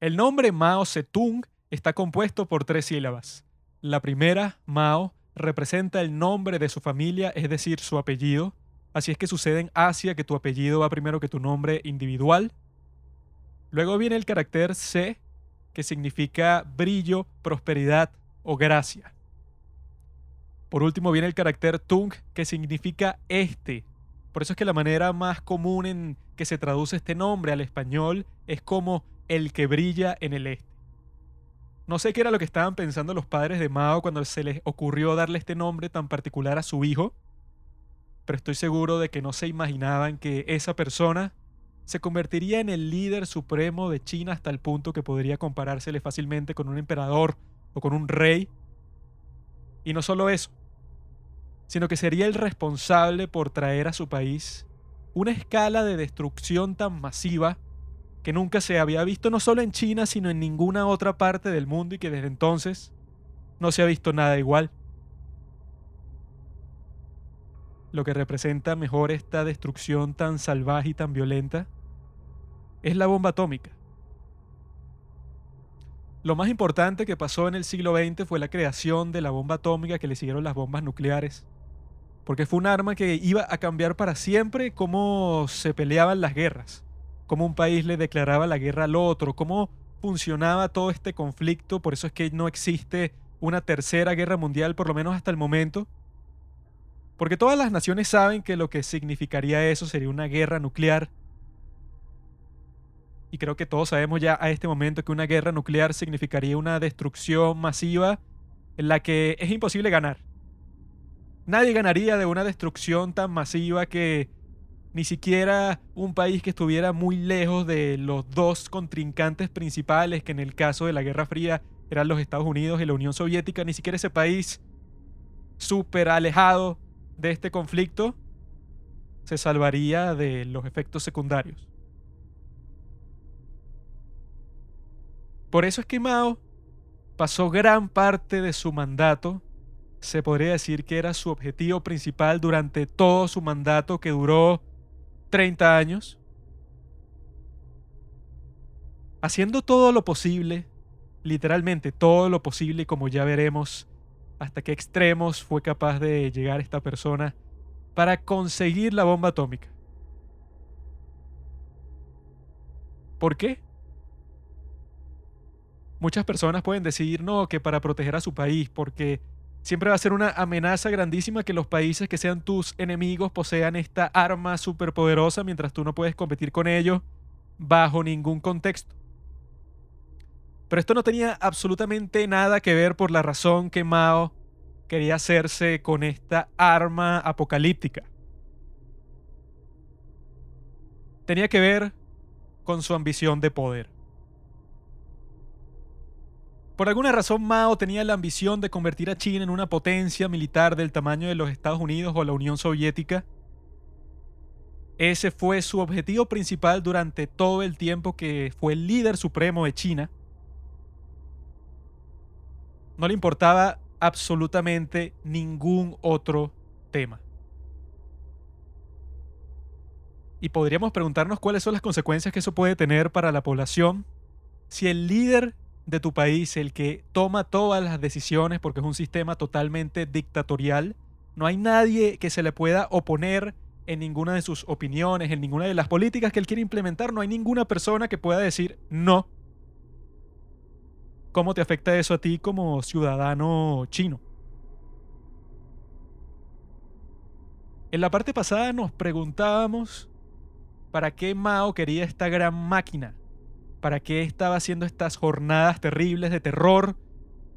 El nombre Mao Zedong está compuesto por tres sílabas. La primera, Mao, representa el nombre de su familia, es decir, su apellido. Así es que sucede en Asia que tu apellido va primero que tu nombre individual. Luego viene el carácter C, que significa brillo, prosperidad o gracia. Por último viene el carácter tung, que significa este. Por eso es que la manera más común en que se traduce este nombre al español es como el que brilla en el este. No sé qué era lo que estaban pensando los padres de Mao cuando se les ocurrió darle este nombre tan particular a su hijo, pero estoy seguro de que no se imaginaban que esa persona se convertiría en el líder supremo de China hasta el punto que podría comparársele fácilmente con un emperador o con un rey. Y no solo eso, sino que sería el responsable por traer a su país una escala de destrucción tan masiva que nunca se había visto no solo en China, sino en ninguna otra parte del mundo y que desde entonces no se ha visto nada igual. Lo que representa mejor esta destrucción tan salvaje y tan violenta es la bomba atómica. Lo más importante que pasó en el siglo XX fue la creación de la bomba atómica que le siguieron las bombas nucleares. Porque fue un arma que iba a cambiar para siempre cómo se peleaban las guerras, cómo un país le declaraba la guerra al otro, cómo funcionaba todo este conflicto. Por eso es que no existe una tercera guerra mundial, por lo menos hasta el momento. Porque todas las naciones saben que lo que significaría eso sería una guerra nuclear y creo que todos sabemos ya a este momento que una guerra nuclear significaría una destrucción masiva en la que es imposible ganar. Nadie ganaría de una destrucción tan masiva que ni siquiera un país que estuviera muy lejos de los dos contrincantes principales, que en el caso de la Guerra Fría eran los Estados Unidos y la Unión Soviética, ni siquiera ese país súper alejado de este conflicto se salvaría de los efectos secundarios. Por eso es que Mao pasó gran parte de su mandato, se podría decir que era su objetivo principal durante todo su mandato que duró 30 años, haciendo todo lo posible, literalmente todo lo posible, como ya veremos hasta qué extremos fue capaz de llegar esta persona para conseguir la bomba atómica. ¿Por qué? muchas personas pueden decir no, que para proteger a su país, porque siempre va a ser una amenaza grandísima que los países que sean tus enemigos posean esta arma superpoderosa mientras tú no puedes competir con ellos bajo ningún contexto. Pero esto no tenía absolutamente nada que ver por la razón que Mao quería hacerse con esta arma apocalíptica. Tenía que ver con su ambición de poder. Por alguna razón Mao tenía la ambición de convertir a China en una potencia militar del tamaño de los Estados Unidos o la Unión Soviética. Ese fue su objetivo principal durante todo el tiempo que fue el líder supremo de China. No le importaba absolutamente ningún otro tema. Y podríamos preguntarnos cuáles son las consecuencias que eso puede tener para la población si el líder de tu país el que toma todas las decisiones porque es un sistema totalmente dictatorial. No hay nadie que se le pueda oponer en ninguna de sus opiniones, en ninguna de las políticas que él quiere implementar. No hay ninguna persona que pueda decir no. ¿Cómo te afecta eso a ti como ciudadano chino? En la parte pasada nos preguntábamos para qué Mao quería esta gran máquina ¿Para qué estaba haciendo estas jornadas terribles de terror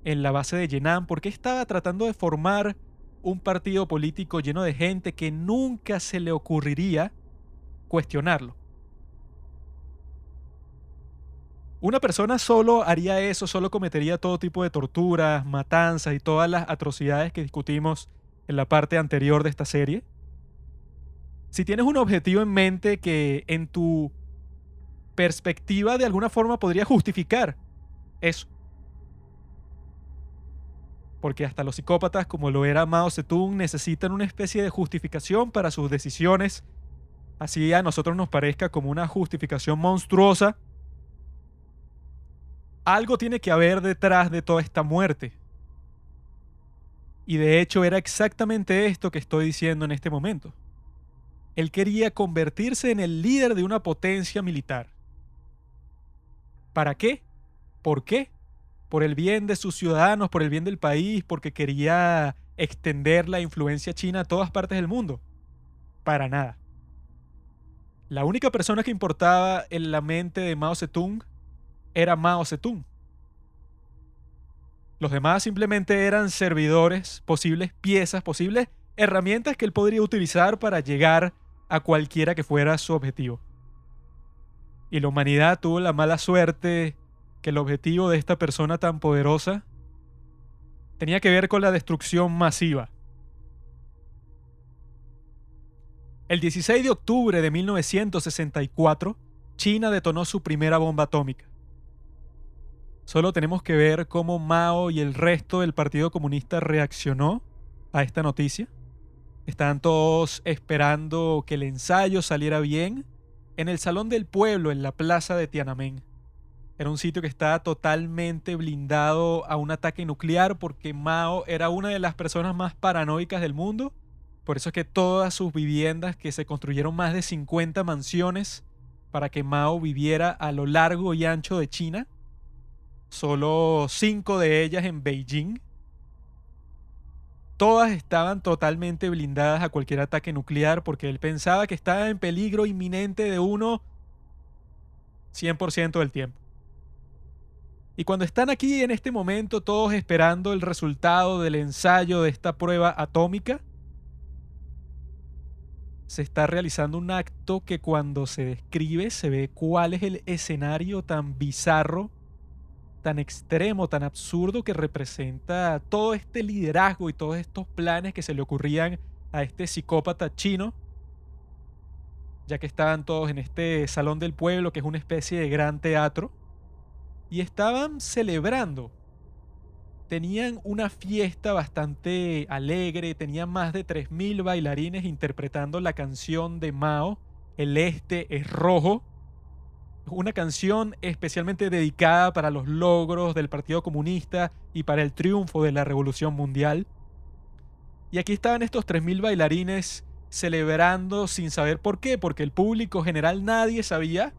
en la base de Yenan? ¿Por qué estaba tratando de formar un partido político lleno de gente que nunca se le ocurriría cuestionarlo? Una persona solo haría eso, solo cometería todo tipo de torturas, matanzas y todas las atrocidades que discutimos en la parte anterior de esta serie. Si tienes un objetivo en mente que en tu perspectiva de alguna forma podría justificar eso. Porque hasta los psicópatas, como lo era Mao Zedong, necesitan una especie de justificación para sus decisiones. Así a nosotros nos parezca como una justificación monstruosa. algo tiene que haber detrás de toda esta muerte. Y de hecho era exactamente esto que estoy diciendo en este momento. Él quería convertirse en el líder de una potencia militar. ¿Para qué? ¿Por qué? Por el bien de sus ciudadanos, por el bien del país, porque quería extender la influencia china a todas partes del mundo. Para nada. La única persona que importaba en la mente de Mao Zedong era Mao Zedong. Los demás simplemente eran servidores, posibles piezas, posibles herramientas que él podría utilizar para llegar a cualquiera que fuera su objetivo. Y la humanidad tuvo la mala suerte que el objetivo de esta persona tan poderosa tenía que ver con la destrucción masiva. El 16 de octubre de 1964, China detonó su primera bomba atómica. Solo tenemos que ver cómo Mao y el resto del Partido Comunista reaccionó a esta noticia. Estaban todos esperando que el ensayo saliera bien en el Salón del Pueblo, en la plaza de Tiananmen. Era un sitio que estaba totalmente blindado a un ataque nuclear porque Mao era una de las personas más paranoicas del mundo. Por eso es que todas sus viviendas, que se construyeron más de 50 mansiones para que Mao viviera a lo largo y ancho de China, solo cinco de ellas en Beijing. Todas estaban totalmente blindadas a cualquier ataque nuclear porque él pensaba que estaba en peligro inminente de uno 100% del tiempo. Y cuando están aquí en este momento todos esperando el resultado del ensayo de esta prueba atómica, se está realizando un acto que cuando se describe se ve cuál es el escenario tan bizarro tan extremo, tan absurdo que representa todo este liderazgo y todos estos planes que se le ocurrían a este psicópata chino, ya que estaban todos en este salón del pueblo, que es una especie de gran teatro, y estaban celebrando. Tenían una fiesta bastante alegre, tenían más de 3.000 bailarines interpretando la canción de Mao, El Este es Rojo, una canción especialmente dedicada para los logros del Partido Comunista y para el triunfo de la Revolución Mundial. Y aquí estaban estos 3.000 bailarines celebrando sin saber por qué, porque el público general nadie sabía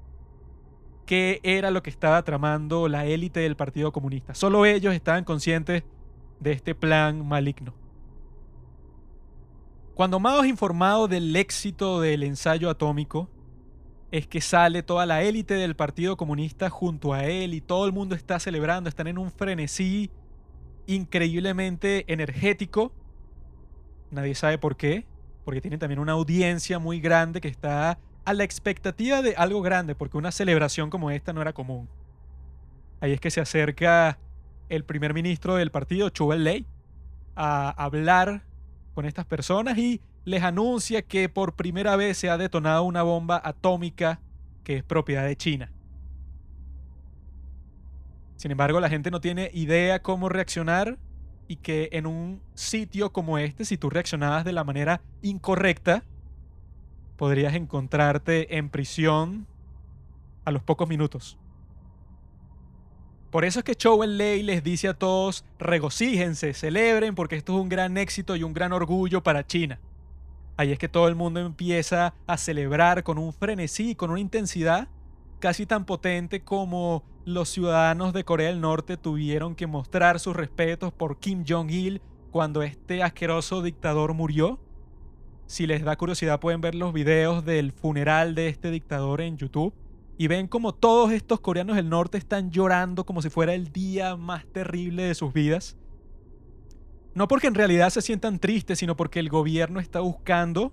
qué era lo que estaba tramando la élite del Partido Comunista. Solo ellos estaban conscientes de este plan maligno. Cuando Mao es informado del éxito del ensayo atómico, es que sale toda la élite del Partido Comunista junto a él y todo el mundo está celebrando, están en un frenesí increíblemente energético. Nadie sabe por qué, porque tienen también una audiencia muy grande que está a la expectativa de algo grande, porque una celebración como esta no era común. Ahí es que se acerca el primer ministro del partido, Chu Lei, a hablar con estas personas y les anuncia que por primera vez se ha detonado una bomba atómica que es propiedad de China. Sin embargo, la gente no tiene idea cómo reaccionar y que en un sitio como este, si tú reaccionabas de la manera incorrecta, podrías encontrarte en prisión a los pocos minutos. Por eso es que Chow Lei les dice a todos, regocíjense, celebren, porque esto es un gran éxito y un gran orgullo para China. Ahí es que todo el mundo empieza a celebrar con un frenesí, con una intensidad casi tan potente como los ciudadanos de Corea del Norte tuvieron que mostrar sus respetos por Kim Jong-il cuando este asqueroso dictador murió. Si les da curiosidad pueden ver los videos del funeral de este dictador en YouTube y ven como todos estos coreanos del norte están llorando como si fuera el día más terrible de sus vidas. No porque en realidad se sientan tristes, sino porque el gobierno está buscando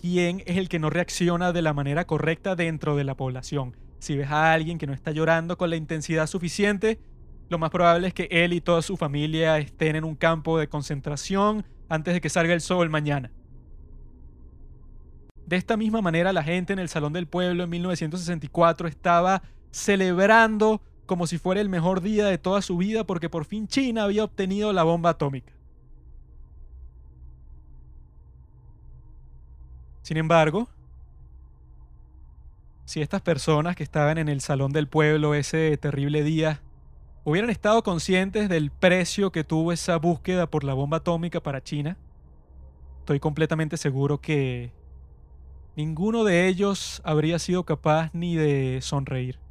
quién es el que no reacciona de la manera correcta dentro de la población. Si ves a alguien que no está llorando con la intensidad suficiente, lo más probable es que él y toda su familia estén en un campo de concentración antes de que salga el sol mañana. De esta misma manera, la gente en el Salón del Pueblo en 1964 estaba celebrando como si fuera el mejor día de toda su vida porque por fin China había obtenido la bomba atómica. Sin embargo, si estas personas que estaban en el salón del pueblo ese terrible día hubieran estado conscientes del precio que tuvo esa búsqueda por la bomba atómica para China, estoy completamente seguro que ninguno de ellos habría sido capaz ni de sonreír.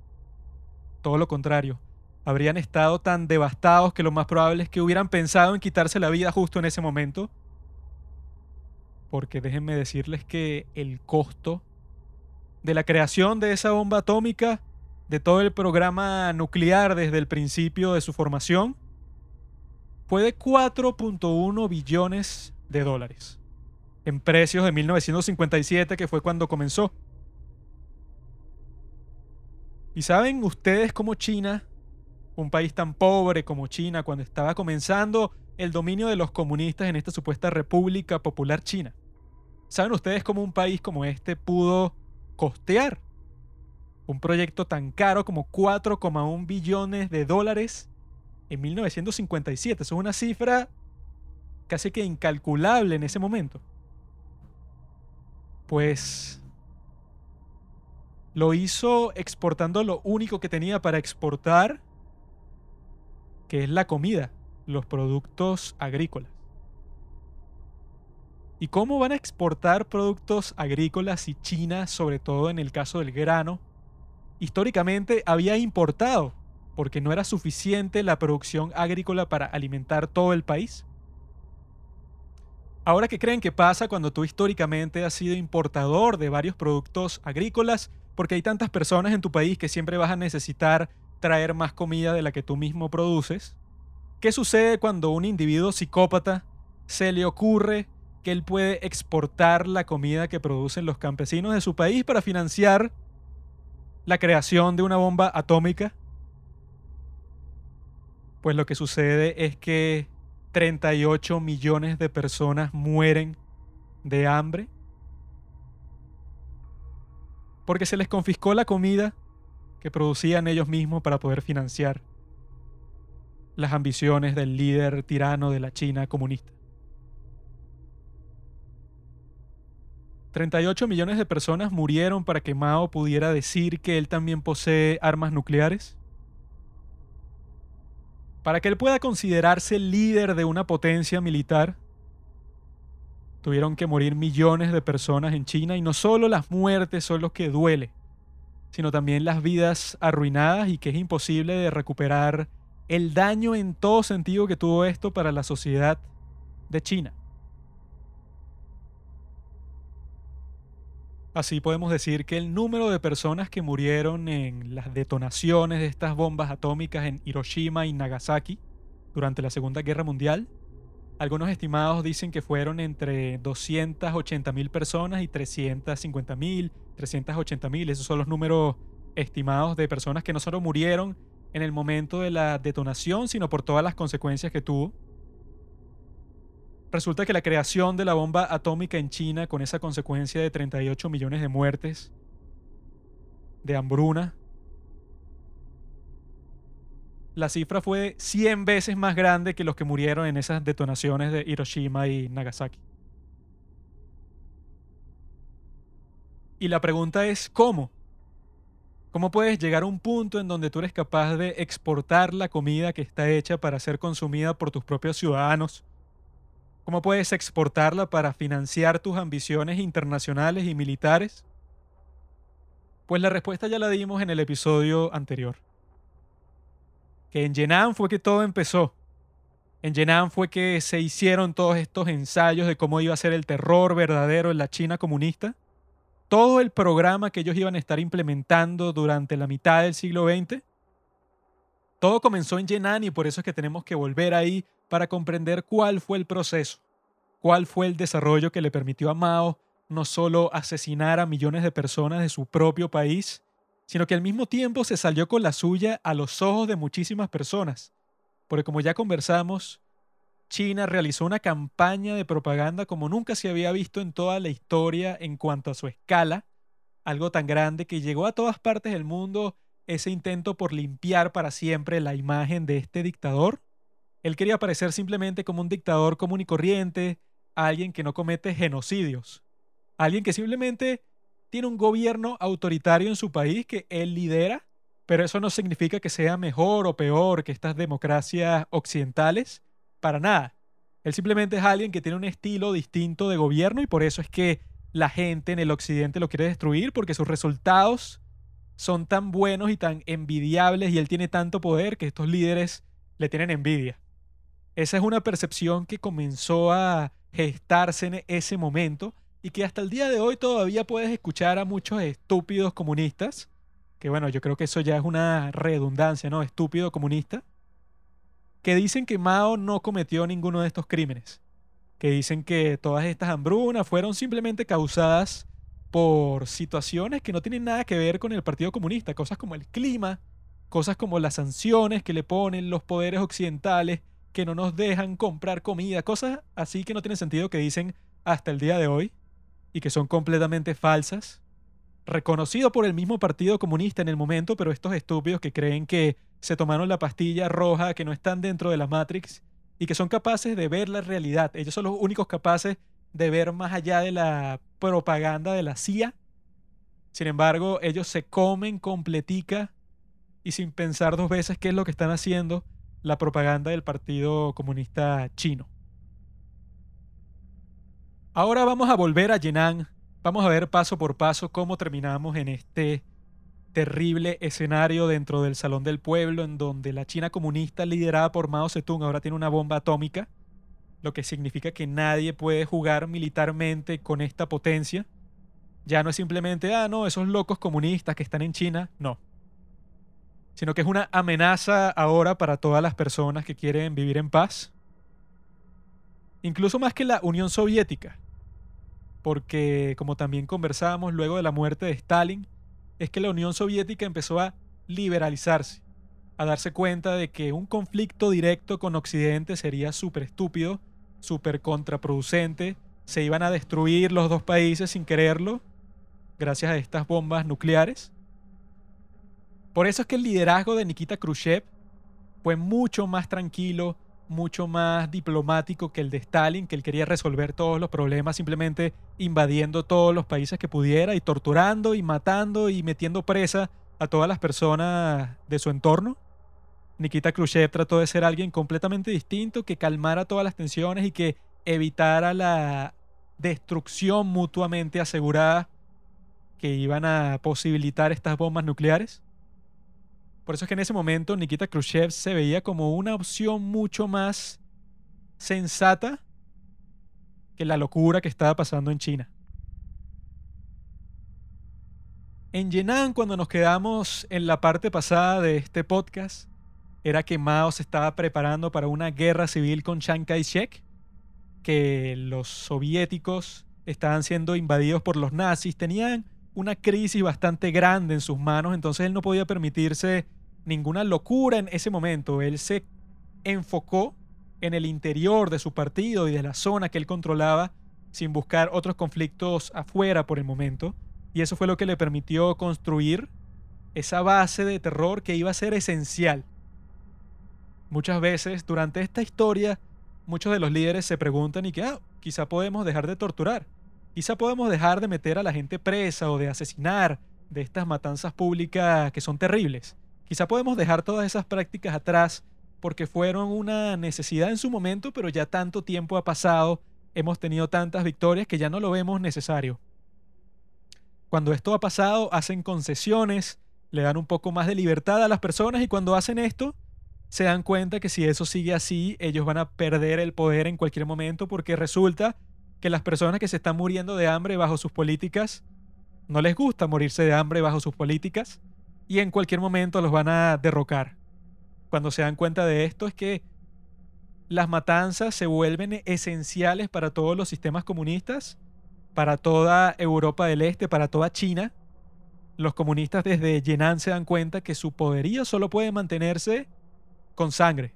Todo lo contrario, habrían estado tan devastados que lo más probable es que hubieran pensado en quitarse la vida justo en ese momento. Porque déjenme decirles que el costo de la creación de esa bomba atómica de todo el programa nuclear desde el principio de su formación fue de 4.1 billones de dólares en precios de 1957, que fue cuando comenzó. ¿Y saben ustedes cómo China, un país tan pobre como China, cuando estaba comenzando el dominio de los comunistas en esta supuesta República Popular China, ¿saben ustedes cómo un país como este pudo costear un proyecto tan caro como 4,1 billones de dólares en 1957. Eso es una cifra casi que incalculable en ese momento. Pues lo hizo exportando lo único que tenía para exportar, que es la comida, los productos agrícolas. ¿Y cómo van a exportar productos agrícolas si China, sobre todo en el caso del grano, históricamente había importado, porque no era suficiente la producción agrícola para alimentar todo el país. Ahora, ¿qué creen que pasa cuando tú históricamente has sido importador de varios productos agrícolas? Porque hay tantas personas en tu país que siempre vas a necesitar traer más comida de la que tú mismo produces. ¿Qué sucede cuando un individuo psicópata se le ocurre que él puede exportar la comida que producen los campesinos de su país para financiar la creación de una bomba atómica? Pues lo que sucede es que 38 millones de personas mueren de hambre porque se les confiscó la comida que producían ellos mismos para poder financiar las ambiciones del líder tirano de la China comunista. 38 millones de personas murieron para que Mao pudiera decir que él también posee armas nucleares. Para que él pueda considerarse líder de una potencia militar, tuvieron que morir millones de personas en China y no solo las muertes son los que duele, sino también las vidas arruinadas y que es imposible de recuperar el daño en todo sentido que tuvo esto para la sociedad de China. Así podemos decir que el número de personas que murieron en las detonaciones de estas bombas atómicas en Hiroshima y Nagasaki durante la Segunda Guerra Mundial, algunos estimados dicen que fueron entre 280.000 personas y 350.000, 380.000. Esos son los números estimados de personas que no solo murieron en el momento de la detonación, sino por todas las consecuencias que tuvo Resulta que la creación de la bomba atómica en China, con esa consecuencia de 38 millones de muertes, de hambruna, la cifra fue 100 veces más grande que los que murieron en esas detonaciones de Hiroshima y Nagasaki. Y la pregunta es, ¿cómo? ¿Cómo puedes llegar a un punto en donde tú eres capaz de exportar la comida que está hecha para ser consumida por tus propios ciudadanos ¿Cómo puedes exportarla para financiar tus ambiciones internacionales y militares? Pues la respuesta ya la dimos en el episodio anterior. Que en Yenan fue que todo empezó. En Yenan fue que se hicieron todos estos ensayos de cómo iba a ser el terror verdadero en la China comunista. Todo el programa que ellos iban a estar implementando durante la mitad del siglo XX. Todo comenzó en Yenan y por eso es que tenemos que volver ahí para comprender cuál fue el proceso, cuál fue el desarrollo que le permitió a Mao no solo asesinar a millones de personas de su propio país, sino que al mismo tiempo se salió con la suya a los ojos de muchísimas personas. Porque como ya conversamos, China realizó una campaña de propaganda como nunca se había visto en toda la historia en cuanto a su escala, algo tan grande que llegó a todas partes del mundo ese intento por limpiar para siempre la imagen de este dictador él quería aparecer simplemente como un dictador común y corriente, alguien que no comete genocidios, alguien que simplemente tiene un gobierno autoritario en su país que él lidera, Pero eso no significa que sea mejor o peor que estas democracias occidentales, para nada. Él simplemente es alguien que tiene un estilo distinto de gobierno y por eso es que la gente en el occidente lo quiere destruir porque sus resultados son tan buenos y tan envidiables y él tiene tanto poder que estos líderes le tienen envidia. Esa es una percepción que comenzó a gestarse en ese momento y que hasta el día de hoy todavía puedes escuchar a muchos estúpidos comunistas, que bueno, yo creo que eso ya es una redundancia, ¿no? Estúpido comunista, que dicen que Mao no cometió ninguno de estos crímenes, que dicen que todas estas hambrunas fueron simplemente causadas por situaciones que no tienen nada que ver con el Partido Comunista, cosas como el clima, cosas como las sanciones que le ponen los poderes occidentales, que no nos dejan comprar comida, cosas así que no tienen sentido que dicen hasta el día de hoy y que son completamente falsas, reconocido por el mismo Partido Comunista en el momento, pero estos estúpidos que creen que se tomaron la pastilla roja, que no están dentro de la Matrix y que son capaces de ver la realidad. Ellos son los únicos capaces de ver más allá de la propaganda de la CIA. Sin embargo, ellos se comen completica y sin pensar dos veces qué es lo que están haciendo la propaganda del Partido Comunista Chino. Ahora vamos a volver a Yenan. Vamos a ver paso por paso cómo terminamos en este terrible escenario dentro del Salón del Pueblo, en donde la China comunista liderada por Mao Zedong ahora tiene una bomba atómica, lo que significa que nadie puede jugar militarmente con esta potencia. Ya no es simplemente, ah, no, esos locos comunistas que están en China, no. Sino que es una amenaza ahora para todas las personas que quieren vivir en paz. Incluso más que la Unión Soviética. Porque, como también conversábamos luego de la muerte de Stalin, es que la Unión Soviética empezó a liberalizarse, a darse cuenta de que un conflicto directo con Occidente sería súper estúpido, súper contraproducente, se iban a destruir los dos países sin quererlo, gracias a estas bombas nucleares. Por eso es que el liderazgo de Nikita Khrushchev fue mucho más tranquilo, mucho más diplomático que el de Stalin, que él quería resolver todos los problemas simplemente invadiendo todos los países que pudiera y torturando y matando y metiendo presa a todas las personas de su entorno. Nikita Khrushchev trató de ser alguien completamente distinto, que calmara todas las tensiones y que evitara la destrucción mutuamente asegurada que iban a posibilitar estas bombas nucleares. Por eso es que en ese momento Nikita Khrushchev se veía como una opción mucho más sensata que la locura que estaba pasando en China. En Yenan, cuando nos quedamos en la parte pasada de este podcast, era que Mao se estaba preparando para una guerra civil con Chiang Kai-shek, que los soviéticos estaban siendo invadidos por los nazis, tenían una crisis bastante grande en sus manos, entonces él no podía permitirse ninguna locura en ese momento. Él se enfocó en el interior de su partido y de la zona que él controlaba sin buscar otros conflictos afuera por el momento. Y eso fue lo que le permitió construir esa base de terror que iba a ser esencial. Muchas veces durante esta historia, muchos de los líderes se preguntan y que, ah, quizá podemos dejar de torturar Quizá podemos dejar de meter a la gente presa o de asesinar, de estas matanzas públicas que son terribles. Quizá podemos dejar todas esas prácticas atrás porque fueron una necesidad en su momento, pero ya tanto tiempo ha pasado, hemos tenido tantas victorias que ya no lo vemos necesario. Cuando esto ha pasado, hacen concesiones, le dan un poco más de libertad a las personas y cuando hacen esto, se dan cuenta que si eso sigue así, ellos van a perder el poder en cualquier momento porque resulta que las personas que se están muriendo de hambre bajo sus políticas, no les gusta morirse de hambre bajo sus políticas y en cualquier momento los van a derrocar. Cuando se dan cuenta de esto es que las matanzas se vuelven esenciales para todos los sistemas comunistas, para toda Europa del Este, para toda China. Los comunistas desde Yenan se dan cuenta que su poderío solo puede mantenerse con sangre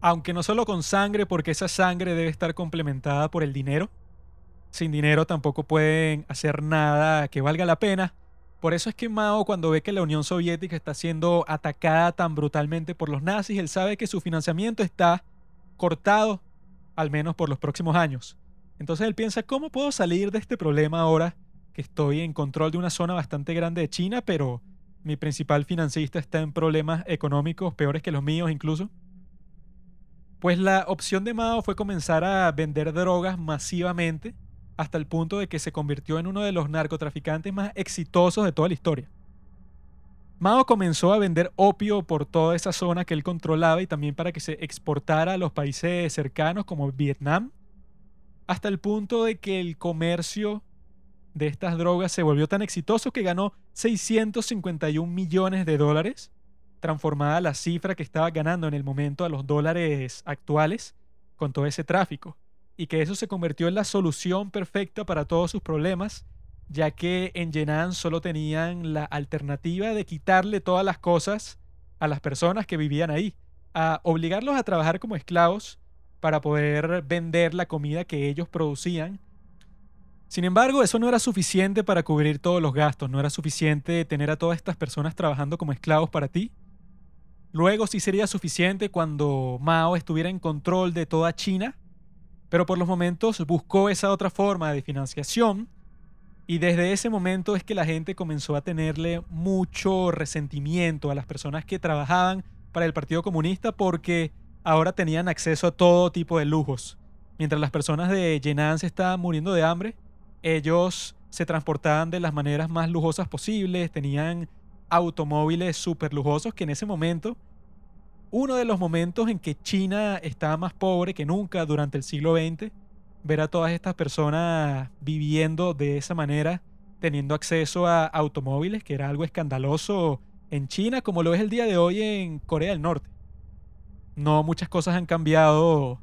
aunque no solo con sangre, porque esa sangre debe estar complementada por el dinero. Sin dinero tampoco pueden hacer nada que valga la pena. Por eso es que Mao, cuando ve que la Unión Soviética está siendo atacada tan brutalmente por los nazis, él sabe que su financiamiento está cortado, al menos por los próximos años. Entonces él piensa, ¿cómo puedo salir de este problema ahora que estoy en control de una zona bastante grande de China, pero mi principal financista está en problemas económicos peores que los míos incluso. Pues la opción de Mao fue comenzar a vender drogas masivamente hasta el punto de que se convirtió en uno de los narcotraficantes más exitosos de toda la historia. Mao comenzó a vender opio por toda esa zona que él controlaba y también para que se exportara a los países cercanos como Vietnam, hasta el punto de que el comercio de estas drogas se volvió tan exitoso que ganó 651 millones de dólares, transformada la cifra que estaba ganando en el momento a los dólares actuales con todo ese tráfico, y que eso se convirtió en la solución perfecta para todos sus problemas, ya que en Yenan solo tenían la alternativa de quitarle todas las cosas a las personas que vivían ahí, a obligarlos a trabajar como esclavos para poder vender la comida que ellos producían sin embargo, eso no era suficiente para cubrir todos los gastos, no era suficiente tener a todas estas personas trabajando como esclavos para ti. Luego sí sería suficiente cuando Mao estuviera en control de toda China, pero por los momentos buscó esa otra forma de financiación y desde ese momento es que la gente comenzó a tenerle mucho resentimiento a las personas que trabajaban para el Partido Comunista porque ahora tenían acceso a todo tipo de lujos. Mientras las personas de Yenan se estaban muriendo de hambre, ellos se transportaban de las maneras más lujosas posibles, tenían automóviles súper lujosos que en ese momento, uno de los momentos en que China estaba más pobre que nunca durante el siglo XX, ver a todas estas personas viviendo de esa manera, teniendo acceso a automóviles, que era algo escandaloso en China, como lo es el día de hoy en Corea del Norte. No muchas cosas han cambiado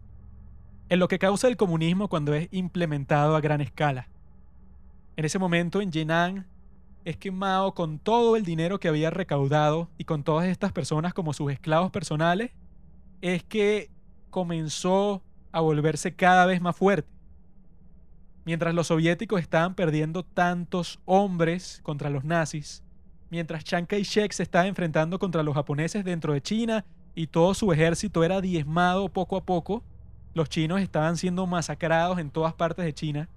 en lo que causa el comunismo cuando es implementado a gran escala. En ese momento en Yenan es que Mao con todo el dinero que había recaudado y con todas estas personas como sus esclavos personales, es que comenzó a volverse cada vez más fuerte. Mientras los soviéticos estaban perdiendo tantos hombres contra los nazis, mientras Chiang Kai-shek se estaba enfrentando contra los japoneses dentro de China y todo su ejército era diezmado poco a poco, los chinos estaban siendo masacrados en todas partes de China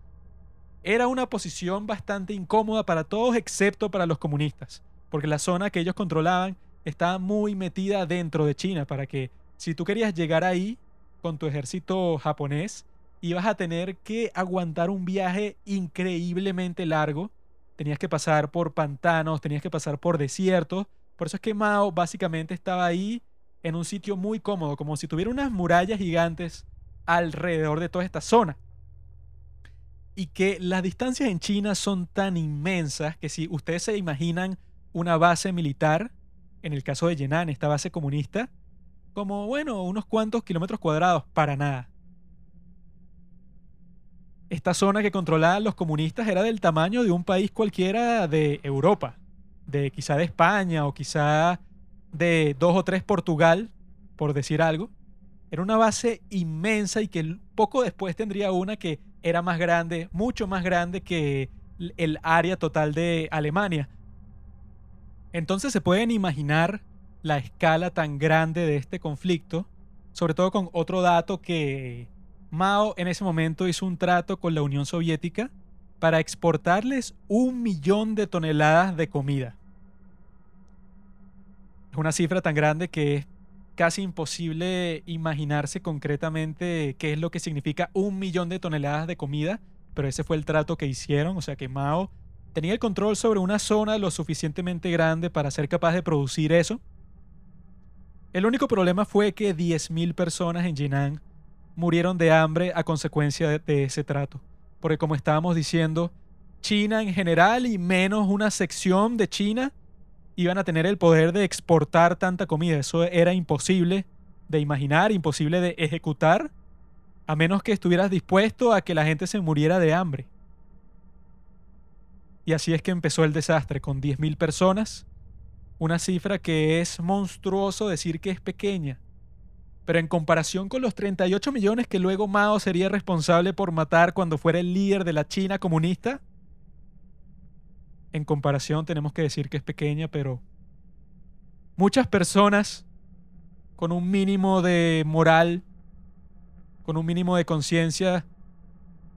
era una posición bastante incómoda para todos excepto para los comunistas, porque la zona que ellos controlaban estaba muy metida dentro de China, para que si tú querías llegar ahí con tu ejército japonés, ibas a tener que aguantar un viaje increíblemente largo, tenías que pasar por pantanos, tenías que pasar por desiertos, por eso es que Mao básicamente estaba ahí en un sitio muy cómodo, como si tuviera unas murallas gigantes alrededor de toda esta zona y que las distancias en China son tan inmensas que si ustedes se imaginan una base militar, en el caso de Yenan, esta base comunista, como, bueno, unos cuantos kilómetros cuadrados, para nada. Esta zona que controlaban los comunistas era del tamaño de un país cualquiera de Europa, de quizá de España o quizá de dos o tres Portugal, por decir algo. Era una base inmensa y que poco después tendría una que era más grande, mucho más grande que el área total de Alemania. Entonces se pueden imaginar la escala tan grande de este conflicto, sobre todo con otro dato que Mao en ese momento hizo un trato con la Unión Soviética para exportarles un millón de toneladas de comida. Es una cifra tan grande que es casi imposible imaginarse concretamente qué es lo que significa un millón de toneladas de comida, pero ese fue el trato que hicieron, o sea que Mao tenía el control sobre una zona lo suficientemente grande para ser capaz de producir eso. El único problema fue que 10.000 personas en Jinan murieron de hambre a consecuencia de, de ese trato, porque como estábamos diciendo, China en general y menos una sección de China iban a tener el poder de exportar tanta comida. Eso era imposible de imaginar, imposible de ejecutar, a menos que estuvieras dispuesto a que la gente se muriera de hambre. Y así es que empezó el desastre, con 10.000 personas, una cifra que es monstruoso decir que es pequeña. Pero en comparación con los 38 millones que luego Mao sería responsable por matar cuando fuera el líder de la China comunista, en comparación tenemos que decir que es pequeña, pero muchas personas con un mínimo de moral, con un mínimo de conciencia,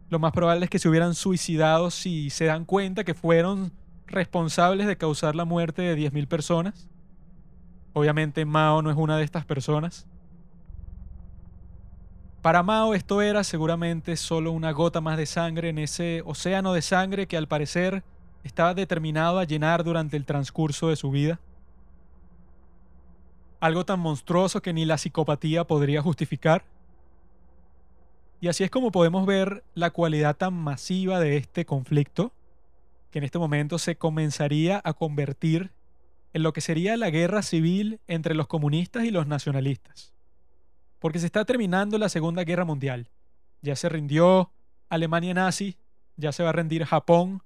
lo más probable es que se hubieran suicidado si se dan cuenta que fueron responsables de causar la muerte de 10.000 personas. Obviamente Mao no es una de estas personas. Para Mao esto era seguramente solo una gota más de sangre en ese océano de sangre que al parecer estaba determinado a llenar durante el transcurso de su vida. Algo tan monstruoso que ni la psicopatía podría justificar. Y así es como podemos ver la cualidad tan masiva de este conflicto, que en este momento se comenzaría a convertir en lo que sería la guerra civil entre los comunistas y los nacionalistas. Porque se está terminando la Segunda Guerra Mundial. Ya se rindió Alemania nazi, ya se va a rendir Japón,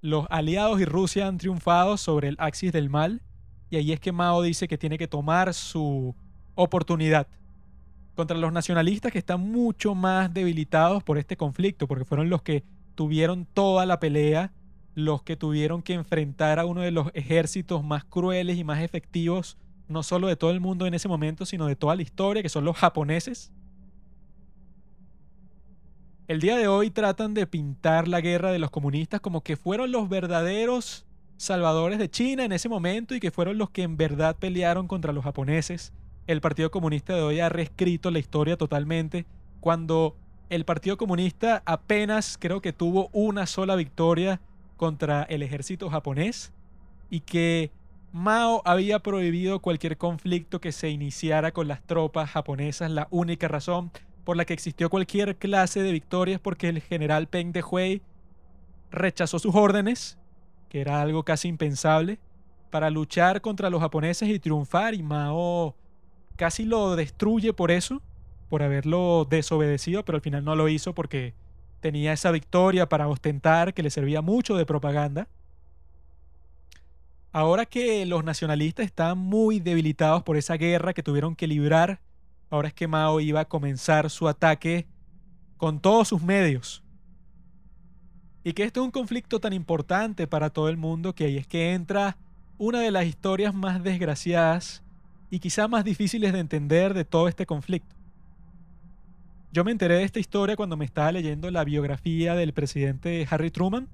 los aliados y Rusia han triunfado sobre el axis del mal, y ahí es que Mao dice que tiene que tomar su oportunidad contra los nacionalistas que están mucho más debilitados por este conflicto, porque fueron los que tuvieron toda la pelea, los que tuvieron que enfrentar a uno de los ejércitos más crueles y más efectivos, no solo de todo el mundo en ese momento, sino de toda la historia, que son los japoneses. El día de hoy tratan de pintar la guerra de los comunistas como que fueron los verdaderos salvadores de China en ese momento y que fueron los que en verdad pelearon contra los japoneses el Partido Comunista de hoy ha reescrito la historia totalmente cuando el Partido Comunista apenas creo que tuvo una sola victoria contra el ejército japonés y que Mao había prohibido cualquier conflicto que se iniciara con las tropas japonesas. La única razón por la que existió cualquier clase de victorias porque el general Peng de Hui rechazó sus órdenes, que era algo casi impensable, para luchar contra los japoneses y triunfar y Mao casi lo destruye por eso, por haberlo desobedecido, pero al final no lo hizo porque tenía esa victoria para ostentar que le servía mucho de propaganda. Ahora que los nacionalistas están muy debilitados por esa guerra que tuvieron que librar, ahora es que Mao iba a comenzar su ataque con todos sus medios. Y que esto es un conflicto tan importante para todo el mundo que ahí es que entra una de las historias más desgraciadas y quizá más difíciles de entender de todo este conflicto. Yo me enteré de esta historia cuando me estaba leyendo la biografía del presidente Harry Truman,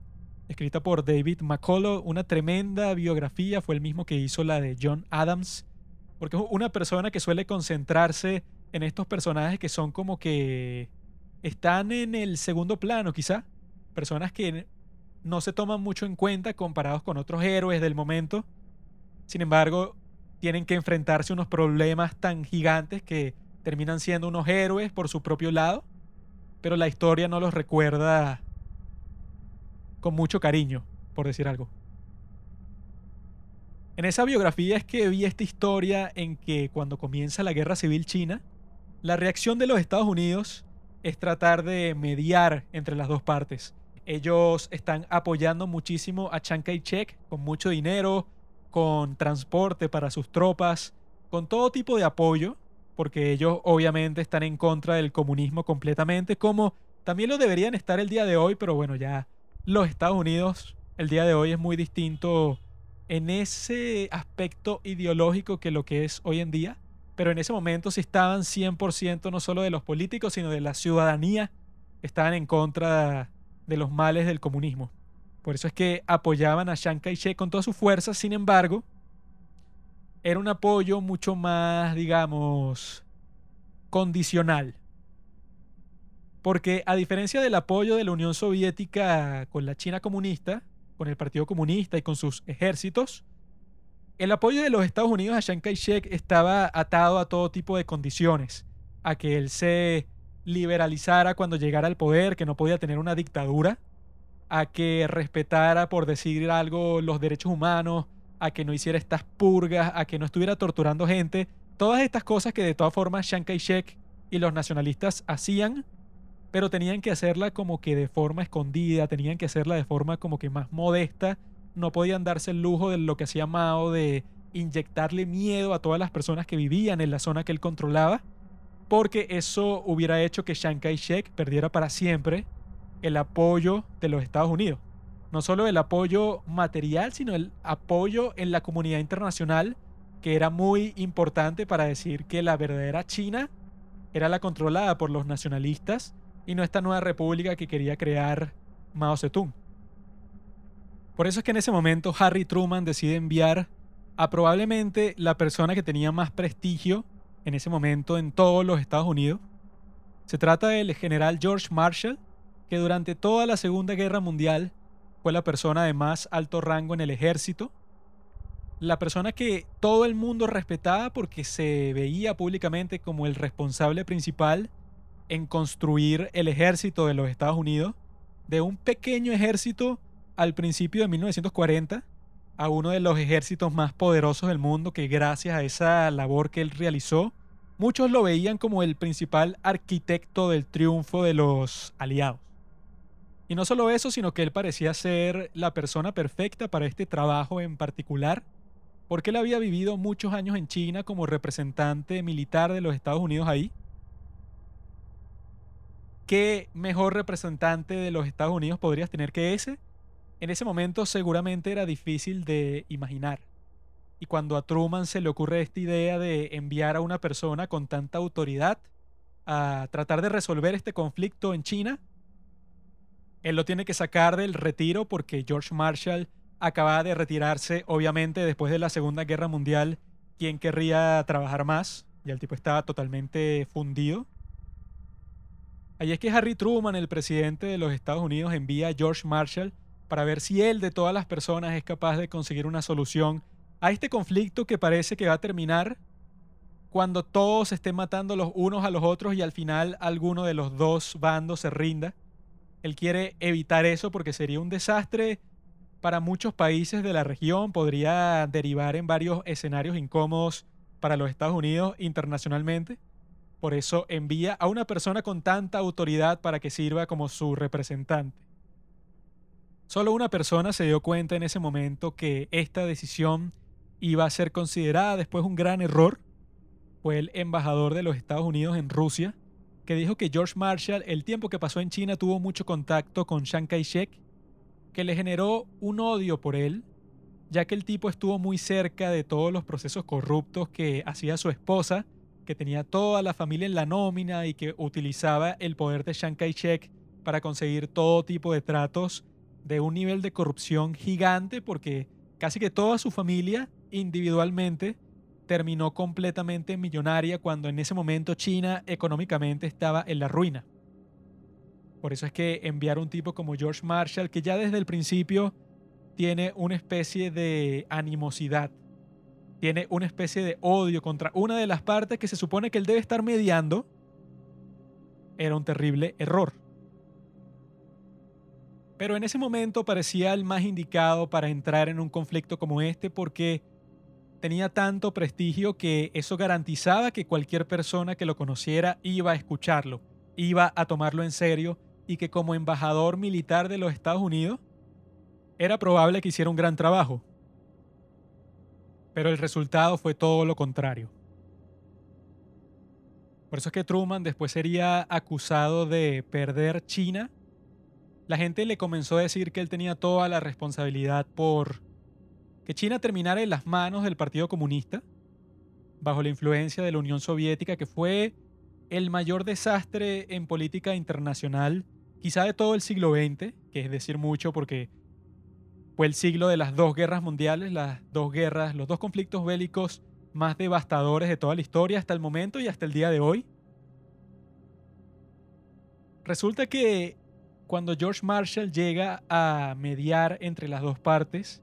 escrita por David McCullough, una tremenda biografía, fue el mismo que hizo la de John Adams, porque es una persona que suele concentrarse en estos personajes que son como que están en el segundo plano quizá, personas que no se toman mucho en cuenta comparados con otros héroes del momento. Sin embargo, tienen que enfrentarse a unos problemas tan gigantes que terminan siendo unos héroes por su propio lado, pero la historia no los recuerda con mucho cariño, por decir algo. En esa biografía es que vi esta historia en que cuando comienza la guerra civil china, la reacción de los Estados Unidos es tratar de mediar entre las dos partes. Ellos están apoyando muchísimo a Chiang Kai-shek con mucho dinero, con transporte para sus tropas, con todo tipo de apoyo, porque ellos obviamente están en contra del comunismo completamente, como también lo deberían estar el día de hoy, pero bueno, ya los Estados Unidos el día de hoy es muy distinto en ese aspecto ideológico que lo que es hoy en día, pero en ese momento sí estaban 100% no solo de los políticos, sino de la ciudadanía, estaban en contra de los males del comunismo. Por eso es que apoyaban a Chiang Kai-shek con todas sus fuerzas, sin embargo, era un apoyo mucho más, digamos, condicional. Porque a diferencia del apoyo de la Unión Soviética con la China comunista, con el Partido Comunista y con sus ejércitos, el apoyo de los Estados Unidos a Chiang Kai-shek estaba atado a todo tipo de condiciones, a que él se liberalizara cuando llegara al poder, que no podía tener una dictadura, a que respetara, por decir algo, los derechos humanos, a que no hiciera estas purgas, a que no estuviera torturando gente. Todas estas cosas que de todas formas Chiang Kai-shek y los nacionalistas hacían, pero tenían que hacerla como que de forma escondida, tenían que hacerla de forma como que más modesta. No podían darse el lujo de lo que hacía Mao de inyectarle miedo a todas las personas que vivían en la zona que él controlaba, porque eso hubiera hecho que Chiang Kai-shek perdiera para siempre el apoyo de los Estados Unidos. No solo el apoyo material, sino el apoyo en la comunidad internacional, que era muy importante para decir que la verdadera China era la controlada por los nacionalistas y no esta nueva república que quería crear Mao Zedong. Por eso es que en ese momento Harry Truman decide enviar a probablemente la persona que tenía más prestigio en ese momento en todos los Estados Unidos. Se trata del general George Marshall, que durante toda la Segunda Guerra Mundial fue la persona de más alto rango en el ejército, la persona que todo el mundo respetaba porque se veía públicamente como el responsable principal en construir el ejército de los Estados Unidos, de un pequeño ejército al principio de 1940 a uno de los ejércitos más poderosos del mundo que gracias a esa labor que él realizó, muchos lo veían como el principal arquitecto del triunfo de los aliados. Y no solo eso, sino que él parecía ser la persona perfecta para este trabajo en particular, porque él había vivido muchos años en China como representante militar de los Estados Unidos ahí. ¿Qué mejor representante de los Estados Unidos podrías tener que ese? En ese momento seguramente era difícil de imaginar. Y cuando a Truman se le ocurre esta idea de enviar a una persona con tanta autoridad a tratar de resolver este conflicto en China, él lo tiene que sacar del retiro porque George Marshall acaba de retirarse, obviamente, después de la Segunda Guerra Mundial. ¿Quién querría trabajar más? Y el tipo estaba totalmente fundido. Ahí es que Harry Truman, el presidente de los Estados Unidos, envía a George Marshall para ver si él de todas las personas es capaz de conseguir una solución a este conflicto que parece que va a terminar cuando todos estén matando los unos a los otros y al final alguno de los dos bandos se rinda. Él quiere evitar eso porque sería un desastre para muchos países de la región, podría derivar en varios escenarios incómodos para los Estados Unidos internacionalmente. Por eso envía a una persona con tanta autoridad para que sirva como su representante. Solo una persona se dio cuenta en ese momento que esta decisión iba a ser considerada después un gran error. Fue el embajador de los Estados Unidos en Rusia, que dijo que George Marshall el tiempo que pasó en China tuvo mucho contacto con Chiang Kai-shek, que le generó un odio por él, ya que el tipo estuvo muy cerca de todos los procesos corruptos que hacía su esposa, que tenía toda la familia en la nómina y que utilizaba el poder de Chiang Kai-shek para conseguir todo tipo de tratos de un nivel de corrupción gigante porque casi que toda su familia individualmente terminó completamente millonaria cuando en ese momento China económicamente estaba en la ruina. Por eso es que enviar un tipo como George Marshall, que ya desde el principio tiene una especie de animosidad, tiene una especie de odio contra una de las partes que se supone que él debe estar mediando, era un terrible error pero en ese momento parecía el más indicado para entrar en un conflicto como este porque tenía tanto prestigio que eso garantizaba que cualquier persona que lo conociera iba a escucharlo, iba a tomarlo en serio y que como embajador militar de los Estados Unidos era probable que hiciera un gran trabajo. Pero el resultado fue todo lo contrario. Por eso es que Truman después sería acusado de perder China la gente le comenzó a decir que él tenía toda la responsabilidad por que China terminara en las manos del Partido Comunista, bajo la influencia de la Unión Soviética, que fue el mayor desastre en política internacional, quizá de todo el siglo XX, que es decir mucho porque fue el siglo de las dos guerras mundiales, las dos guerras, los dos conflictos bélicos más devastadores de toda la historia hasta el momento y hasta el día de hoy. Resulta que cuando George Marshall llega a mediar entre las dos partes,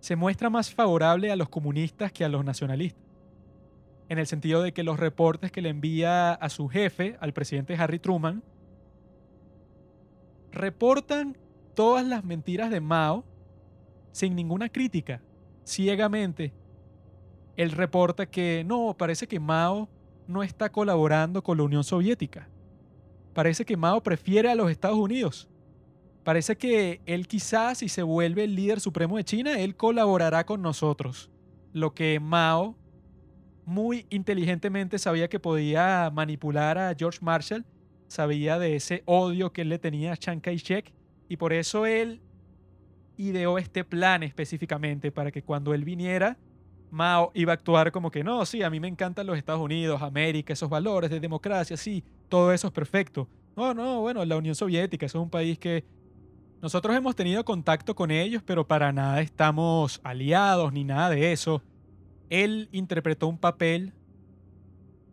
se muestra más favorable a los comunistas que a los nacionalistas. En el sentido de que los reportes que le envía a su jefe, al presidente Harry Truman, reportan todas las mentiras de Mao sin ninguna crítica, ciegamente. Él reporta que no, parece que Mao no está colaborando con la Unión Soviética Parece que Mao prefiere a los Estados Unidos. Parece que él quizás, si se vuelve el líder supremo de China, él colaborará con nosotros. Lo que Mao muy inteligentemente sabía que podía manipular a George Marshall, sabía de ese odio que él le tenía a Chiang Kai-shek y por eso él ideó este plan específicamente para que cuando él viniera, Mao iba a actuar como que no, sí, a mí me encantan los Estados Unidos, América, esos valores de democracia, sí, todo eso es perfecto. No, no, bueno, la Unión Soviética, es un país que Nosotros hemos tenido contacto con ellos, pero para nada estamos aliados ni nada de eso. Él interpretó un papel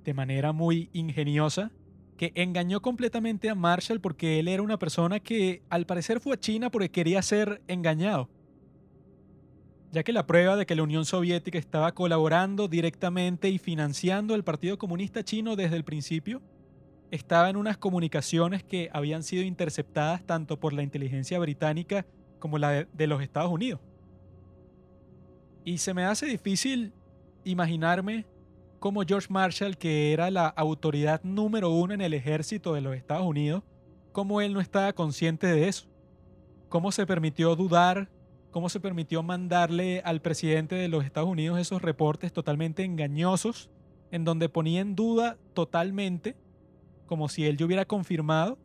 de manera muy ingeniosa que engañó completamente a Marshall porque él era una persona que al parecer fue a China porque quería ser engañado. Ya que la prueba de que la Unión Soviética estaba colaborando directamente y financiando el Partido Comunista Chino desde el principio estaba en unas comunicaciones que habían sido interceptadas tanto por la inteligencia británica como la de los Estados Unidos. Y se me hace difícil imaginarme cómo George Marshall, que era la autoridad número uno en el ejército de los Estados Unidos, cómo él no estaba consciente de eso. Cómo se permitió dudar, cómo se permitió mandarle al presidente de los Estados Unidos esos reportes totalmente engañosos, en donde ponía en duda totalmente como si él ya hubiera confirmado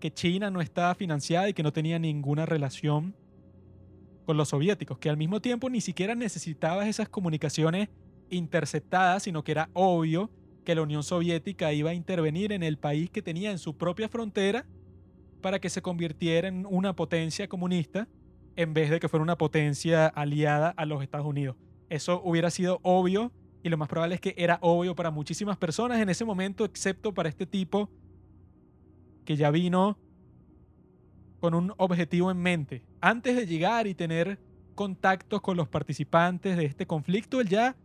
que China no estaba financiada y que no tenía ninguna relación con los soviéticos, que al mismo tiempo ni siquiera necesitaba esas comunicaciones interceptadas, sino que era obvio que la Unión Soviética iba a intervenir en el país que tenía en su propia frontera para que se convirtiera en una potencia comunista en vez de que fuera una potencia aliada a los Estados Unidos. Eso hubiera sido obvio y lo más probable es que era obvio para muchísimas personas en ese momento, excepto para este tipo que ya vino con un objetivo en mente. Antes de llegar y tener contactos con los participantes de este conflicto, él ya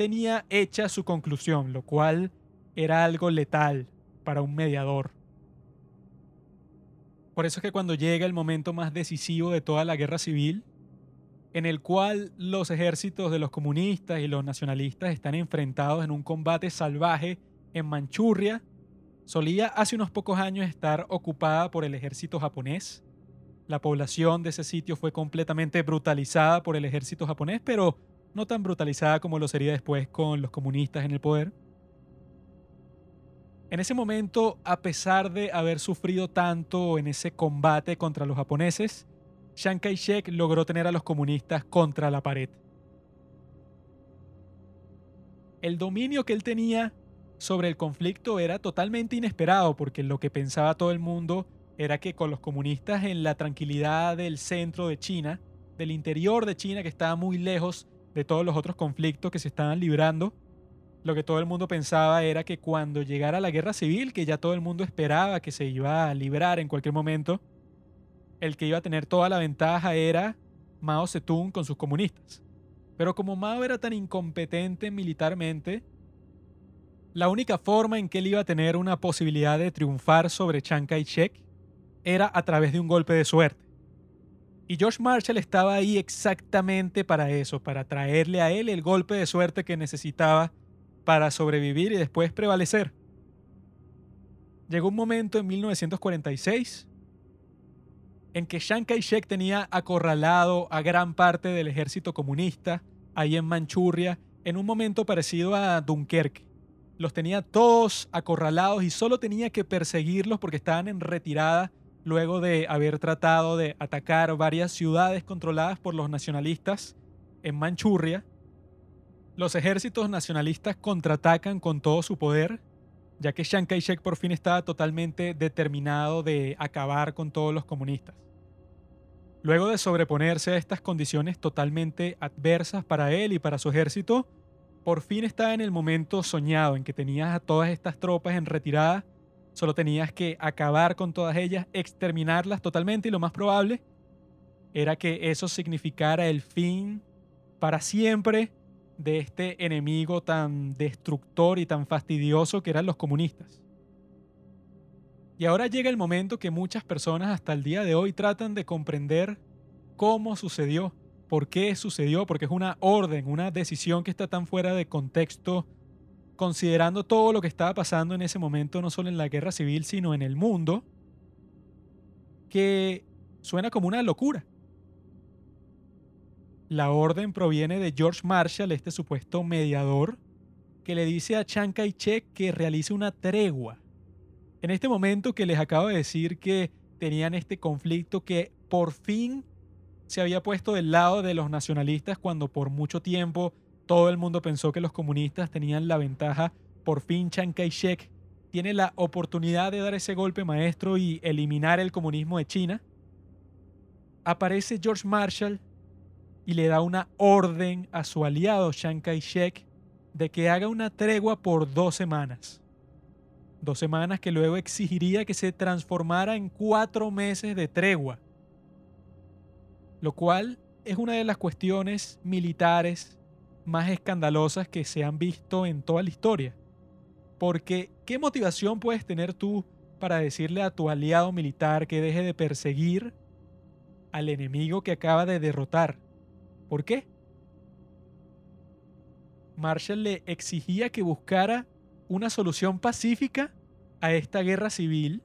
tenía hecha su conclusión, lo cual era algo letal para un mediador. Por eso es que cuando llega el momento más decisivo de toda la guerra civil, en el cual los ejércitos de los comunistas y los nacionalistas están enfrentados en un combate salvaje en Manchuria, solía hace unos pocos años estar ocupada por el ejército japonés. La población de ese sitio fue completamente brutalizada por el ejército japonés, pero no tan brutalizada como lo sería después con los comunistas en el poder. En ese momento, a pesar de haber sufrido tanto en ese combate contra los japoneses, Chiang Kai-shek logró tener a los comunistas contra la pared. El dominio que él tenía sobre el conflicto era totalmente inesperado porque lo que pensaba todo el mundo era que con los comunistas en la tranquilidad del centro de China, del interior de China que estaba muy lejos de todos los otros conflictos que se estaban librando, lo que todo el mundo pensaba era que cuando llegara la guerra civil, que ya todo el mundo esperaba que se iba a librar en cualquier momento, el que iba a tener toda la ventaja era Mao Zedong con sus comunistas. Pero como Mao era tan incompetente militarmente, la única forma en que él iba a tener una posibilidad de triunfar sobre Chiang Kai-shek era a través de un golpe de suerte. Y George Marshall estaba ahí exactamente para eso, para traerle a él el golpe de suerte que necesitaba para sobrevivir y después prevalecer. Llegó un momento en 1946 en que Chiang Kai-shek tenía acorralado a gran parte del ejército comunista ahí en Manchuria en un momento parecido a Dunkerque. Los tenía todos acorralados y solo tenía que perseguirlos porque estaban en retirada luego de haber tratado de atacar varias ciudades controladas por los nacionalistas en Manchuria. Los ejércitos nacionalistas contraatacan con todo su poder, ya que Chiang Kai-shek por fin estaba totalmente determinado de acabar con todos los comunistas. Luego de sobreponerse a estas condiciones totalmente adversas para él y para su ejército, por fin estaba en el momento soñado en que tenías a todas estas tropas en retirada, solo tenías que acabar con todas ellas, exterminarlas totalmente y lo más probable era que eso significara el fin para siempre de este enemigo tan destructor y tan fastidioso que eran los comunistas. Y ahora llega el momento que muchas personas hasta el día de hoy tratan de comprender cómo sucedió, por qué sucedió, porque es una orden, una decisión que está tan fuera de contexto, considerando todo lo que estaba pasando en ese momento, no solo en la guerra civil, sino en el mundo, que suena como una locura. La orden proviene de George Marshall, este supuesto mediador, que le dice a Chiang Kai-shek que realice una tregua en este momento que les acabo de decir que tenían este conflicto que por fin se había puesto del lado de los nacionalistas cuando por mucho tiempo todo el mundo pensó que los comunistas tenían la ventaja, por fin Chiang Kai-shek tiene la oportunidad de dar ese golpe maestro y eliminar el comunismo de China. aparece George Marshall y le da una orden a su aliado Chiang Kai-shek de que haga una tregua por dos semanas. Dos semanas que luego exigiría que se transformara en cuatro meses de tregua. Lo cual es una de las cuestiones militares más escandalosas que se han visto en toda la historia. Porque, ¿qué motivación puedes tener tú para decirle a tu aliado militar que deje de perseguir al enemigo que acaba de derrotar? ¿Por qué? Marshall le exigía que buscara una solución pacífica a esta guerra civil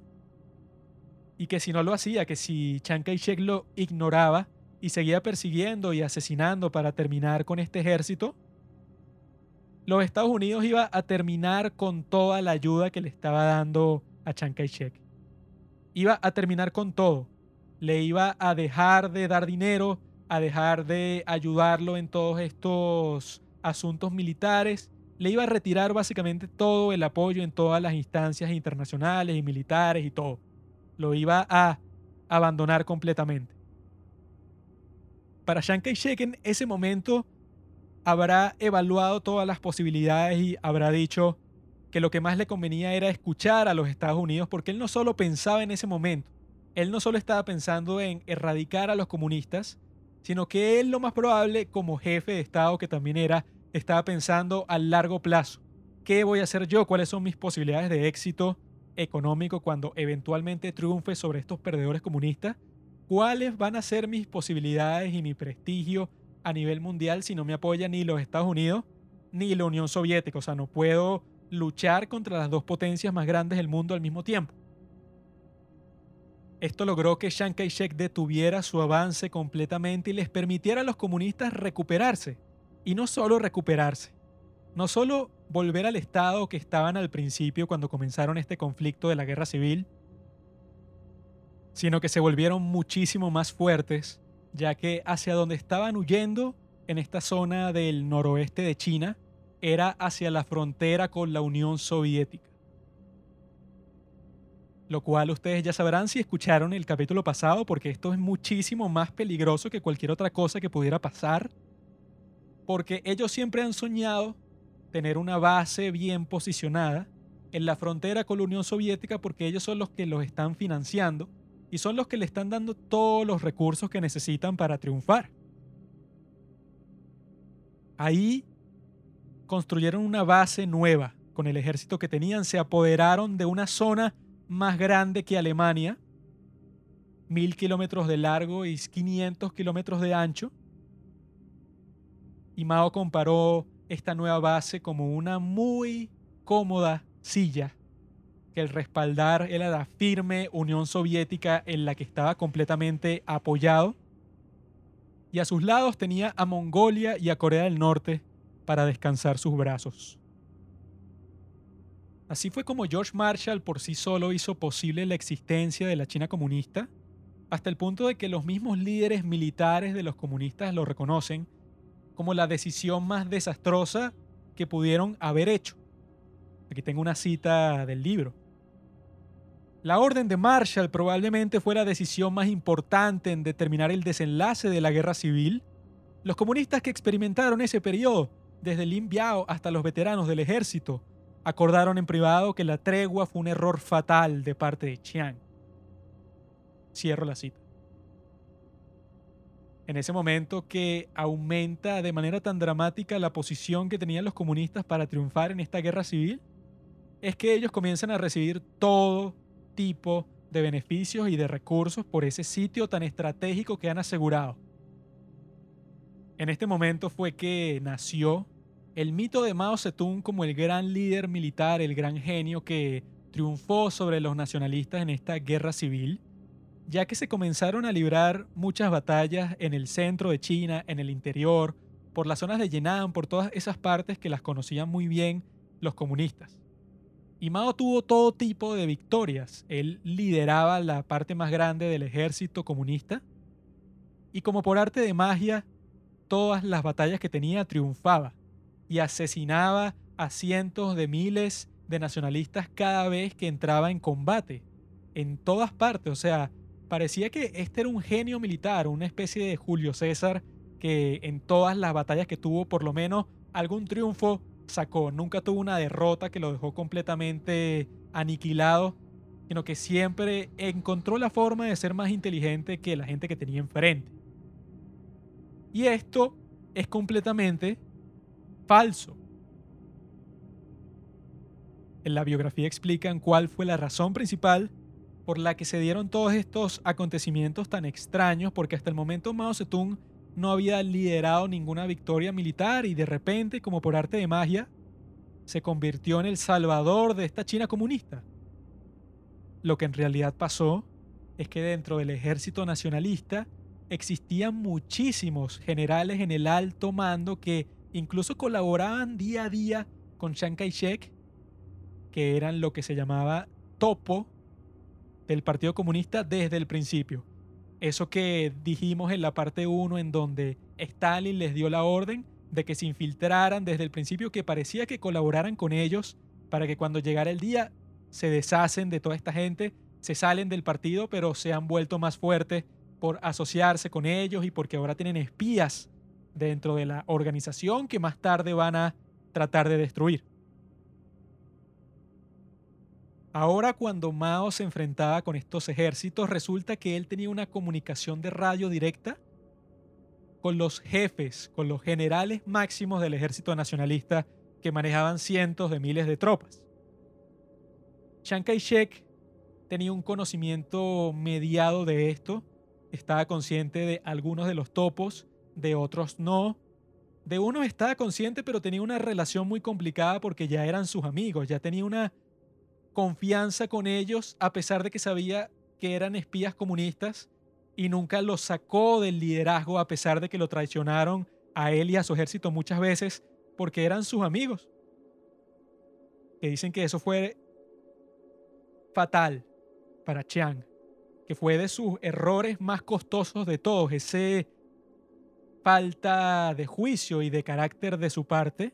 y que si no lo hacía, que si Chiang Kai-shek lo ignoraba y seguía persiguiendo y asesinando para terminar con este ejército, los Estados Unidos iba a terminar con toda la ayuda que le estaba dando a Chiang Kai-shek. Iba a terminar con todo. Le iba a dejar de dar dinero, a dejar de ayudarlo en todos estos asuntos militares, le iba a retirar básicamente todo el apoyo en todas las instancias internacionales y militares y todo. Lo iba a abandonar completamente. Para Chiang Kai-shek en ese momento habrá evaluado todas las posibilidades y habrá dicho que lo que más le convenía era escuchar a los Estados Unidos porque él no solo pensaba en ese momento, él no solo estaba pensando en erradicar a los comunistas, sino que él lo más probable como jefe de Estado que también era, estaba pensando a largo plazo. ¿Qué voy a hacer yo? ¿Cuáles son mis posibilidades de éxito económico cuando eventualmente triunfe sobre estos perdedores comunistas? ¿Cuáles van a ser mis posibilidades y mi prestigio a nivel mundial si no me apoya ni los Estados Unidos ni la Unión Soviética? O sea, no puedo luchar contra las dos potencias más grandes del mundo al mismo tiempo. Esto logró que Chiang Kai-shek detuviera su avance completamente y les permitiera a los comunistas recuperarse. Y no solo recuperarse, no solo volver al estado que estaban al principio cuando comenzaron este conflicto de la guerra civil, sino que se volvieron muchísimo más fuertes, ya que hacia donde estaban huyendo, en esta zona del noroeste de China, era hacia la frontera con la Unión Soviética. Lo cual ustedes ya sabrán si escucharon el capítulo pasado, porque esto es muchísimo más peligroso que cualquier otra cosa que pudiera pasar, porque ellos siempre han soñado tener una base bien posicionada en la frontera con la Unión Soviética porque ellos son los que los están financiando y son los que le están dando todos los recursos que necesitan para triunfar. Ahí construyeron una base nueva con el ejército que tenían, se apoderaron de una zona más grande que Alemania, mil kilómetros de largo y 500 kilómetros de ancho. Y Mao comparó esta nueva base como una muy cómoda silla, que el respaldar era la firme Unión Soviética en la que estaba completamente apoyado. Y a sus lados tenía a Mongolia y a Corea del Norte para descansar sus brazos. Así fue como George Marshall por sí solo hizo posible la existencia de la China comunista, hasta el punto de que los mismos líderes militares de los comunistas lo reconocen como la decisión más desastrosa que pudieron haber hecho. Aquí tengo una cita del libro. La orden de Marshall probablemente fue la decisión más importante en determinar el desenlace de la guerra civil. Los comunistas que experimentaron ese periodo, desde Lin Biao hasta los veteranos del ejército, acordaron en privado que la tregua fue un error fatal de parte de Chiang. Cierro la cita. En ese momento que aumenta de manera tan dramática la posición que tenían los comunistas para triunfar en esta guerra civil, es que ellos comienzan a recibir todo tipo de beneficios y de recursos por ese sitio tan estratégico que han asegurado. En este momento fue que nació el mito de Mao Zedong como el gran líder militar, el gran genio que triunfó sobre los nacionalistas en esta guerra civil, ya que se comenzaron a librar muchas batallas en el centro de China, en el interior, por las zonas de Yenan, por todas esas partes que las conocían muy bien los comunistas. Y Mao tuvo todo tipo de victorias. Él lideraba la parte más grande del ejército comunista y como por arte de magia, todas las batallas que tenía triunfaba y asesinaba a cientos de miles de nacionalistas cada vez que entraba en combate, en todas partes. O sea, parecía que este era un genio militar, una especie de Julio César que en todas las batallas que tuvo por lo menos algún triunfo sacó, nunca tuvo una derrota que lo dejó completamente aniquilado, sino que siempre encontró la forma de ser más inteligente que la gente que tenía enfrente. Y esto es completamente falso. En la biografía explican cuál fue la razón principal por la que se dieron todos estos acontecimientos tan extraños, porque hasta el momento Mao Zedong no había liderado ninguna victoria militar y de repente, como por arte de magia, se convirtió en el salvador de esta China comunista. Lo que en realidad pasó es que dentro del ejército nacionalista existían muchísimos generales en el alto mando que incluso colaboraban día a día con Chiang Kai-shek, que eran lo que se llamaba topo del Partido Comunista desde el principio. Eso que dijimos en la parte 1 en donde Stalin les dio la orden de que se infiltraran desde el principio, que parecía que colaboraran con ellos para que cuando llegara el día se deshacen de toda esta gente, se salen del partido, pero se han vuelto más fuertes por asociarse con ellos y porque ahora tienen espías dentro de la organización que más tarde van a tratar de destruir. Ahora cuando Mao se enfrentaba con estos ejércitos, resulta que él tenía una comunicación de radio directa con los jefes, con los generales máximos del ejército nacionalista que manejaban cientos de miles de tropas. Chiang Kai-shek tenía un conocimiento mediado de esto, estaba consciente de algunos de los topos, de otros no. De unos estaba consciente, pero tenía una relación muy complicada porque ya eran sus amigos, ya tenía una confianza con ellos a pesar de que sabía que eran espías comunistas y nunca los sacó del liderazgo a pesar de que lo traicionaron a él y a su ejército muchas veces porque eran sus amigos. Que dicen que eso fue fatal para Chiang, que fue de sus errores más costosos de todos, ese falta de juicio y de carácter de su parte,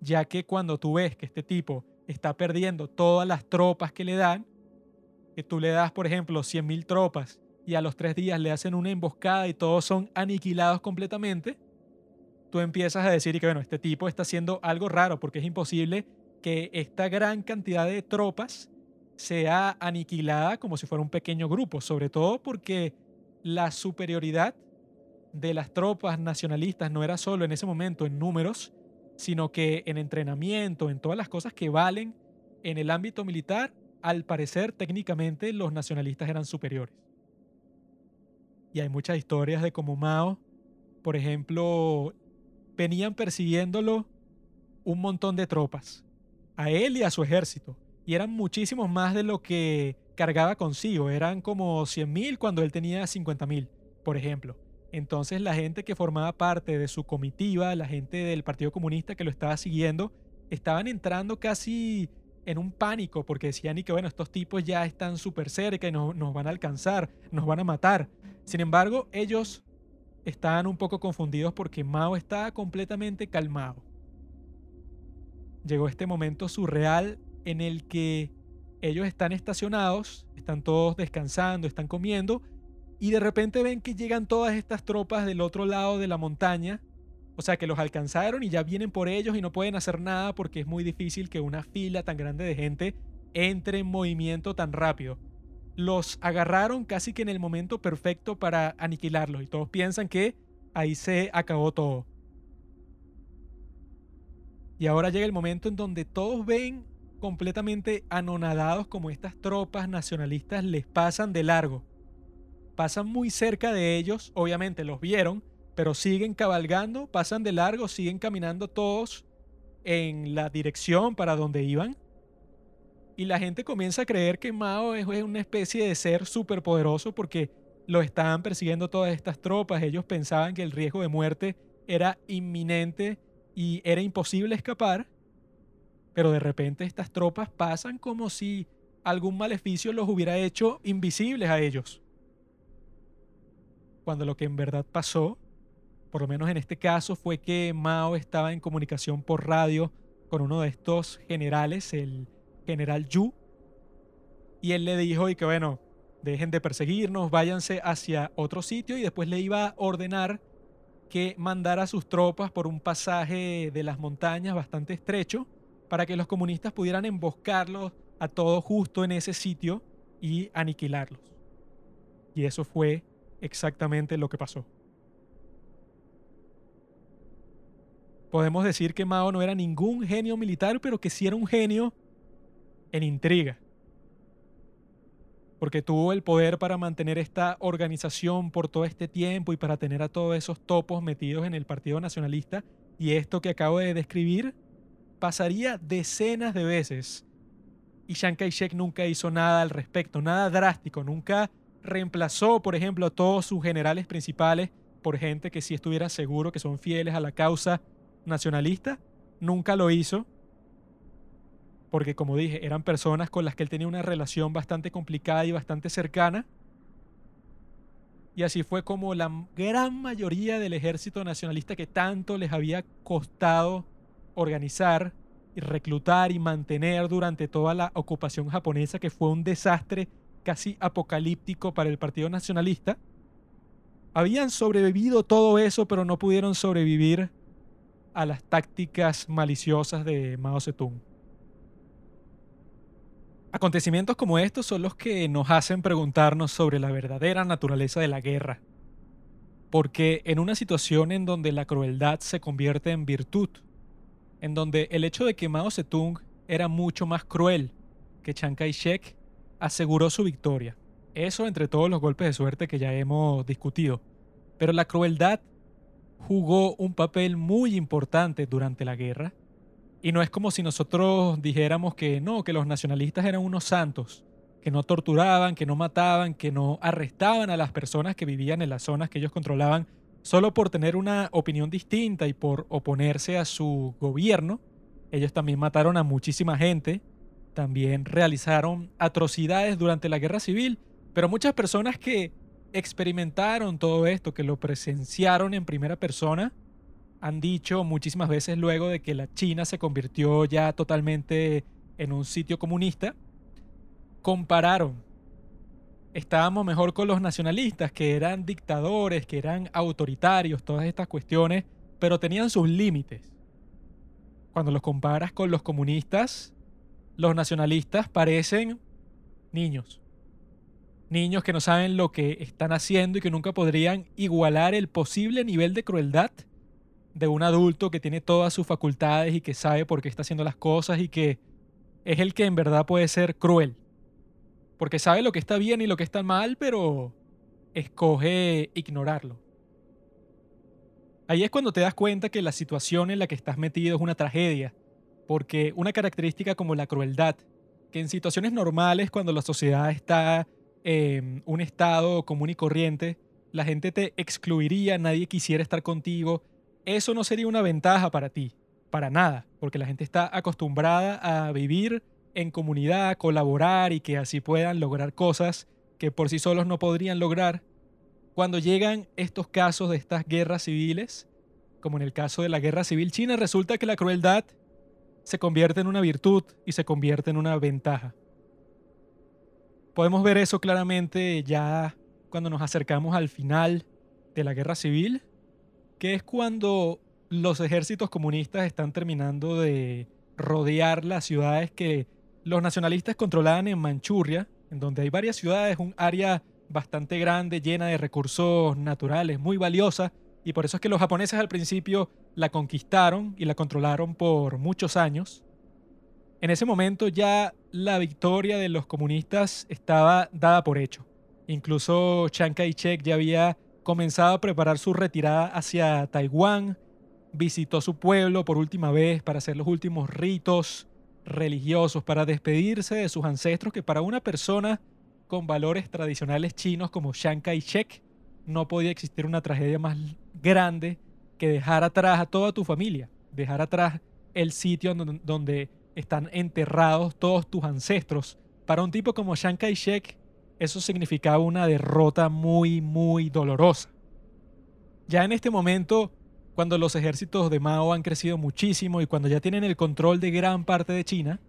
ya que cuando tú ves que este tipo está perdiendo todas las tropas que le dan, que tú le das, por ejemplo, 100.000 tropas y a los tres días le hacen una emboscada y todos son aniquilados completamente, tú empiezas a decir que, bueno, este tipo está haciendo algo raro porque es imposible que esta gran cantidad de tropas sea aniquilada como si fuera un pequeño grupo, sobre todo porque la superioridad de las tropas nacionalistas no era solo en ese momento en números, sino que en entrenamiento, en todas las cosas que valen en el ámbito militar, al parecer técnicamente los nacionalistas eran superiores. Y hay muchas historias de cómo Mao, por ejemplo, venían persiguiéndolo un montón de tropas, a él y a su ejército, y eran muchísimos más de lo que cargaba consigo, eran como 100.000 cuando él tenía 50.000, por ejemplo. Entonces la gente que formaba parte de su comitiva, la gente del Partido Comunista que lo estaba siguiendo, estaban entrando casi en un pánico porque decían y que bueno, estos tipos ya están súper cerca y nos, nos van a alcanzar, nos van a matar. Sin embargo, ellos estaban un poco confundidos porque Mao estaba completamente calmado. Llegó este momento surreal en el que ellos están estacionados, están todos descansando, están comiendo y de repente ven que llegan todas estas tropas del otro lado de la montaña. O sea, que los alcanzaron y ya vienen por ellos y no pueden hacer nada porque es muy difícil que una fila tan grande de gente entre en movimiento tan rápido. Los agarraron casi que en el momento perfecto para aniquilarlos y todos piensan que ahí se acabó todo. Y ahora llega el momento en donde todos ven completamente anonadados como estas tropas nacionalistas les pasan de largo pasan muy cerca de ellos, obviamente los vieron, pero siguen cabalgando, pasan de largo, siguen caminando todos en la dirección para donde iban. Y la gente comienza a creer que Mao es una especie de ser superpoderoso porque lo estaban persiguiendo todas estas tropas. Ellos pensaban que el riesgo de muerte era inminente y era imposible escapar. Pero de repente estas tropas pasan como si algún maleficio los hubiera hecho invisibles a ellos cuando lo que en verdad pasó, por lo menos en este caso, fue que Mao estaba en comunicación por radio con uno de estos generales, el general Yu, y él le dijo y que bueno, dejen de perseguirnos, váyanse hacia otro sitio y después le iba a ordenar que mandara sus tropas por un pasaje de las montañas bastante estrecho para que los comunistas pudieran emboscarlos a todos justo en ese sitio y aniquilarlos. Y eso fue exactamente lo que pasó. Podemos decir que Mao no era ningún genio militar, pero que sí era un genio en intriga. Porque tuvo el poder para mantener esta organización por todo este tiempo y para tener a todos esos topos metidos en el Partido Nacionalista. Y esto que acabo de describir pasaría decenas de veces. Y Chiang Kai-shek nunca hizo nada al respecto, nada drástico, nunca reemplazó, por ejemplo, a todos sus generales principales por gente que sí estuviera seguro que son fieles a la causa nacionalista. Nunca lo hizo. Porque, como dije, eran personas con las que él tenía una relación bastante complicada y bastante cercana. Y así fue como la gran mayoría del ejército nacionalista que tanto les había costado organizar y reclutar y mantener durante toda la ocupación japonesa, que fue un desastre casi apocalíptico para el Partido Nacionalista. Habían sobrevivido todo eso, pero no pudieron sobrevivir a las tácticas maliciosas de Mao Zedong. Acontecimientos como estos son los que nos hacen preguntarnos sobre la verdadera naturaleza de la guerra. Porque en una situación en donde la crueldad se convierte en virtud, en donde el hecho de que Mao Zedong era mucho más cruel que Chiang Kai-shek aseguró su victoria. Eso entre todos los golpes de suerte que ya hemos discutido. Pero la crueldad jugó un papel muy importante durante la guerra. Y no es como si nosotros dijéramos que no, que los nacionalistas eran unos santos, que no torturaban, que no mataban, que no arrestaban a las personas que vivían en las zonas que ellos controlaban solo por tener una opinión distinta y por oponerse a su gobierno. Ellos también mataron a muchísima gente, también realizaron atrocidades durante la guerra civil, pero muchas personas que experimentaron todo esto, que lo presenciaron en primera persona, han dicho muchísimas veces luego de que la China se convirtió ya totalmente en un sitio comunista, compararon estábamos mejor con los nacionalistas, que eran dictadores, que eran autoritarios, todas estas cuestiones, pero tenían sus límites. Cuando los comparas con los comunistas, los nacionalistas parecen niños. Niños que no saben lo que están haciendo y que nunca podrían igualar el posible nivel de crueldad de un adulto que tiene todas sus facultades y que sabe por qué está haciendo las cosas y que es el que en verdad puede ser cruel porque sabe lo que está bien y lo que está mal, pero escoge ignorarlo. Ahí es cuando te das cuenta que la situación en la que estás metido es una tragedia, porque una característica como la crueldad, que en situaciones normales, cuando la sociedad está en un estado común y corriente, la gente te excluiría, nadie quisiera estar contigo, eso no sería una ventaja para ti, para nada, porque la gente está acostumbrada a vivir en comunidad, colaborar y que así puedan lograr cosas que por sí solos no podrían lograr, cuando llegan estos casos de estas guerras civiles, como en el caso de la guerra civil china, resulta que la crueldad se convierte en una virtud y se convierte en una ventaja. Podemos ver eso claramente ya cuando nos acercamos al final de la guerra civil, que es cuando los ejércitos comunistas están terminando de rodear las ciudades que los nacionalistas controlaban en Manchuria, en donde hay varias ciudades, un área bastante grande, llena de recursos naturales, muy valiosa, y por eso es que los japoneses al principio la conquistaron y la controlaron por muchos años. En ese momento ya la victoria de los comunistas estaba dada por hecho. Incluso Chiang Kai-shek ya había comenzado a preparar su retirada hacia Taiwán, visitó su pueblo por última vez para hacer los últimos ritos religiosos para despedirse de sus ancestros que para una persona con valores tradicionales chinos como Chiang Kai-shek no podía existir una tragedia más grande que dejar atrás a toda tu familia, dejar atrás el sitio donde están enterrados todos tus ancestros. Para un tipo como Chiang Kai-shek, eso significaba una derrota muy, muy dolorosa. Ya en este momento, cuando los ejércitos de Mao han crecido muchísimo y cuando ya tienen el control de gran parte de China,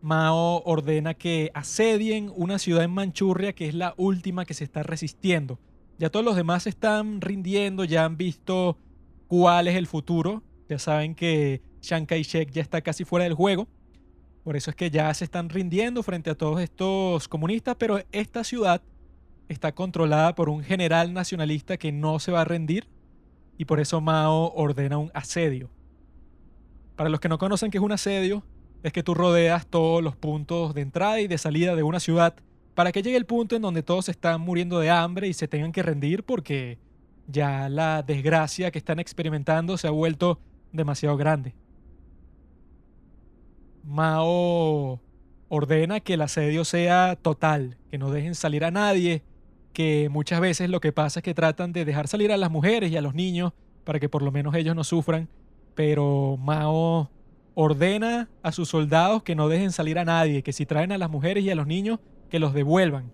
Mao ordena que asedien una ciudad en Manchuria que es la última que se está resistiendo. Ya todos los demás se están rindiendo, ya han visto cuál es el futuro. Ya saben que Chiang Kai-shek ya está casi fuera del juego. Por eso es que ya se están rindiendo frente a todos estos comunistas, pero esta ciudad está controlada por un general nacionalista que no se va a rendir y por eso Mao ordena un asedio. Para los que no conocen qué es un asedio, es que tú rodeas todos los puntos de entrada y de salida de una ciudad para que llegue el punto en donde todos están muriendo de hambre y se tengan que rendir porque ya la desgracia que están experimentando se ha vuelto demasiado grande. Mao ordena que el asedio sea total, que no dejen salir a nadie, que muchas veces lo que pasa es que tratan de dejar salir a las mujeres y a los niños para que por lo menos ellos no sufran, pero Mao ordena a sus soldados que no dejen salir a nadie, que si traen a las mujeres y a los niños, que los devuelvan.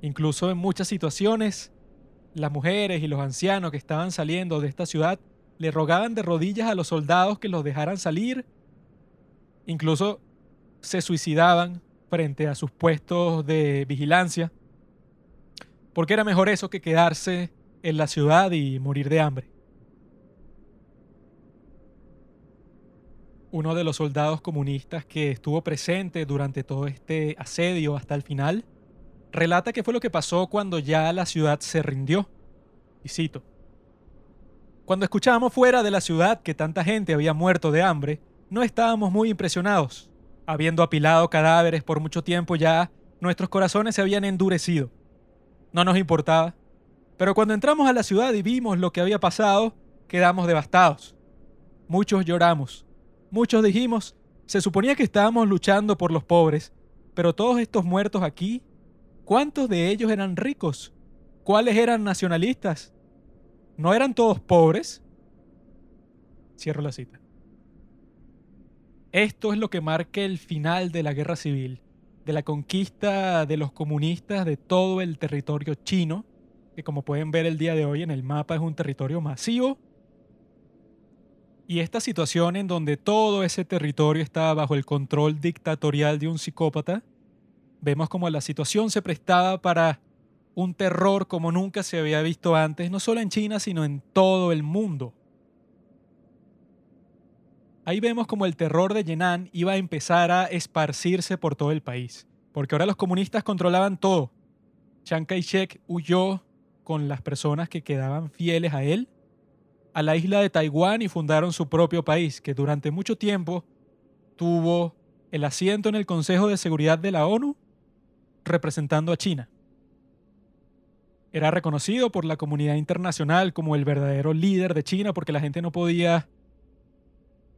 Incluso en muchas situaciones, las mujeres y los ancianos que estaban saliendo de esta ciudad le rogaban de rodillas a los soldados que los dejaran salir. Incluso se suicidaban frente a sus puestos de vigilancia, porque era mejor eso que quedarse en la ciudad y morir de hambre. uno de los soldados comunistas que estuvo presente durante todo este asedio hasta el final, relata qué fue lo que pasó cuando ya la ciudad se rindió. Y cito, Cuando escuchábamos fuera de la ciudad que tanta gente había muerto de hambre, no estábamos muy impresionados. Habiendo apilado cadáveres por mucho tiempo ya, nuestros corazones se habían endurecido. No nos importaba. Pero cuando entramos a la ciudad y vimos lo que había pasado, quedamos devastados. Muchos lloramos, Muchos dijimos, se suponía que estábamos luchando por los pobres, pero todos estos muertos aquí, ¿cuántos de ellos eran ricos? ¿Cuáles eran nacionalistas? ¿No eran todos pobres? Cierro la cita. Esto es lo que marca el final de la guerra civil, de la conquista de los comunistas de todo el territorio chino, que como pueden ver el día de hoy en el mapa es un territorio masivo y esta situación en donde todo ese territorio está bajo el control dictatorial de un psicópata, vemos como la situación se prestaba para un terror como nunca se había visto antes, no solo en China, sino en todo el mundo. Ahí vemos como el terror de Yenan iba a empezar a esparcirse por todo el país, porque ahora los comunistas controlaban todo. Chiang Kai-shek huyó con las personas que quedaban fieles a él a la isla de Taiwán y fundaron su propio país, que durante mucho tiempo tuvo el asiento en el Consejo de Seguridad de la ONU representando a China. Era reconocido por la comunidad internacional como el verdadero líder de China porque la gente no podía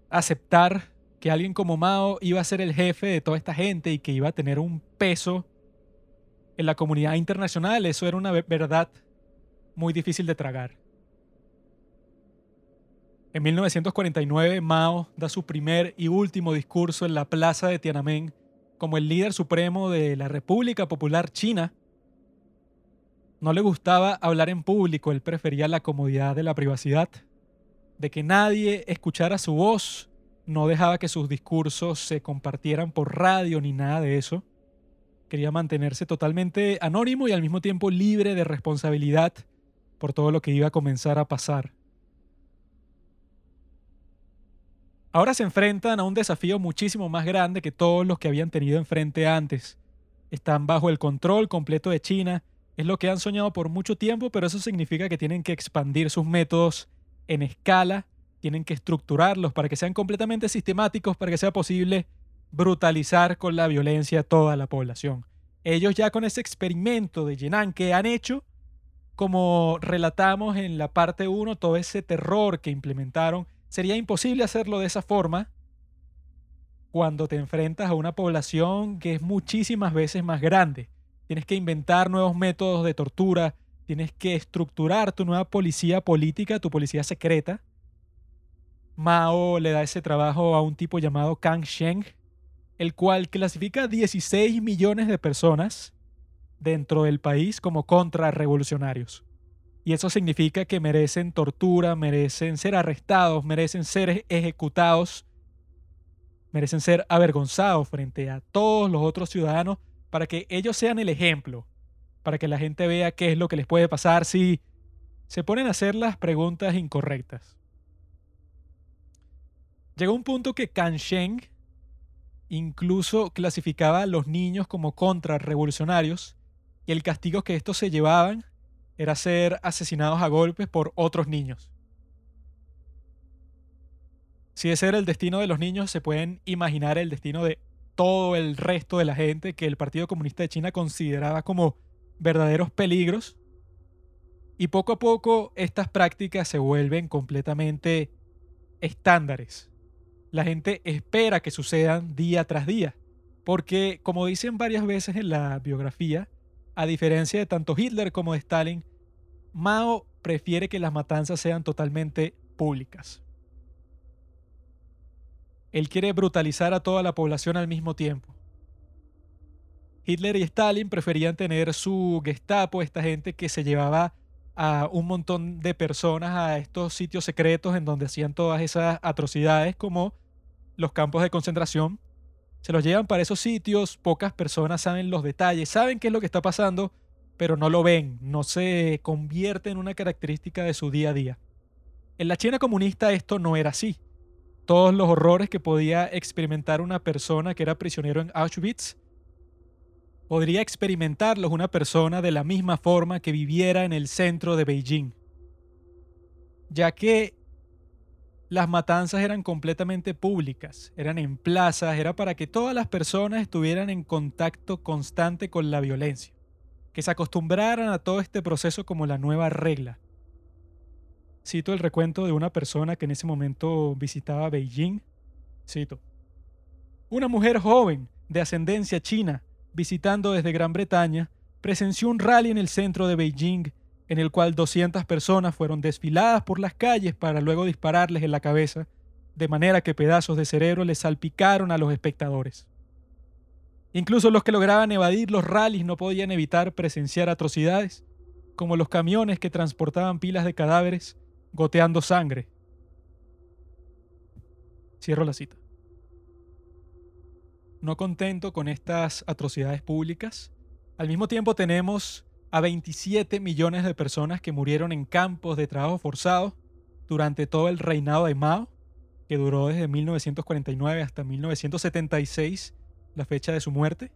aceptar que alguien como Mao iba a ser el jefe de toda esta gente y que iba a tener un peso en la comunidad internacional. Eso era una verdad muy difícil de tragar. En 1949, Mao da su primer y último discurso en la plaza de Tiananmen como el líder supremo de la República Popular China. No le gustaba hablar en público, él prefería la comodidad de la privacidad, de que nadie escuchara su voz, no dejaba que sus discursos se compartieran por radio ni nada de eso. Quería mantenerse totalmente anónimo y al mismo tiempo libre de responsabilidad por todo lo que iba a comenzar a pasar. Ahora se enfrentan a un desafío muchísimo más grande que todos los que habían tenido enfrente antes. Están bajo el control completo de China, es lo que han soñado por mucho tiempo, pero eso significa que tienen que expandir sus métodos en escala, tienen que estructurarlos para que sean completamente sistemáticos, para que sea posible brutalizar con la violencia a toda la población. Ellos ya con ese experimento de Yenan que han hecho, como relatamos en la parte 1, todo ese terror que implementaron Sería imposible hacerlo de esa forma cuando te enfrentas a una población que es muchísimas veces más grande. Tienes que inventar nuevos métodos de tortura, tienes que estructurar tu nueva policía política, tu policía secreta. Mao le da ese trabajo a un tipo llamado Kang Sheng, el cual clasifica 16 millones de personas dentro del país como contrarrevolucionarios. Y eso significa que merecen tortura, merecen ser arrestados, merecen ser ejecutados, merecen ser avergonzados frente a todos los otros ciudadanos para que ellos sean el ejemplo, para que la gente vea qué es lo que les puede pasar si se ponen a hacer las preguntas incorrectas. Llegó un punto que Sheng incluso clasificaba a los niños como contrarrevolucionarios y el castigo que estos se llevaban era ser asesinados a golpes por otros niños. Si ese era el destino de los niños, se pueden imaginar el destino de todo el resto de la gente que el Partido Comunista de China consideraba como verdaderos peligros. Y poco a poco estas prácticas se vuelven completamente estándares. La gente espera que sucedan día tras día, porque como dicen varias veces en la biografía, a diferencia de tanto Hitler como de Stalin, Mao prefiere que las matanzas sean totalmente públicas. Él quiere brutalizar a toda la población al mismo tiempo. Hitler y Stalin preferían tener su Gestapo, esta gente que se llevaba a un montón de personas a estos sitios secretos en donde hacían todas esas atrocidades como los campos de concentración. Se los llevan para esos sitios, pocas personas saben los detalles, saben qué es lo que está pasando, pero no lo ven, no se convierte en una característica de su día a día. En la China comunista esto no era así todos los horrores que podía experimentar una persona que era prisionero en Auschwitz, podría experimentarlos una persona de la misma forma que viviera en el centro de Beijing, ya que las matanzas eran completamente públicas, eran en plazas, era para que todas las personas estuvieran en contacto constante con la violencia, que se acostumbraran a todo este proceso como la nueva regla Cito el recuento de una persona que en ese momento visitaba Beijing. Cito. Una mujer joven de ascendencia china, visitando desde Gran Bretaña, presenció un rally en el centro de Beijing en el cual 200 personas fueron desfiladas por las calles para luego dispararles en la cabeza, de manera que pedazos de cerebro les salpicaron a los espectadores. Incluso los que lograban evadir los rallies no podían evitar presenciar atrocidades, como los camiones que transportaban pilas de cadáveres goteando sangre. Cierro la cita. No contento con estas atrocidades públicas, al mismo tiempo tenemos a 27 millones de personas que murieron en campos de trabajo forzado durante todo el reinado de Mao, que duró desde 1949 hasta 1976, la fecha de su muerte.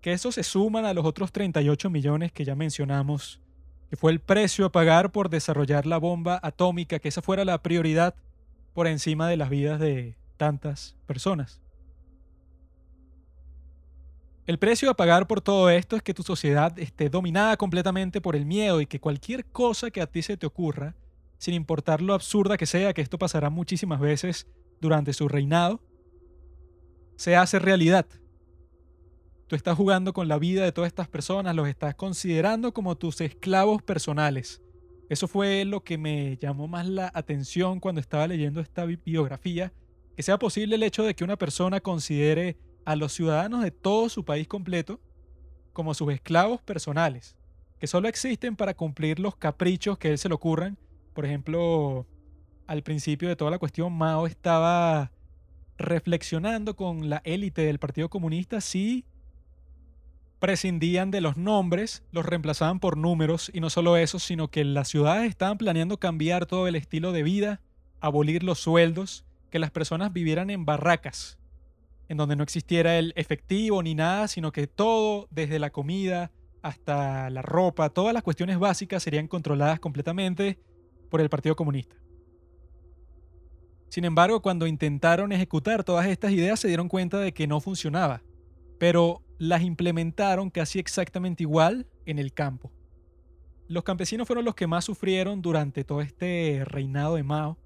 Que eso se suman a los otros 38 millones que ya mencionamos que fue el precio a pagar por desarrollar la bomba atómica, que esa fuera la prioridad por encima de las vidas de tantas personas. El precio a pagar por todo esto es que tu sociedad esté dominada completamente por el miedo y que cualquier cosa que a ti se te ocurra, sin importar lo absurda que sea, que esto pasará muchísimas veces durante su reinado, se hace realidad. Tú estás jugando con la vida de todas estas personas, los estás considerando como tus esclavos personales. Eso fue lo que me llamó más la atención cuando estaba leyendo esta biografía, que sea posible el hecho de que una persona considere a los ciudadanos de todo su país completo como sus esclavos personales, que solo existen para cumplir los caprichos que a él se le ocurran. Por ejemplo, al principio de toda la cuestión, Mao estaba reflexionando con la élite del Partido Comunista si prescindían de los nombres, los reemplazaban por números y no solo eso, sino que las ciudades estaban planeando cambiar todo el estilo de vida, abolir los sueldos, que las personas vivieran en barracas, en donde no existiera el efectivo ni nada, sino que todo, desde la comida hasta la ropa, todas las cuestiones básicas serían controladas completamente por el Partido Comunista. Sin embargo, cuando intentaron ejecutar todas estas ideas se dieron cuenta de que no funcionaba. Pero las implementaron casi exactamente igual en el campo. Los campesinos fueron los que más sufrieron durante todo este reinado de Mao,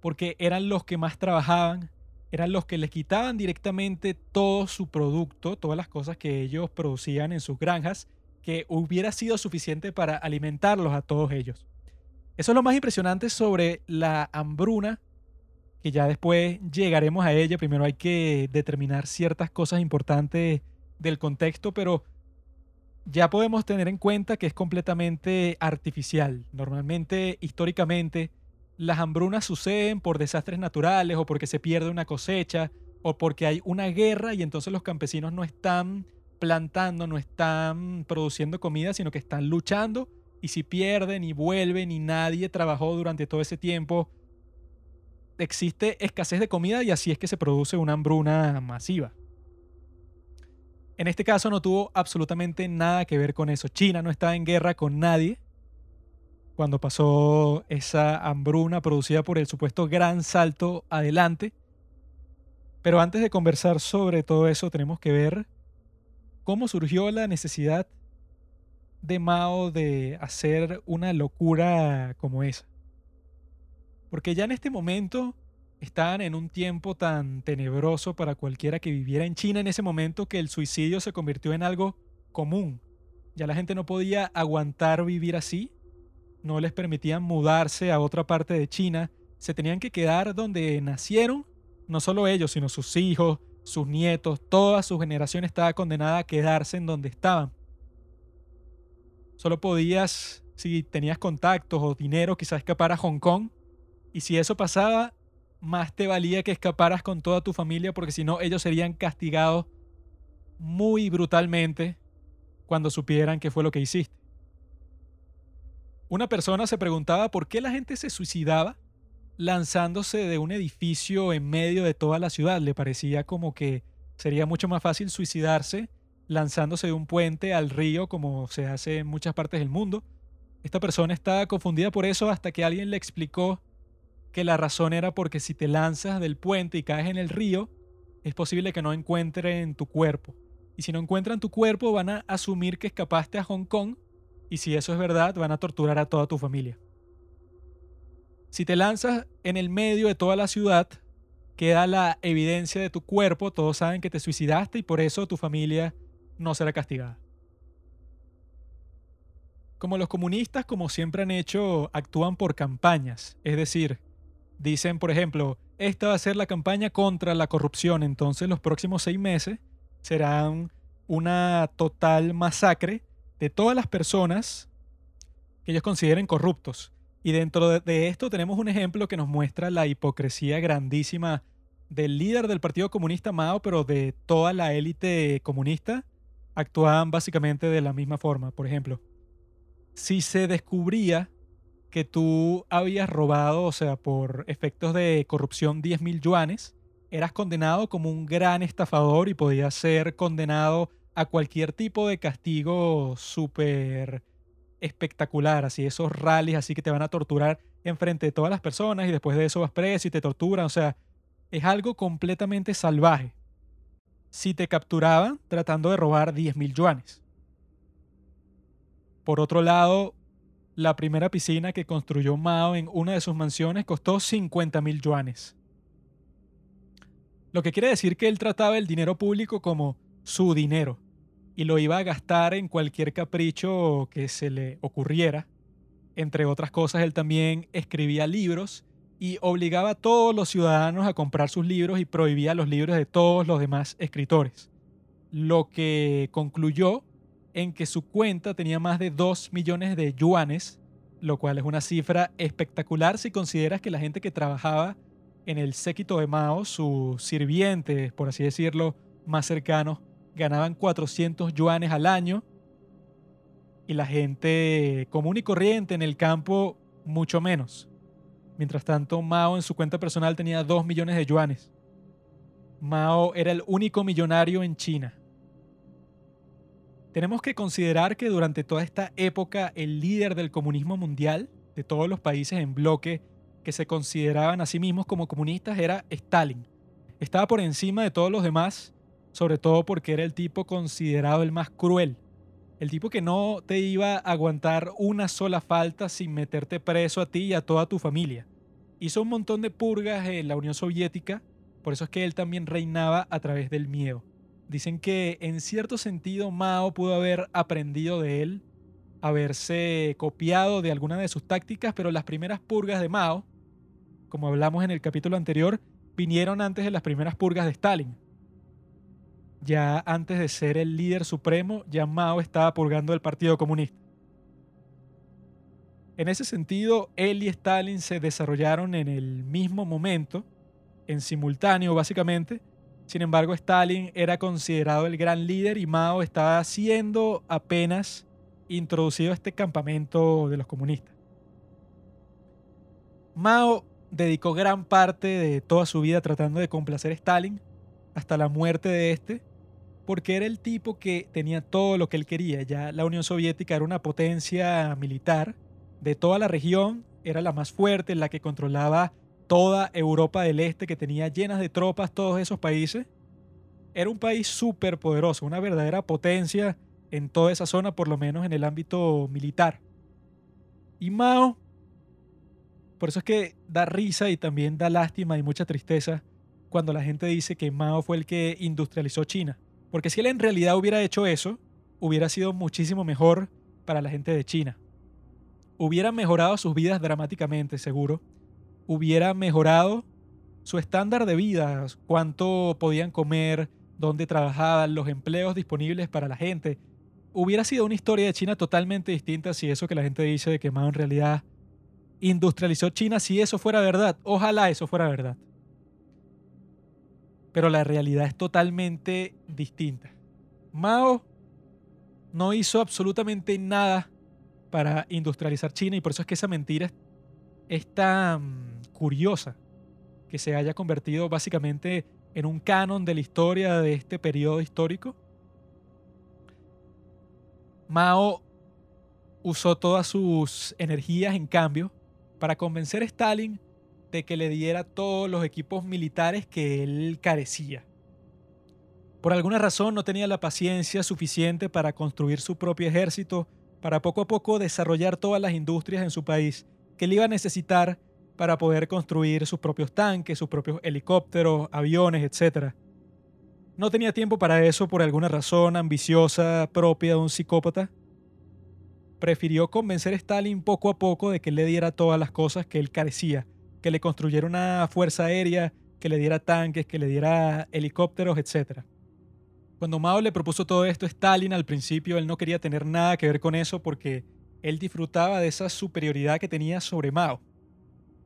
porque eran los que más trabajaban, eran los que les quitaban directamente todo su producto, todas las cosas que ellos producían en sus granjas, que hubiera sido suficiente para alimentarlos a todos ellos. Eso es lo más impresionante sobre la hambruna que ya después llegaremos a ella. Primero hay que determinar ciertas cosas importantes del contexto, pero ya podemos tener en cuenta que es completamente artificial. Normalmente, históricamente, las hambrunas suceden por desastres naturales o porque se pierde una cosecha o porque hay una guerra y entonces los campesinos no están plantando, no están produciendo comida, sino que están luchando y si pierden y vuelven y nadie trabajó durante todo ese tiempo, existe escasez de comida y así es que se produce una hambruna masiva. En este caso no tuvo absolutamente nada que ver con eso. China no estaba en guerra con nadie cuando pasó esa hambruna producida por el supuesto gran salto adelante. Pero antes de conversar sobre todo eso tenemos que ver cómo surgió la necesidad de Mao de hacer una locura como esa. Porque ya en este momento estaban en un tiempo tan tenebroso para cualquiera que viviera en China en ese momento que el suicidio se convirtió en algo común. Ya la gente no podía aguantar vivir así, no les permitían mudarse a otra parte de China, se tenían que quedar donde nacieron, no solo ellos, sino sus hijos, sus nietos, toda su generación estaba condenada a quedarse en donde estaban. Solo podías, si tenías contactos o dinero, quizás escapar a Hong Kong. Y si eso pasaba, más te valía que escaparas con toda tu familia porque si no ellos serían castigados muy brutalmente cuando supieran qué fue lo que hiciste. Una persona se preguntaba por qué la gente se suicidaba lanzándose de un edificio en medio de toda la ciudad. Le parecía como que sería mucho más fácil suicidarse lanzándose de un puente al río como se hace en muchas partes del mundo. Esta persona estaba confundida por eso hasta que alguien le explicó que la razón era porque si te lanzas del puente y caes en el río, es posible que no encuentren tu cuerpo. Y si no encuentran tu cuerpo, van a asumir que escapaste a Hong Kong y si eso es verdad, van a torturar a toda tu familia. Si te lanzas en el medio de toda la ciudad, queda la evidencia de tu cuerpo, todos saben que te suicidaste y por eso tu familia no será castigada. Como los comunistas, como siempre han hecho, actúan por campañas, es decir, Dicen, por ejemplo, esta va a ser la campaña contra la corrupción, entonces los próximos seis meses serán una total masacre de todas las personas que ellos consideren corruptos. Y dentro de, esto tenemos un ejemplo que nos muestra la hipocresía grandísima del líder del Partido Comunista Mao, pero de toda la élite comunista, actuaban básicamente de la misma forma. Por ejemplo, si se descubría que tú habías robado, o sea, por efectos de corrupción 10 mil yuanes, eras condenado como un gran estafador y podías ser condenado a cualquier tipo de castigo súper espectacular, así esos rallies así que te van a torturar enfrente de todas las personas y después de eso vas preso y te torturan, o sea, es algo completamente salvaje. Si te capturaban tratando de robar 10 mil yuanes. Por otro lado, la primera piscina que construyó Mao en una de sus mansiones costó 50 mil yuanes. Lo que quiere decir que él trataba el dinero público como su dinero y lo iba a gastar en cualquier capricho que se le ocurriera. Entre otras cosas, él también escribía libros y obligaba a todos los ciudadanos a comprar sus libros y prohibía los libros de todos los demás escritores. Lo que concluyó en que su cuenta tenía más de 2 millones de yuanes, lo cual es una cifra espectacular si consideras que la gente que trabajaba en el séquito de Mao, sus sirvientes, por así decirlo, más cercanos, ganaban 400 yuanes al año y la gente común y corriente en el campo mucho menos. Mientras tanto, Mao en su cuenta personal tenía 2 millones de yuanes. Mao era el único millonario en China tenemos que considerar que durante toda esta época el líder del comunismo mundial, de todos los países en bloque que se consideraban a sí mismos como comunistas, era Stalin. Estaba por encima de todos los demás, sobre todo porque era el tipo considerado el más cruel. El tipo que no te iba a aguantar una sola falta sin meterte preso a ti y a toda tu familia. Hizo un montón de purgas en la Unión Soviética, por eso es que él también reinaba a través del miedo. Dicen que en cierto sentido Mao pudo haber aprendido de él, haberse copiado de alguna de sus tácticas, pero las primeras purgas de Mao, como hablamos en el capítulo anterior, vinieron antes de las primeras purgas de Stalin. Ya antes de ser el líder supremo, ya Mao estaba purgando el Partido Comunista. En ese sentido, él y Stalin se desarrollaron en el mismo momento, en simultáneo básicamente. Sin embargo, Stalin era considerado el gran líder y Mao estaba siendo apenas introducido a este campamento de los comunistas. Mao dedicó gran parte de toda su vida tratando de complacer a Stalin hasta la muerte de este, porque era el tipo que tenía todo lo que él quería. Ya la Unión Soviética era una potencia militar de toda la región, era la más fuerte, la que controlaba toda Europa del Este, que tenía llenas de tropas todos esos países. Era un país súper poderoso, una verdadera potencia en toda esa zona, por lo menos en el ámbito militar. Y Mao, por eso es que da risa y también da lástima y mucha tristeza cuando la gente dice que Mao fue el que industrializó China. Porque si él en realidad hubiera hecho eso, hubiera sido muchísimo mejor para la gente de China. Hubiera mejorado sus vidas dramáticamente, seguro. Hubiera mejorado su estándar de vida, cuánto podían comer, dónde trabajaban, los empleos disponibles para la gente. Hubiera sido una historia de China totalmente distinta si eso que la gente dice de que Mao en realidad industrializó China, si eso fuera verdad. Ojalá eso fuera verdad pero la realidad es totalmente distinta. Mao no hizo absolutamente nada para industrializar China y por eso es que esa mentira es tan curiosa que se haya convertido básicamente en un canon de la historia de este periodo histórico. Mao usó todas sus energías en cambio para convencer a Stalin de que le diera todos los equipos militares que él carecía. Por alguna razón no tenía la paciencia suficiente para construir su propio ejército, para poco a poco desarrollar todas las industrias en su país que él iba a necesitar para poder construir sus propios tanques, sus propios helicópteros, aviones, etc. No tenía tiempo para eso por alguna razón ambiciosa propia de un psicópata. Prefirió convencer a Stalin poco a poco de que le diera todas las cosas que él carecía que le construyera una fuerza aérea, que le diera tanques, que le diera helicópteros, etc. Cuando Mao le propuso todo esto a Stalin al principio, él no quería tener nada que ver con eso porque él disfrutaba de esa superioridad que tenía sobre Mao.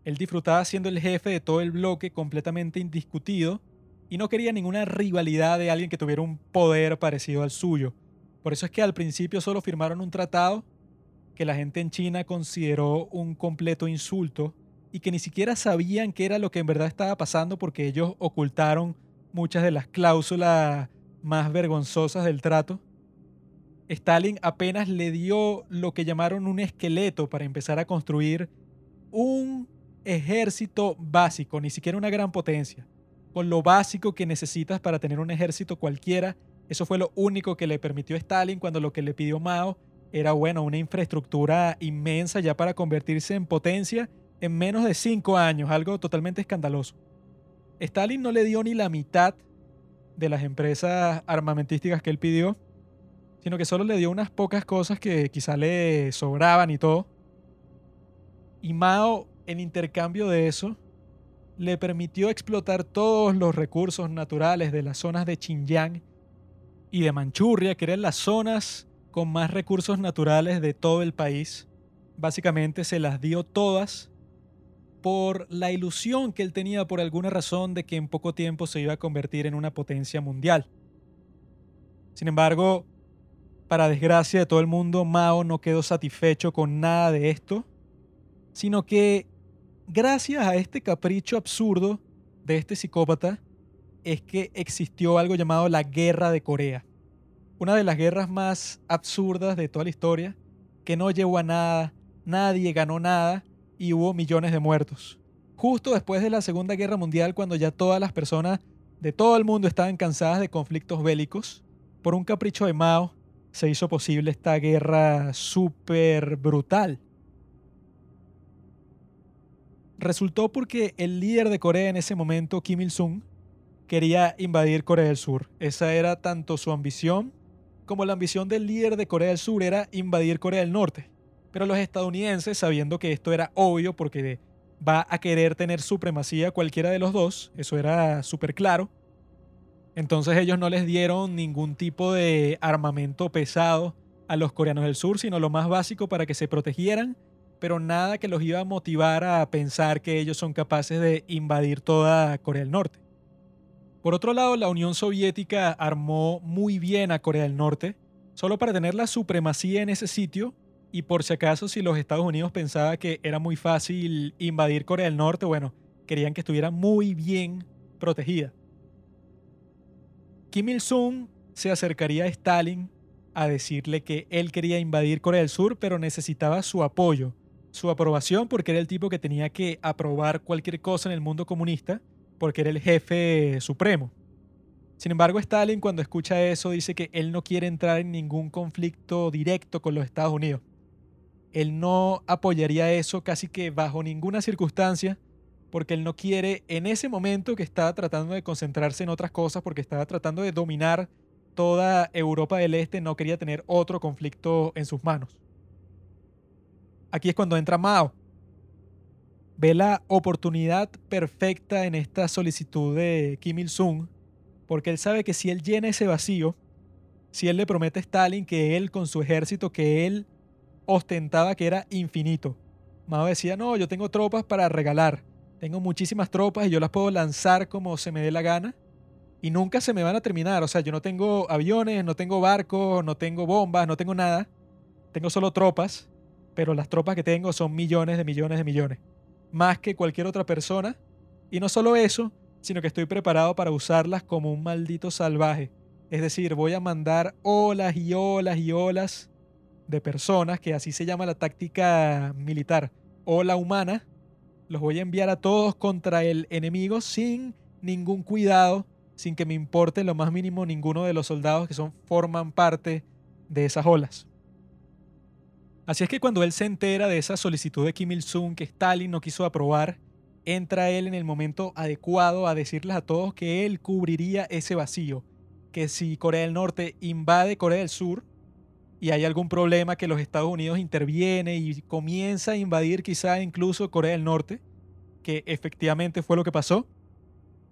Él disfrutaba siendo el jefe de todo el bloque completamente indiscutido y no quería ninguna rivalidad de alguien que tuviera un poder parecido al suyo. Por eso es que al principio solo firmaron un tratado que la gente en China consideró un completo insulto y que ni siquiera sabían qué era lo que en verdad estaba pasando porque ellos ocultaron muchas de las cláusulas más vergonzosas del trato. Stalin apenas le dio lo que llamaron un esqueleto para empezar a construir un ejército básico, ni siquiera una gran potencia. Con lo básico que necesitas para tener un ejército cualquiera, eso fue lo único que le permitió Stalin cuando lo que le pidió Mao era, bueno, una infraestructura inmensa ya para convertirse en potencia en menos de cinco años, algo totalmente escandaloso. Stalin no le dio ni la mitad de las empresas armamentísticas que él pidió, sino que solo le dio unas pocas cosas que quizá le sobraban y todo. Y Mao, en intercambio de eso, le permitió explotar todos los recursos naturales de las zonas de Xinjiang y de Manchuria, que eran las zonas con más recursos naturales de todo el país. Básicamente se las dio todas por la ilusión que él tenía por alguna razón de que en poco tiempo se iba a convertir en una potencia mundial. Sin embargo, para desgracia de todo el mundo, Mao no quedó satisfecho con nada de esto, sino que gracias a este capricho absurdo de este psicópata, es que existió algo llamado la Guerra de Corea. Una de las guerras más absurdas de toda la historia, que no llevó a nada, nadie ganó nada, y hubo millones de muertos. Justo después de la Segunda Guerra Mundial, cuando ya todas las personas de todo el mundo estaban cansadas de conflictos bélicos, por un capricho de Mao se hizo posible esta guerra súper brutal. Resultó porque el líder de Corea en ese momento, Kim Il-sung, quería invadir Corea del Sur. Esa era tanto su ambición como la ambición del líder de Corea del Sur era invadir Corea del Norte. Pero los estadounidenses, sabiendo que esto era obvio porque va a querer tener supremacía cualquiera de los dos, eso era súper claro, entonces ellos no les dieron ningún tipo de armamento pesado a los coreanos del sur, sino lo más básico para que se protegieran pero nada que los iba a motivar a pensar que ellos son capaces de invadir toda Corea del Norte. Por otro lado, la Unión Soviética armó muy bien a Corea del Norte, solo para tener la supremacía en ese sitio y por si acaso si los Estados Unidos pensaba que era muy fácil invadir Corea del Norte, bueno, querían que estuviera muy bien protegida. Kim Il-sung se acercaría a Stalin a decirle que él quería invadir Corea del Sur, pero necesitaba su apoyo, su aprobación, porque era el tipo que tenía que aprobar cualquier cosa en el mundo comunista, porque era el jefe supremo. Sin embargo, Stalin cuando escucha eso dice que él no quiere entrar en ningún conflicto directo con los Estados Unidos. Él no apoyaría eso casi que bajo ninguna circunstancia, porque él no quiere en ese momento que estaba tratando de concentrarse en otras cosas, porque estaba tratando de dominar toda Europa del Este, no quería tener otro conflicto en sus manos. Aquí es cuando entra Mao. Ve la oportunidad perfecta en esta solicitud de Kim Il-sung, porque él sabe que si él llena ese vacío, si él le promete a Stalin que él con su ejército, que él ostentaba que era infinito. Mao decía, no, yo tengo tropas para regalar, tengo muchísimas tropas y yo las puedo lanzar como se me dé la gana y nunca se me van a terminar. O sea, yo no tengo aviones, no tengo barcos, no tengo bombas, no tengo nada. Tengo solo tropas pero las tropas que tengo son millones de millones de millones. Más que cualquier otra persona. Y no solo eso, sino que estoy preparado para usarlas como un maldito salvaje. Es decir, voy a mandar olas y olas y olas de personas, que así se llama la táctica militar, ola humana. Los voy a enviar a todos contra el enemigo sin ningún cuidado, sin que me importe lo más mínimo ninguno de los soldados que son, forman parte de esas olas. Así es que cuando él se entera de esa solicitud de Kim Il-sung que Stalin no quiso aprobar, entra él en el momento adecuado a decirles a todos que él cubriría ese vacío, que si Corea del Norte invade Corea del Sur y hay algún problema que los Estados Unidos interviene y comienza a invadir quizá incluso Corea del Norte, que efectivamente fue lo que pasó,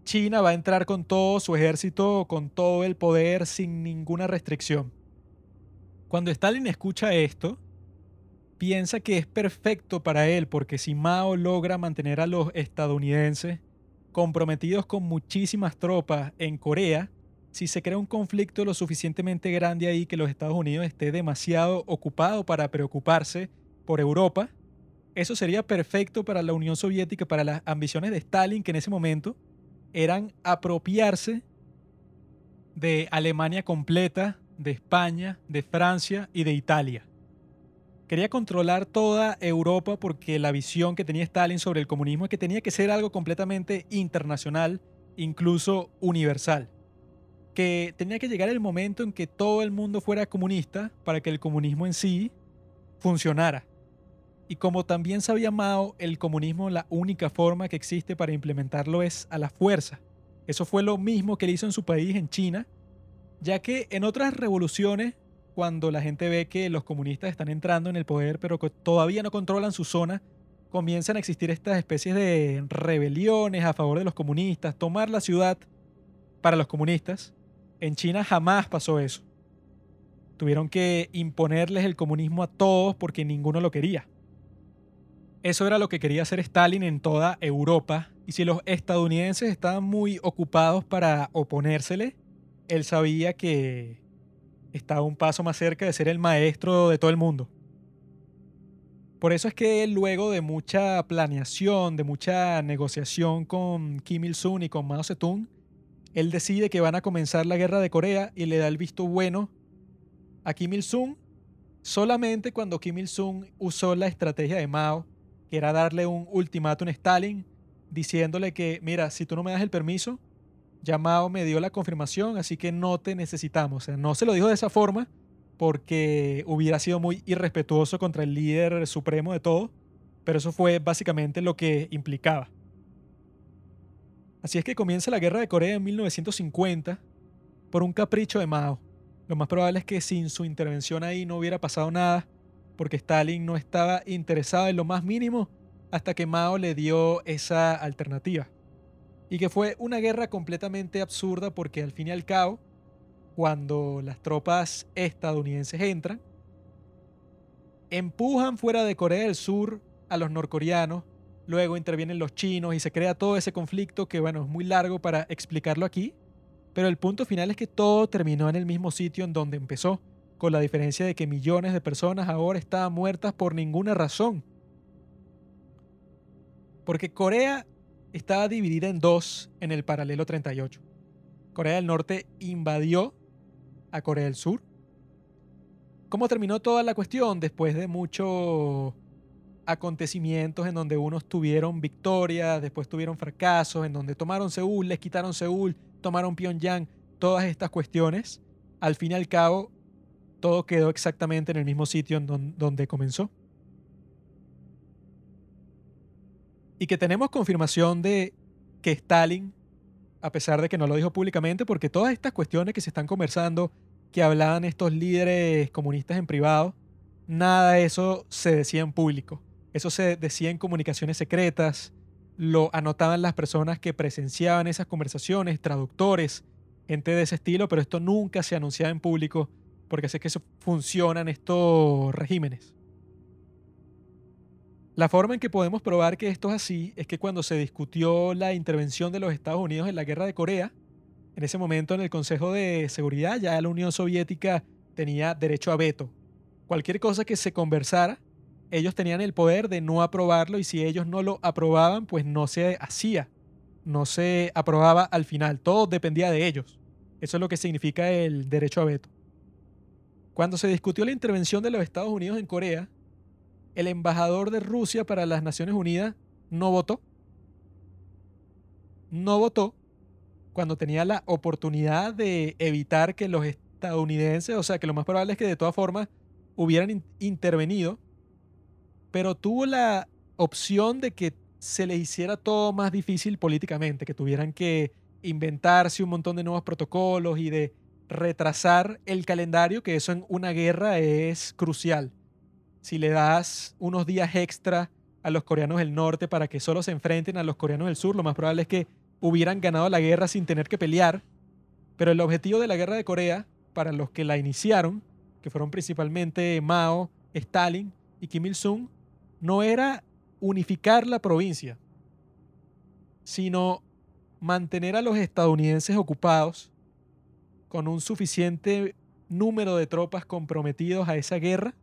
China va a entrar con todo su ejército, con todo el poder, sin ninguna restricción. Cuando Stalin escucha esto, piensa que es perfecto para él porque si Mao logra mantener a los estadounidenses comprometidos con muchísimas tropas en Corea, si se crea un conflicto lo suficientemente grande ahí que los Estados Unidos esté demasiado ocupado para preocuparse por Europa, eso sería perfecto para la Unión Soviética, para las ambiciones de Stalin, que en ese momento eran apropiarse de Alemania completa, de España, de Francia y de Italia. Quería controlar toda Europa porque la visión que tenía Stalin sobre el comunismo es que tenía que ser algo completamente internacional, incluso universal. Que tenía que llegar el momento en que todo el mundo fuera comunista para que el comunismo en sí funcionara. Y como también sabía Mao, el comunismo la única forma que existe para implementarlo es a la fuerza. Eso fue lo mismo que él hizo en su país, en China, ya que en otras revoluciones cuando la gente ve que los comunistas están entrando en el poder, pero que todavía no controlan su zona, comienzan a existir estas especies de rebeliones a favor de los comunistas, tomar la ciudad para los comunistas. En China jamás pasó eso. Tuvieron que imponerles el comunismo a todos porque ninguno lo quería. Eso era lo que quería hacer Stalin en toda Europa, y si los estadounidenses estaban muy ocupados para oponérsele, él sabía que estaba un paso más cerca de ser el maestro de todo el mundo. Por eso es que luego de mucha planeación, de mucha negociación con Kim Il-sung y con Mao Zedong, él decide que van a comenzar la guerra de Corea y le da el visto bueno a Kim Il-sung solamente cuando Kim Il-sung usó la estrategia de Mao, que era darle un ultimátum a Stalin, diciéndole que, mira, si tú no me das el permiso, llamado me dio la confirmación, así que no te necesitamos. No se lo dijo de esa forma porque hubiera sido muy irrespetuoso contra el líder supremo de todo, pero eso fue básicamente lo que implicaba. Así es que comienza la guerra de Corea en 1950 por un capricho de Mao. Lo más probable es que sin su intervención ahí no hubiera pasado nada, porque Stalin no estaba interesado en lo más mínimo hasta que Mao le dio esa alternativa y que fue una guerra completamente absurda porque al fin y al cabo, cuando las tropas estadounidenses entran, empujan fuera de Corea del Sur a los norcoreanos, luego intervienen los chinos y se crea todo ese conflicto que bueno, es muy largo para explicarlo aquí, pero el punto final es que todo terminó en el mismo sitio en donde empezó, con la diferencia de que millones de personas ahora estaban muertas por ninguna razón. Porque Corea estaba dividida en dos en el paralelo 38. Corea del Norte invadió a Corea del Sur. ¿Cómo terminó toda la cuestión? Después de muchos acontecimientos en donde unos tuvieron victorias, después tuvieron fracasos, en donde tomaron Seúl, les quitaron Seúl, tomaron Pyongyang, todas estas cuestiones, al fin y al cabo, todo quedó exactamente en el mismo sitio en donde comenzó. Y que tenemos confirmación de que Stalin, a pesar de que no lo dijo públicamente, porque todas estas cuestiones que se están conversando, que hablaban estos líderes comunistas en privado, nada de eso se decía en público. Eso se decía en comunicaciones secretas, lo anotaban las personas que presenciaban esas conversaciones, traductores, gente de ese estilo, pero esto nunca se anunciaba en público porque sé que eso funcionan estos regímenes. La forma en que podemos probar que esto es así es que cuando se discutió la intervención de los Estados Unidos en la guerra de Corea, en ese momento en el Consejo de Seguridad ya la Unión Soviética tenía derecho a veto. Cualquier cosa que se conversara ellos tenían el poder de no aprobarlo y si ellos no lo aprobaban, pues no se hacía, no se aprobaba al final, todo dependía de ellos. Eso es lo que significa el derecho a veto. Cuando se discutió la intervención de los Estados Unidos en Corea, el embajador de Rusia para las Naciones Unidas no votó. No votó cuando tenía la oportunidad de evitar que los estadounidenses, o sea, que lo más probable es que de todas formas hubieran intervenido pero tuvo la opción de que se le hiciera todo más difícil políticamente, que tuvieran que inventarse un montón de nuevos protocolos y de retrasar el calendario, que eso en una guerra es crucial. Si le das unos días extra a los coreanos del norte para que solo se enfrenten a los coreanos del sur, lo más probable es que hubieran ganado la guerra sin tener que pelear. Pero el objetivo de la guerra de Corea, para los que la iniciaron, que fueron principalmente Mao, Stalin y Kim Il-sung, no era unificar la provincia, sino mantener a los estadounidenses ocupados con un suficiente número de tropas comprometidos a esa guerra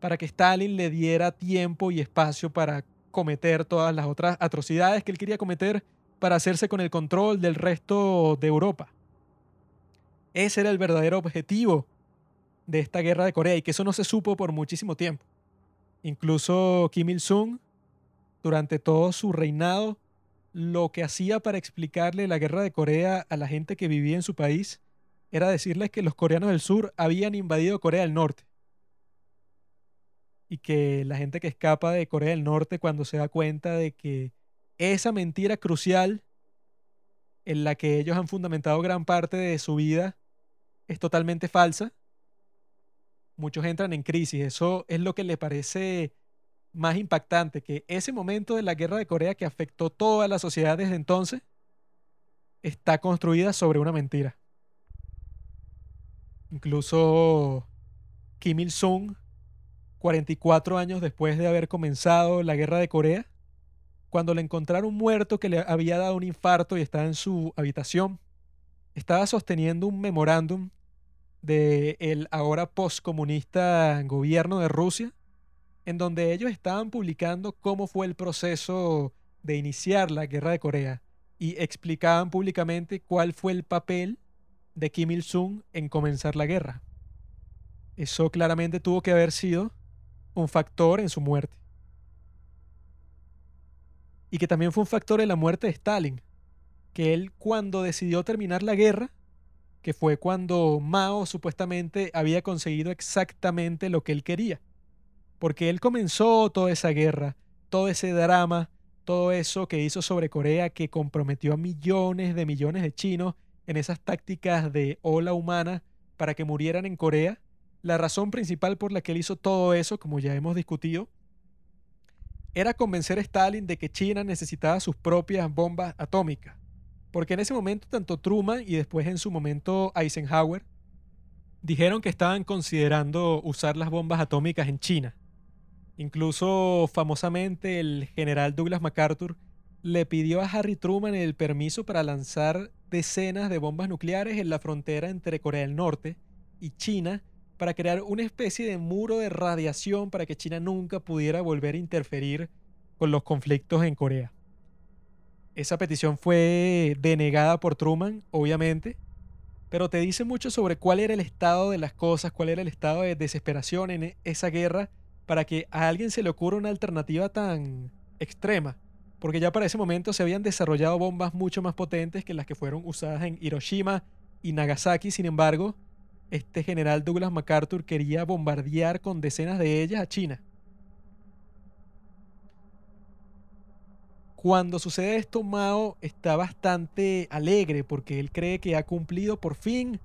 para que Stalin le diera tiempo y espacio para cometer todas las otras atrocidades que él quería cometer para hacerse con el control del resto de Europa. Ese era el verdadero objetivo de esta guerra de Corea y que eso no se supo por muchísimo tiempo. Incluso Kim Il-sung, durante todo su reinado, lo que hacía para explicarle la guerra de Corea a la gente que vivía en su país era decirles que los coreanos del sur habían invadido Corea del Norte. Y que la gente que escapa de Corea del Norte cuando se da cuenta de que esa mentira crucial en la que ellos han fundamentado gran parte de su vida es totalmente falsa, muchos entran en crisis. Eso es lo que le parece más impactante, que ese momento de la guerra de Corea que afectó toda la sociedad desde entonces, está construida sobre una mentira. Incluso Kim Il-sung, 44 años después de haber comenzado la guerra de Corea, cuando le encontraron muerto que le había dado un infarto y estaba en su habitación, estaba sosteniendo un memorándum del el ahora postcomunista gobierno de Rusia, en donde ellos estaban publicando cómo fue el proceso de iniciar la guerra de Corea y explicaban públicamente cuál fue el papel de Kim Il-sung en comenzar la guerra. Eso claramente tuvo que haber sido un factor en su muerte. Y que también fue un factor en la muerte de Stalin, que él cuando decidió terminar la guerra, que fue cuando Mao supuestamente había conseguido exactamente lo que él quería. Porque él comenzó toda esa guerra, todo ese drama, todo eso que hizo sobre Corea que comprometió a millones de millones de chinos en esas tácticas de ola humana para que murieran en Corea. La razón principal por la que él hizo todo eso, como ya hemos discutido, era convencer a Stalin de que China necesitaba sus propias bombas atómicas porque en ese momento tanto Truman y después en su momento Eisenhower dijeron que estaban considerando usar las bombas atómicas en China. Incluso famosamente el general Douglas MacArthur le pidió a Harry Truman el permiso para lanzar decenas de bombas nucleares en la frontera entre Corea del Norte y China para crear una especie de muro de radiación para que China nunca pudiera volver a interferir con los conflictos en Corea. Esa petición fue denegada por Truman, obviamente, pero te dice mucho sobre cuál era el estado de las cosas, cuál era el estado de desesperación en esa guerra para que a alguien se le ocurra una alternativa tan extrema. Porque ya para ese momento se habían desarrollado bombas mucho más potentes que las que fueron usadas en Hiroshima y Nagasaki. Sin embargo, este general Douglas MacArthur quería bombardear con decenas de ellas a China. Cuando sucede esto, Mao está bastante alegre porque él cree que ha cumplido por fin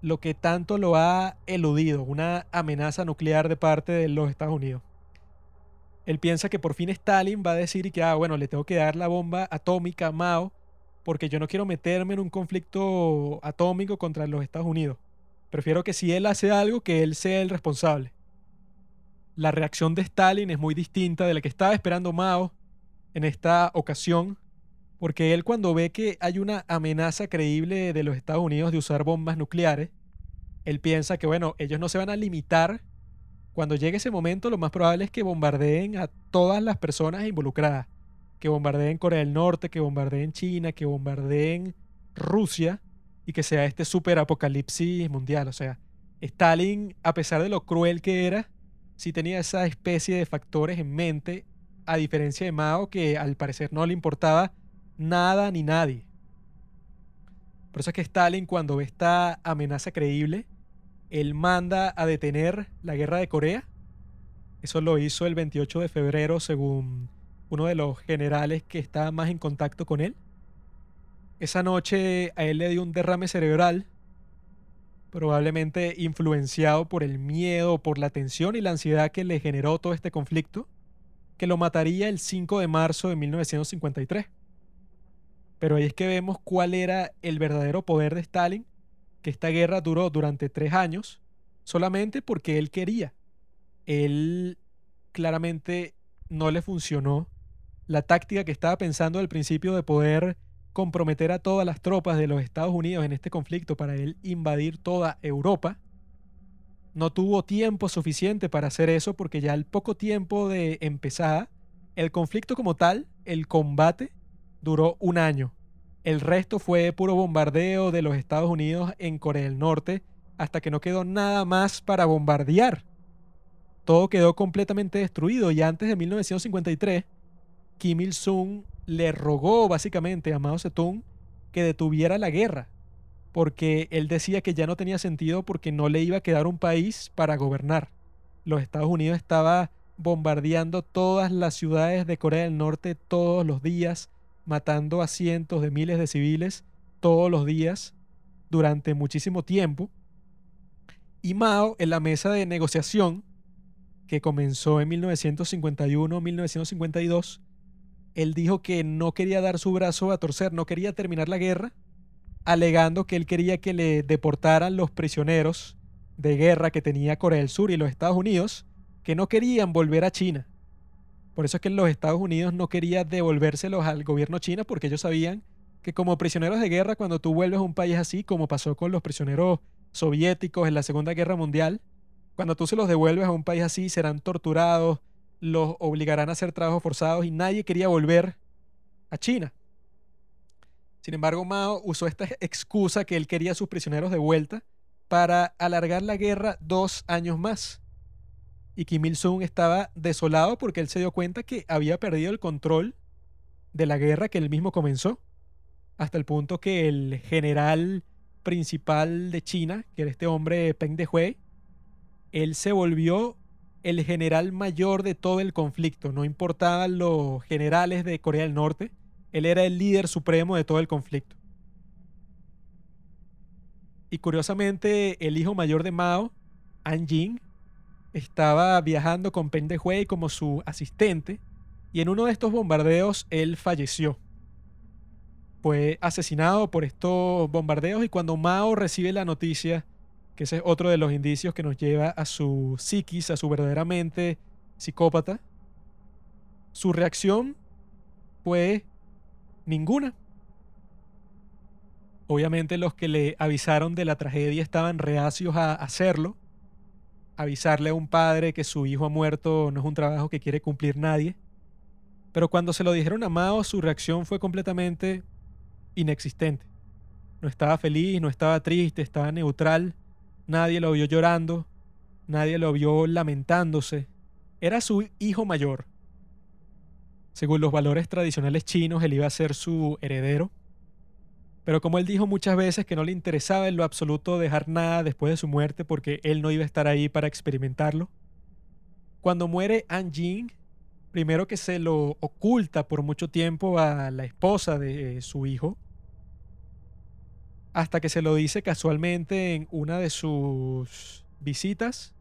lo que tanto lo ha eludido, una amenaza nuclear de parte de los Estados Unidos. Él piensa que por fin Stalin va a decir que, ah, bueno, le tengo que dar la bomba atómica a Mao porque yo no quiero meterme en un conflicto atómico contra los Estados Unidos. Prefiero que si él hace algo, que él sea el responsable. La reacción de Stalin es muy distinta de la que estaba esperando Mao en esta ocasión, porque él cuando ve que hay una amenaza creíble de los Estados Unidos de usar bombas nucleares, él piensa que, bueno, ellos no se van a limitar. Cuando llegue ese momento, lo más probable es que bombardeen a todas las personas involucradas. Que bombardeen Corea del Norte, que bombardeen China, que bombardeen Rusia y que sea este super apocalipsis mundial. O sea, Stalin, a pesar de lo cruel que era, sí tenía esa especie de factores en mente a diferencia de Mao, que al parecer no le importaba nada ni nadie. Por eso es que Stalin, cuando ve esta amenaza creíble, él manda a detener la guerra de Corea. Eso lo hizo el 28 de febrero, según uno de los generales que estaba más en contacto con él. Esa noche a él le dio un derrame cerebral, probablemente influenciado por el miedo, por la tensión y la ansiedad que le generó todo este conflicto que lo mataría el 5 de marzo de 1953. Pero ahí es que vemos cuál era el verdadero poder de Stalin, que esta guerra duró durante tres años, solamente porque él quería. Él claramente no le funcionó la táctica que estaba pensando al principio de poder comprometer a todas las tropas de los Estados Unidos en este conflicto para él invadir toda Europa no tuvo tiempo suficiente para hacer eso porque ya al poco tiempo de empezada, el conflicto como tal, el combate, duró un año. El resto fue puro bombardeo de los Estados Unidos en Corea del Norte hasta que no quedó nada más para bombardear. Todo quedó completamente destruido y antes de 1953, Kim Il-sung le rogó básicamente a Mao Zedong que detuviera la guerra porque él decía que ya no tenía sentido porque no le iba a quedar un país para gobernar. Los Estados Unidos estaba bombardeando todas las ciudades de Corea del Norte todos los días, matando a cientos de miles de civiles todos los días durante muchísimo tiempo. Y Mao, en la mesa de negociación, que comenzó en 1951-1952, él dijo que no quería dar su brazo a torcer, no quería terminar la guerra, alegando que él quería que le deportaran los prisioneros de guerra que tenía Corea del Sur y los Estados Unidos, que no querían volver a China. Por eso es que los Estados Unidos no quería devolvérselos al gobierno chino porque ellos sabían que como prisioneros de guerra, cuando tú vuelves a un país así, como pasó con los prisioneros soviéticos en la Segunda Guerra Mundial, cuando tú se los devuelves a un país así, serán torturados, los obligarán a hacer trabajos forzados y nadie quería volver a China. Sin embargo, Mao usó esta excusa que él quería a sus prisioneros de vuelta para alargar la guerra dos años más. Y Kim Il-sung estaba desolado porque él se dio cuenta que había perdido el control de la guerra que él mismo comenzó, hasta el punto que el general principal de China, que era este hombre Peng Dehuai, él se volvió el general mayor de todo el conflicto. No importaban los generales de Corea del Norte, él era el líder supremo de todo el conflicto. Y curiosamente, el hijo mayor de Mao, An Jing, estaba viajando con Peng como su asistente y en uno de estos bombardeos él falleció. Fue asesinado por estos bombardeos y cuando Mao recibe la noticia que ese es otro de los indicios que nos lleva a su psiquis, a su verdaderamente psicópata, su reacción fue ninguna. Obviamente los que le avisaron de la tragedia estaban reacios a hacerlo. Avisarle a un padre que su hijo ha muerto no es un trabajo que quiere cumplir nadie. Pero cuando se lo dijeron a Mao, su reacción fue completamente inexistente. No estaba feliz, no estaba triste, estaba neutral. Nadie lo vio llorando, nadie lo vio lamentándose. Era su hijo mayor. Según los valores tradicionales chinos, él iba a ser su heredero. Pero como él dijo muchas veces que no le interesaba en lo absoluto dejar nada después de su muerte porque él no iba a estar ahí para experimentarlo, cuando muere An Jing, primero que se lo oculta por mucho tiempo a la esposa de eh, su hijo, hasta que se lo dice casualmente en una de sus visitas,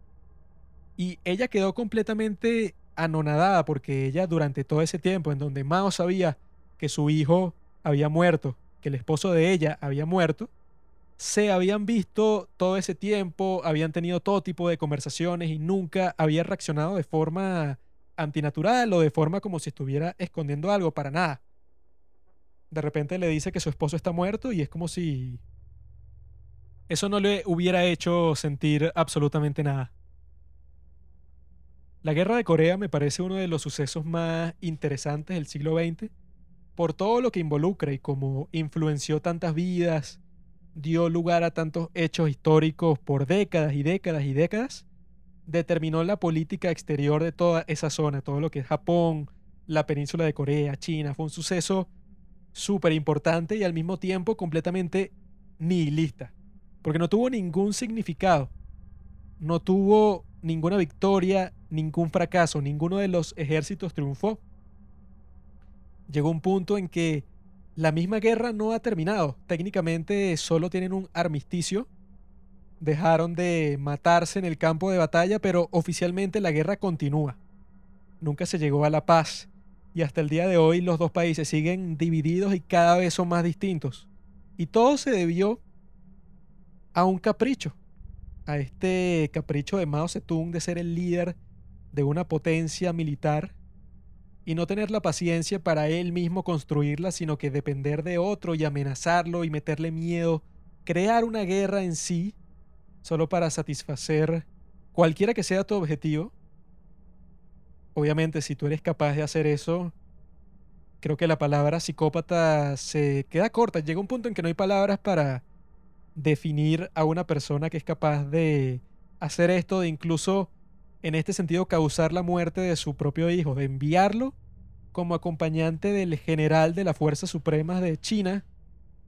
y ella quedó completamente anonadada porque ella durante todo ese tiempo en donde Mao sabía que su hijo había muerto, que el esposo de ella había muerto, se habían visto todo ese tiempo, habían tenido todo tipo de conversaciones y nunca había reaccionado de forma antinatural o de forma como si estuviera escondiendo algo, para nada. De repente le dice que su esposo está muerto y es como si eso no le hubiera hecho sentir absolutamente nada. La guerra de Corea me parece uno de los sucesos más interesantes del siglo XX por todo lo que involucra y como influenció tantas vidas, dio lugar a tantos hechos históricos por décadas y décadas y décadas, determinó la política exterior de toda esa zona, todo lo que es Japón, la península de Corea, China. Fue un suceso súper importante y al mismo tiempo completamente nihilista, porque no tuvo ningún significado, no tuvo ninguna victoria, ningún fracaso, ninguno de los ejércitos triunfó. Llegó un punto en que la misma guerra no ha terminado. Técnicamente solo tienen un armisticio. Dejaron de matarse en el campo de batalla, pero oficialmente la guerra continúa. Nunca se llegó a la paz. Y hasta el día de hoy los dos países siguen divididos y cada vez son más distintos. Y todo se debió a un capricho a este capricho de Mao Zedong de ser el líder de una potencia militar y no tener la paciencia para él mismo construirla, sino que depender de otro y amenazarlo y meterle miedo, crear una guerra en sí, solo para satisfacer cualquiera que sea tu objetivo. Obviamente, si tú eres capaz de hacer eso, creo que la palabra psicópata se queda corta. Llega un punto en que no hay palabras para definir a una persona que es capaz de hacer esto, de incluso en este sentido causar la muerte de su propio hijo, de enviarlo como acompañante del general de las Fuerzas Supremas de China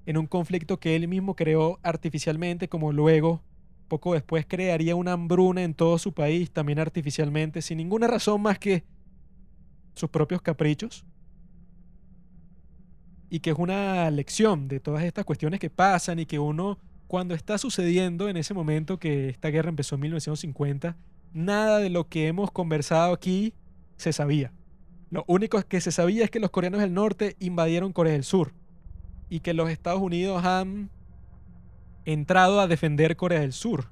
en un conflicto que él mismo creó artificialmente, como luego, poco después, crearía una hambruna en todo su país, también artificialmente, sin ninguna razón más que sus propios caprichos. Y que es una lección de todas estas cuestiones que pasan y que uno cuando está sucediendo en ese momento que esta guerra empezó en 1950, nada de lo que hemos conversado aquí se sabía. Lo único que se sabía es que los coreanos del norte invadieron Corea del Sur y que los Estados Unidos han entrado a defender Corea del Sur.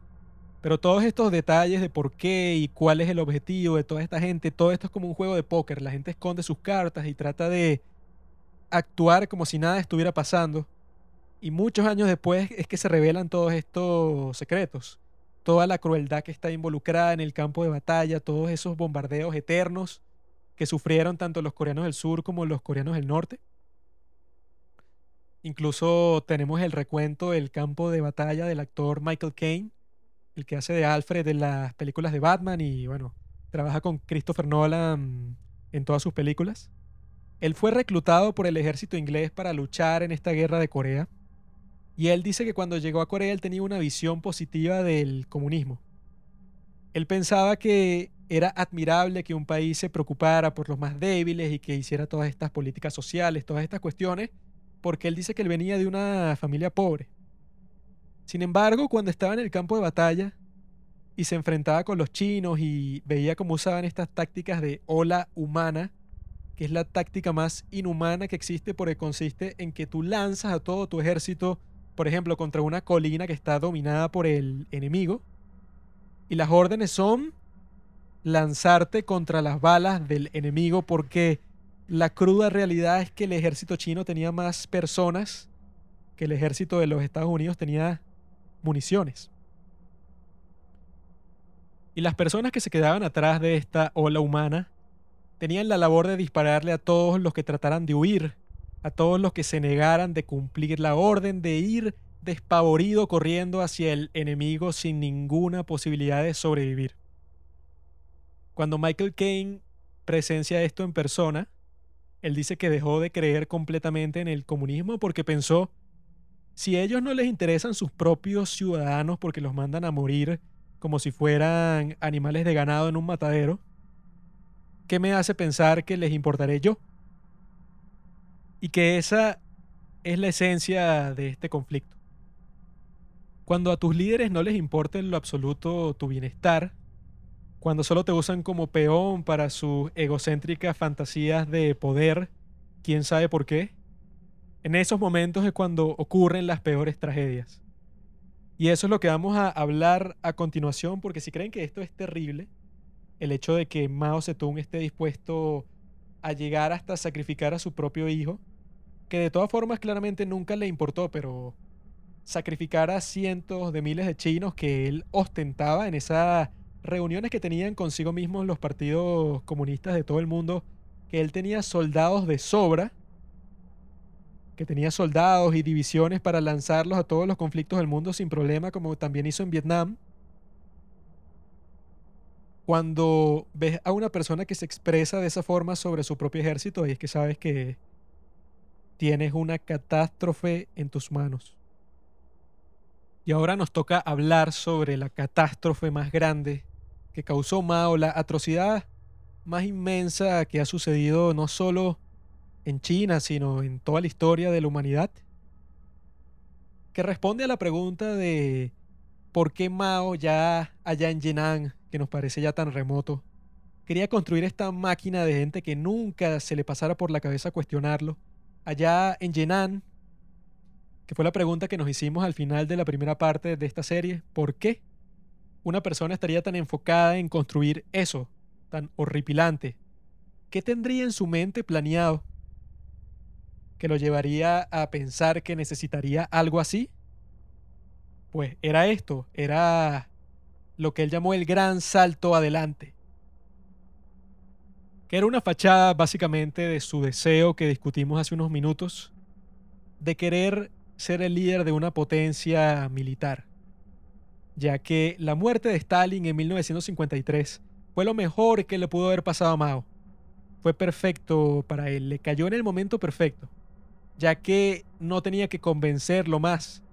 Pero todos estos detalles de por qué y cuál es el objetivo de toda esta gente, todo esto es como un juego de póker. La gente esconde sus cartas y trata de actuar como si nada estuviera pasando. Y muchos años después es que se revelan todos estos secretos. Toda la crueldad que está involucrada en el campo de batalla, todos esos bombardeos eternos que sufrieron tanto los coreanos del sur como los coreanos del norte. Incluso tenemos el recuento del campo de batalla del actor Michael Caine, el que hace de Alfred en las películas de Batman y bueno, trabaja con Christopher Nolan en todas sus películas. Él fue reclutado por el ejército inglés para luchar en esta guerra de Corea y él dice que cuando llegó a Corea él tenía una visión positiva del comunismo. Él pensaba que era admirable que un país se preocupara por los más débiles y que hiciera todas estas políticas sociales, todas estas cuestiones, porque él dice que él venía de una familia pobre. Sin embargo, cuando estaba en el campo de batalla y se enfrentaba con los chinos y veía cómo usaban estas tácticas de ola humana, que es la táctica más inhumana que existe porque consiste en que tú lanzas a todo tu ejército por ejemplo, contra una colina que está dominada por el enemigo. Y las órdenes son lanzarte contra las balas del enemigo porque la cruda realidad es que el ejército chino tenía más personas que el ejército de los Estados Unidos tenía municiones. Y las personas que se quedaban atrás de esta ola humana tenían la labor de dispararle a todos los que trataran de huir, a todos los que se negaran de cumplir la orden de ir despavorido corriendo hacia el enemigo sin ninguna posibilidad de sobrevivir. Cuando Michael Caine presencia esto en persona, él dice que dejó de creer completamente en el comunismo porque pensó, si a ellos no les interesan sus propios ciudadanos porque los mandan a morir como si fueran animales de ganado en un matadero, ¿qué me hace pensar que les importaré yo? Y que esa es la esencia de este conflicto. Cuando a tus líderes no les importa en lo absoluto tu bienestar, cuando solo te usan como peón para sus egocéntricas fantasías de poder, quién sabe por qué, en esos momentos es cuando ocurren las peores tragedias. Y eso es lo que vamos a hablar a continuación, porque si creen que esto es terrible, el hecho de que Mao Zedong esté dispuesto a llegar hasta sacrificar a su propio hijo, que de todas formas claramente nunca le importó, pero sacrificar a cientos de miles de chinos que él ostentaba en esas reuniones que tenían consigo mismos los partidos comunistas de todo el mundo, que él tenía soldados de sobra que tenía soldados y divisiones para lanzarlos a todos los conflictos del mundo sin problema, como también hizo en Vietnam. Cuando ves a una persona que se expresa de esa forma sobre su propio ejército, y es que sabes que tienes una catástrofe en tus manos. Y ahora nos toca hablar sobre la catástrofe más grande que causó Mao, la atrocidad más inmensa que ha sucedido no solo en China, sino en toda la historia de la humanidad, que responde a la pregunta de por qué Mao ya allá en Yenan, que nos parece ya tan remoto, quería construir esta máquina de gente que nunca se le pasara por la cabeza cuestionarlo. Allá en Yenan, que fue la pregunta que nos hicimos al final de la primera parte de esta serie, ¿por qué una persona estaría tan enfocada en construir eso, tan horripilante? ¿Qué tendría en su mente planeado? que lo llevaría a pensar que necesitaría algo así? Pues era esto, era lo que él llamó el gran salto adelante, que era una fachada básicamente de su deseo que discutimos hace unos minutos, de querer ser el líder de una potencia militar, ya que la muerte de Stalin en 1953 fue lo mejor que le pudo haber pasado a Mao. Fue perfecto para él, le cayó en el momento perfecto ya que no tenía que convencerlo más.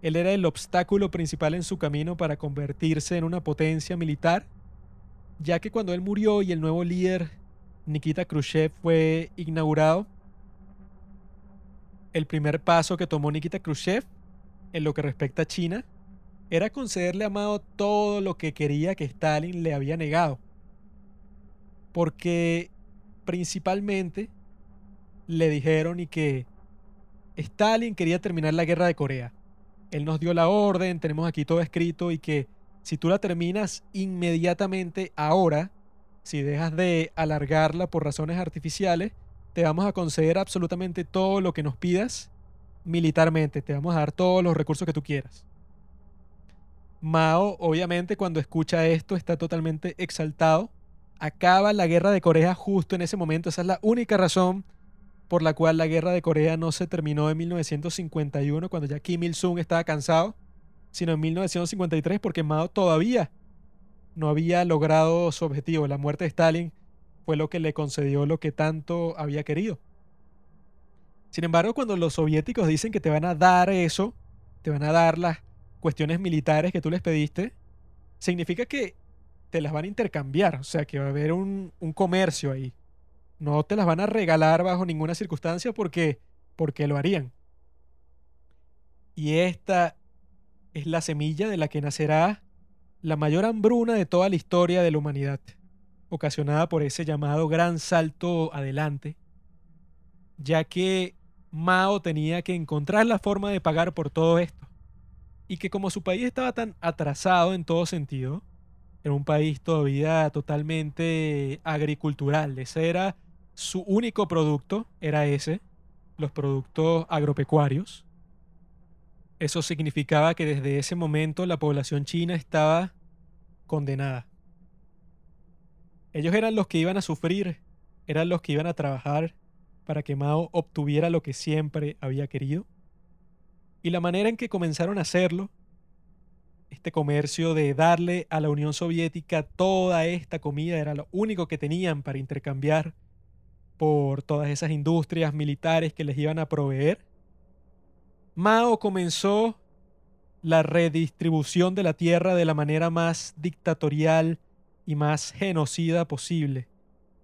Él era el obstáculo principal en su camino para convertirse en una potencia militar, ya que cuando él murió y el nuevo líder, Nikita Khrushchev, fue inaugurado, el primer paso que tomó Nikita Khrushchev en lo que respecta a China era concederle a Mao todo lo que quería que Stalin le había negado. Porque principalmente le dijeron y que Stalin quería terminar la guerra de Corea. Él nos dio la orden, tenemos aquí todo escrito y que si tú la terminas inmediatamente ahora, si dejas de alargarla por razones artificiales, te vamos a conceder absolutamente todo lo que nos pidas militarmente, te vamos a dar todos los recursos que tú quieras. Mao, obviamente, cuando escucha esto, está totalmente exaltado. Acaba la guerra de Corea justo en ese momento. Esa es la única razón por la cual la guerra de Corea no se terminó en 1951 cuando ya Kim Il-sung estaba cansado, sino en 1953 porque Mao todavía no había logrado su objetivo. La muerte de Stalin fue lo que le concedió lo que tanto había querido. Sin embargo, cuando los soviéticos dicen que te van a dar eso, te van a dar las cuestiones militares que tú les pediste, significa que te las van a intercambiar, o sea, que va a haber un, un comercio ahí. No te las van a regalar bajo ninguna circunstancia porque, porque lo harían. Y esta es la semilla de la que nacerá la mayor hambruna de toda la historia de la humanidad, ocasionada por ese llamado gran salto adelante, ya que Mao tenía que encontrar la forma de pagar por todo esto. Y que como su país estaba tan atrasado en todo sentido, era un país todavía totalmente agricultural, ese era su único producto, era ese, los productos agropecuarios. Eso significaba que desde ese momento la población china estaba condenada. Ellos eran los que iban a sufrir, eran los que iban a trabajar para que Mao obtuviera lo que siempre había querido. Y la manera en que comenzaron a hacerlo, este comercio de darle a la Unión Soviética toda esta comida, era lo único que tenían para intercambiar por todas esas industrias militares que les iban a proveer. Mao comenzó la redistribución de la tierra de la manera más dictatorial y más genocida posible,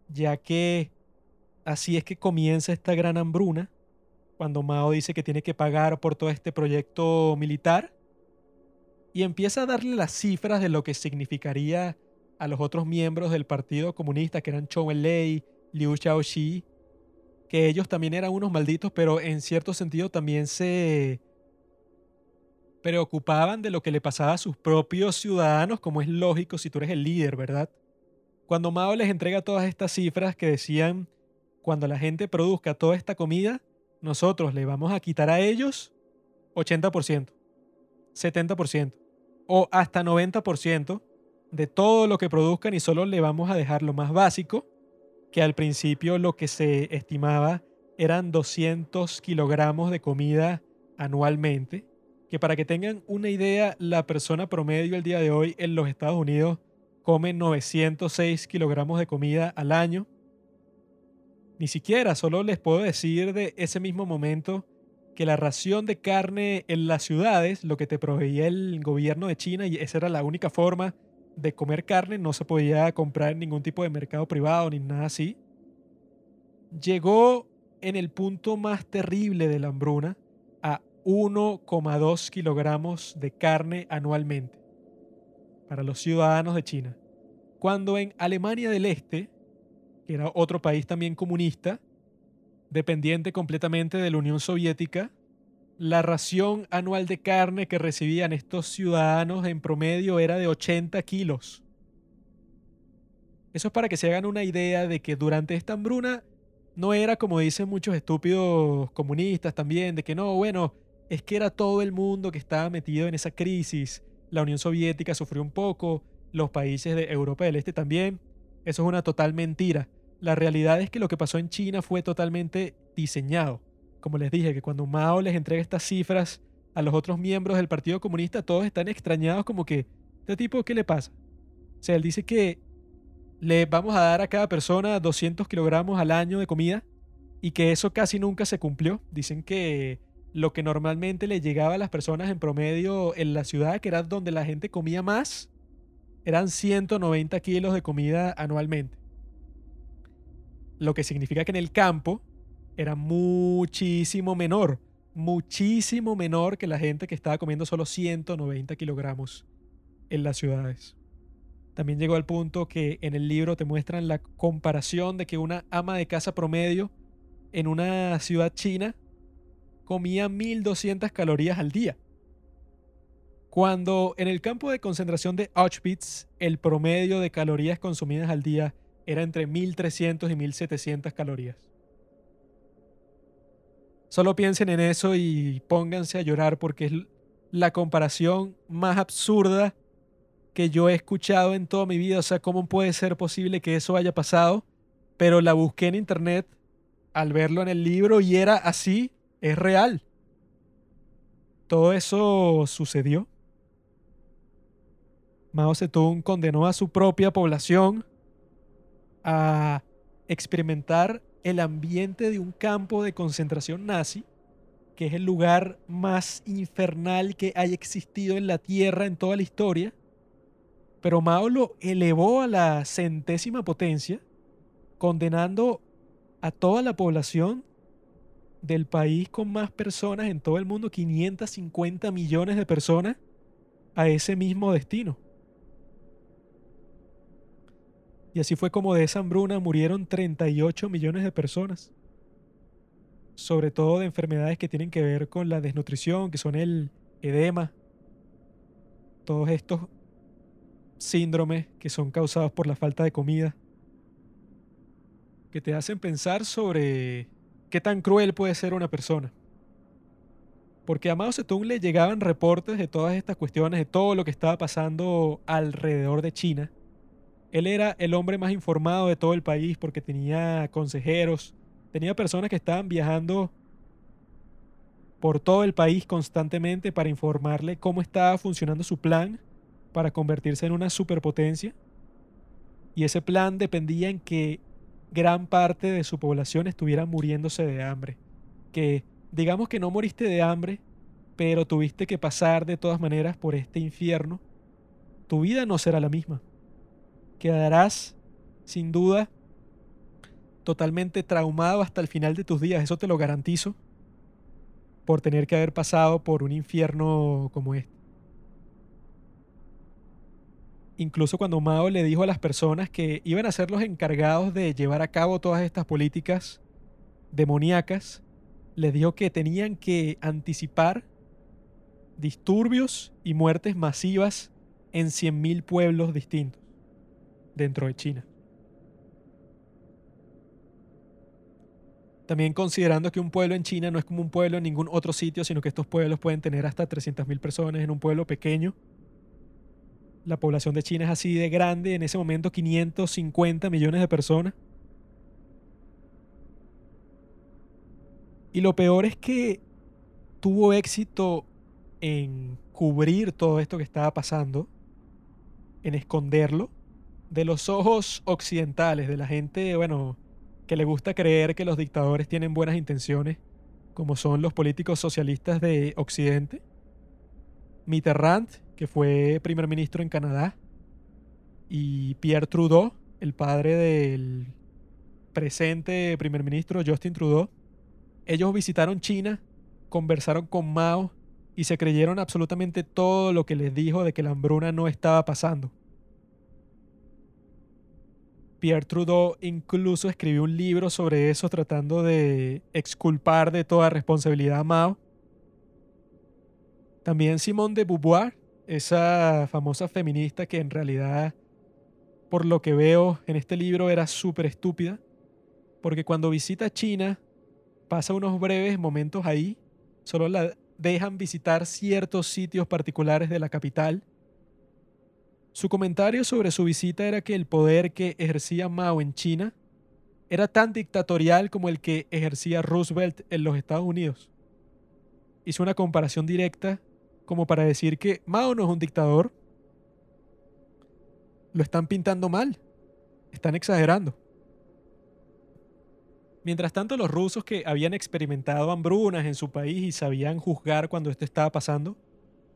ya que así es que comienza esta gran hambruna, cuando Mao dice que tiene que pagar por todo este proyecto militar, y empieza a darle las cifras de lo que significaría a los otros miembros del Partido Comunista, que eran Chou En-lei, Liu Xiaoxi, que ellos también eran unos malditos, pero en cierto sentido también se preocupaban de lo que le pasaba a sus propios ciudadanos, como es lógico si tú eres el líder, ¿verdad? Cuando Mao les entrega todas estas cifras que decían cuando la gente produzca toda esta comida, nosotros le vamos a quitar a ellos 80%, 70% o hasta 90% de todo lo que produzcan y solo le vamos a dejar lo más básico, que al principio lo que se estimaba eran 200 kilogramos de comida anualmente, que para que tengan una idea, la persona promedio el día de hoy en los Estados Unidos come 906 kilogramos de comida al año, ni siquiera, solo les puedo decir de ese mismo momento que la ración de carne en las ciudades, lo que te proveía el gobierno de China, y esa era la única forma de comer carne, no se podía comprar en ningún tipo de mercado privado ni nada así, llegó en el punto más terrible de la hambruna a 1,2 kilogramos de carne anualmente para los ciudadanos de China. Cuando en Alemania del Este que era otro país también comunista, dependiente completamente de la Unión Soviética, la ración anual de carne que recibían estos ciudadanos en promedio era de 80 kilos. Eso es para que se hagan una idea de que durante esta hambruna no era como dicen muchos estúpidos comunistas también, de que no, bueno, es que era todo el mundo que estaba metido en esa crisis. La Unión Soviética sufrió un poco, los países de Europa del Este también. Eso es una total mentira. La realidad es que lo que pasó en China fue totalmente diseñado. Como les dije, que cuando Mao les entrega estas cifras a los otros miembros del Partido Comunista, todos están extrañados como que, ¿este tipo qué le pasa? O sea, él dice que le vamos a dar a cada persona 200 kilogramos al año de comida y que eso casi nunca se cumplió. Dicen que lo que normalmente le llegaba a las personas en promedio en la ciudad, que era donde la gente comía más, eran 190 kilos de comida anualmente. Lo que significa que en el campo era muchísimo menor, muchísimo menor que la gente que estaba comiendo solo 190 kilogramos en las ciudades. También llegó al punto que en el libro te muestran la comparación de que una ama de casa promedio en una ciudad china comía 1200 calorías al día. Cuando en el campo de concentración de Auschwitz el promedio de calorías consumidas al día era entre 1300 y 1700 calorías. Solo piensen en eso y pónganse a llorar porque es la comparación más absurda que yo he escuchado en toda mi vida. O sea, ¿cómo puede ser posible que eso haya pasado? Pero la busqué en internet al verlo en el libro y era así, es real. Todo eso sucedió. Mao Zedong condenó a su propia población a experimentar el ambiente de un campo de concentración nazi, que es el lugar más infernal que haya existido en la Tierra en toda la historia. Pero Mao lo elevó a la centésima potencia, condenando a toda la población del país con más personas en todo el mundo, 550 millones de personas, a ese mismo destino. Y así fue como de esa hambruna murieron 38 millones de personas. sobre todo de enfermedades que tienen que ver con la desnutrición, que son el edema, todos estos síndromes que son causados por la falta de comida, que te hacen pensar sobre qué tan cruel puede ser una persona. Porque a Mao Zedong le llegaban reportes de todas estas cuestiones, de todo lo que estaba pasando alrededor de China. Él era el hombre más informado de todo el país porque tenía consejeros, tenía personas que estaban viajando por todo el país constantemente para informarle cómo estaba funcionando su plan para convertirse en una superpotencia. Y ese plan dependía en que gran parte de su población estuviera muriéndose de hambre. Que digamos que no moriste de hambre, pero tuviste que pasar de todas maneras por este infierno, tu vida no será la misma. Quedarás, sin duda, totalmente traumado hasta el final de tus días, eso te lo garantizo, por tener que haber pasado por un infierno como este. Incluso cuando Mao le dijo a las personas que iban a ser los encargados de llevar a cabo todas estas políticas demoníacas, les dijo que tenían que anticipar disturbios y muertes masivas en 100.000 pueblos distintos dentro de China. También considerando que un pueblo en China no es como un pueblo en ningún otro sitio, sino que estos pueblos pueden tener hasta 300.000 personas en un pueblo pequeño. La población de China es así de grande, en ese momento 550 millones de personas. Y lo peor es que tuvo éxito en cubrir todo esto que estaba pasando, en esconderlo de los ojos occidentales, de la gente, bueno, que le gusta creer que los dictadores tienen buenas intenciones, como son los políticos socialistas de Occidente. Mitterrand, que fue primer ministro en Canadá, y Pierre Trudeau, el padre del presente primer ministro Justin Trudeau, ellos visitaron China, conversaron con Mao y se creyeron absolutamente todo lo que les dijo de que la hambruna no estaba pasando. Pierre Trudeau incluso escribió un libro sobre eso tratando de exculpar de toda responsabilidad a Mao. También Simone de Beauvoir, esa famosa feminista que en realidad, por lo que veo en este libro, era súper estúpida, porque cuando visita China pasa unos breves momentos ahí, solo la dejan visitar ciertos sitios particulares de la capital. Su comentario sobre su visita era que el poder que ejercía Mao en China era tan dictatorial como el que ejercía Roosevelt en los Estados Unidos. Hizo una comparación directa como para decir que Mao no es un dictador. Lo están pintando mal. Están exagerando. Mientras tanto, los rusos que habían experimentado hambrunas en su país y sabían juzgar cuando esto estaba pasando,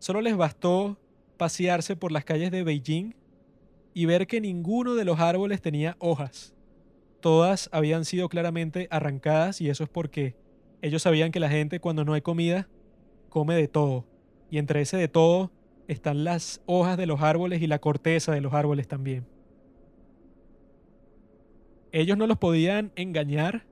solo les bastó pasearse por las calles de Beijing y ver que ninguno de los árboles tenía hojas. Todas habían sido claramente arrancadas y eso es porque ellos sabían que la gente cuando no hay comida come de todo. Y entre ese de todo están las hojas de los árboles y la corteza de los árboles también. Ellos no los podían engañar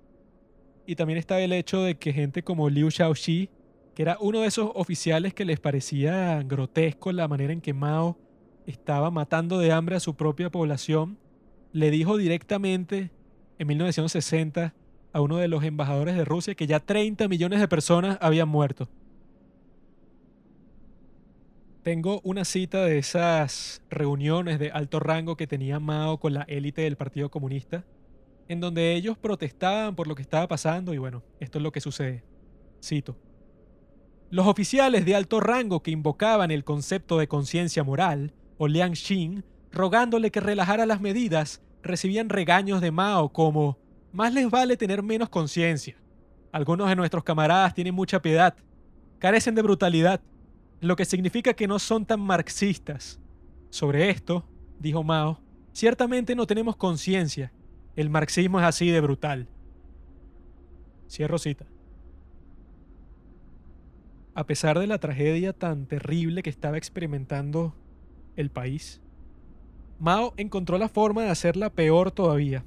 y también estaba el hecho de que gente como Liu Xiaoxi, que era uno de esos oficiales que les parecía grotesco la manera en que Mao estaba matando de hambre a su propia población, le dijo directamente en 1960 a uno de los embajadores de Rusia que ya 30 millones de personas habían muerto. Tengo una cita de esas reuniones de alto rango que tenía Mao con la élite del Partido Comunista en donde ellos protestaban por lo que estaba pasando y bueno, esto es lo que sucede. Cito. Los oficiales de alto rango que invocaban el concepto de conciencia moral, o Liang Xin, rogándole que relajara las medidas, recibían regaños de Mao como, más les vale tener menos conciencia. Algunos de nuestros camaradas tienen mucha piedad, carecen de brutalidad, lo que significa que no son tan marxistas. Sobre esto, dijo Mao, ciertamente no tenemos conciencia el marxismo es así de brutal. Cierro cita. A pesar de la tragedia tan terrible que estaba experimentando el país, Mao encontró la forma de hacerla peor todavía.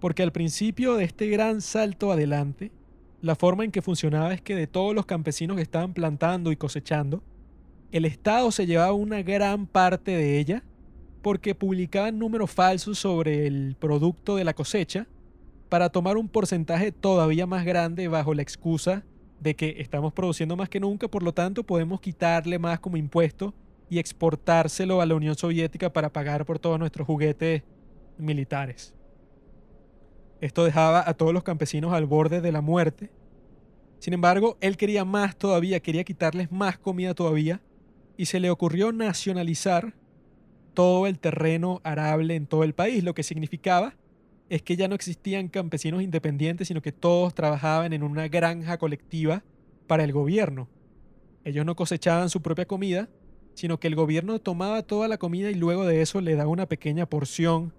Porque al principio de este gran salto adelante, La forma en que funcionaba es que de todos los campesinos que estaban plantando y cosechando, el Estado se llevaba una gran parte de ella porque publicaban números falsos sobre el producto de la cosecha para tomar un porcentaje todavía más grande bajo la excusa de que estamos produciendo más que nunca, por lo tanto podemos quitarle más como impuesto y exportárselo a la Unión Soviética para pagar por todos nuestros juguetes militares. Esto dejaba a todos los campesinos al borde de la muerte. Sin embargo, él quería más todavía, quería quitarles más comida todavía, y se le ocurrió nacionalizar todo el terreno arable en todo el país, lo que significaba es que ya no existían campesinos independientes, sino que todos trabajaban en una granja colectiva para el gobierno. Ellos no cosechaban su propia comida, sino que el gobierno tomaba toda la comida y luego de eso le daba una pequeña porción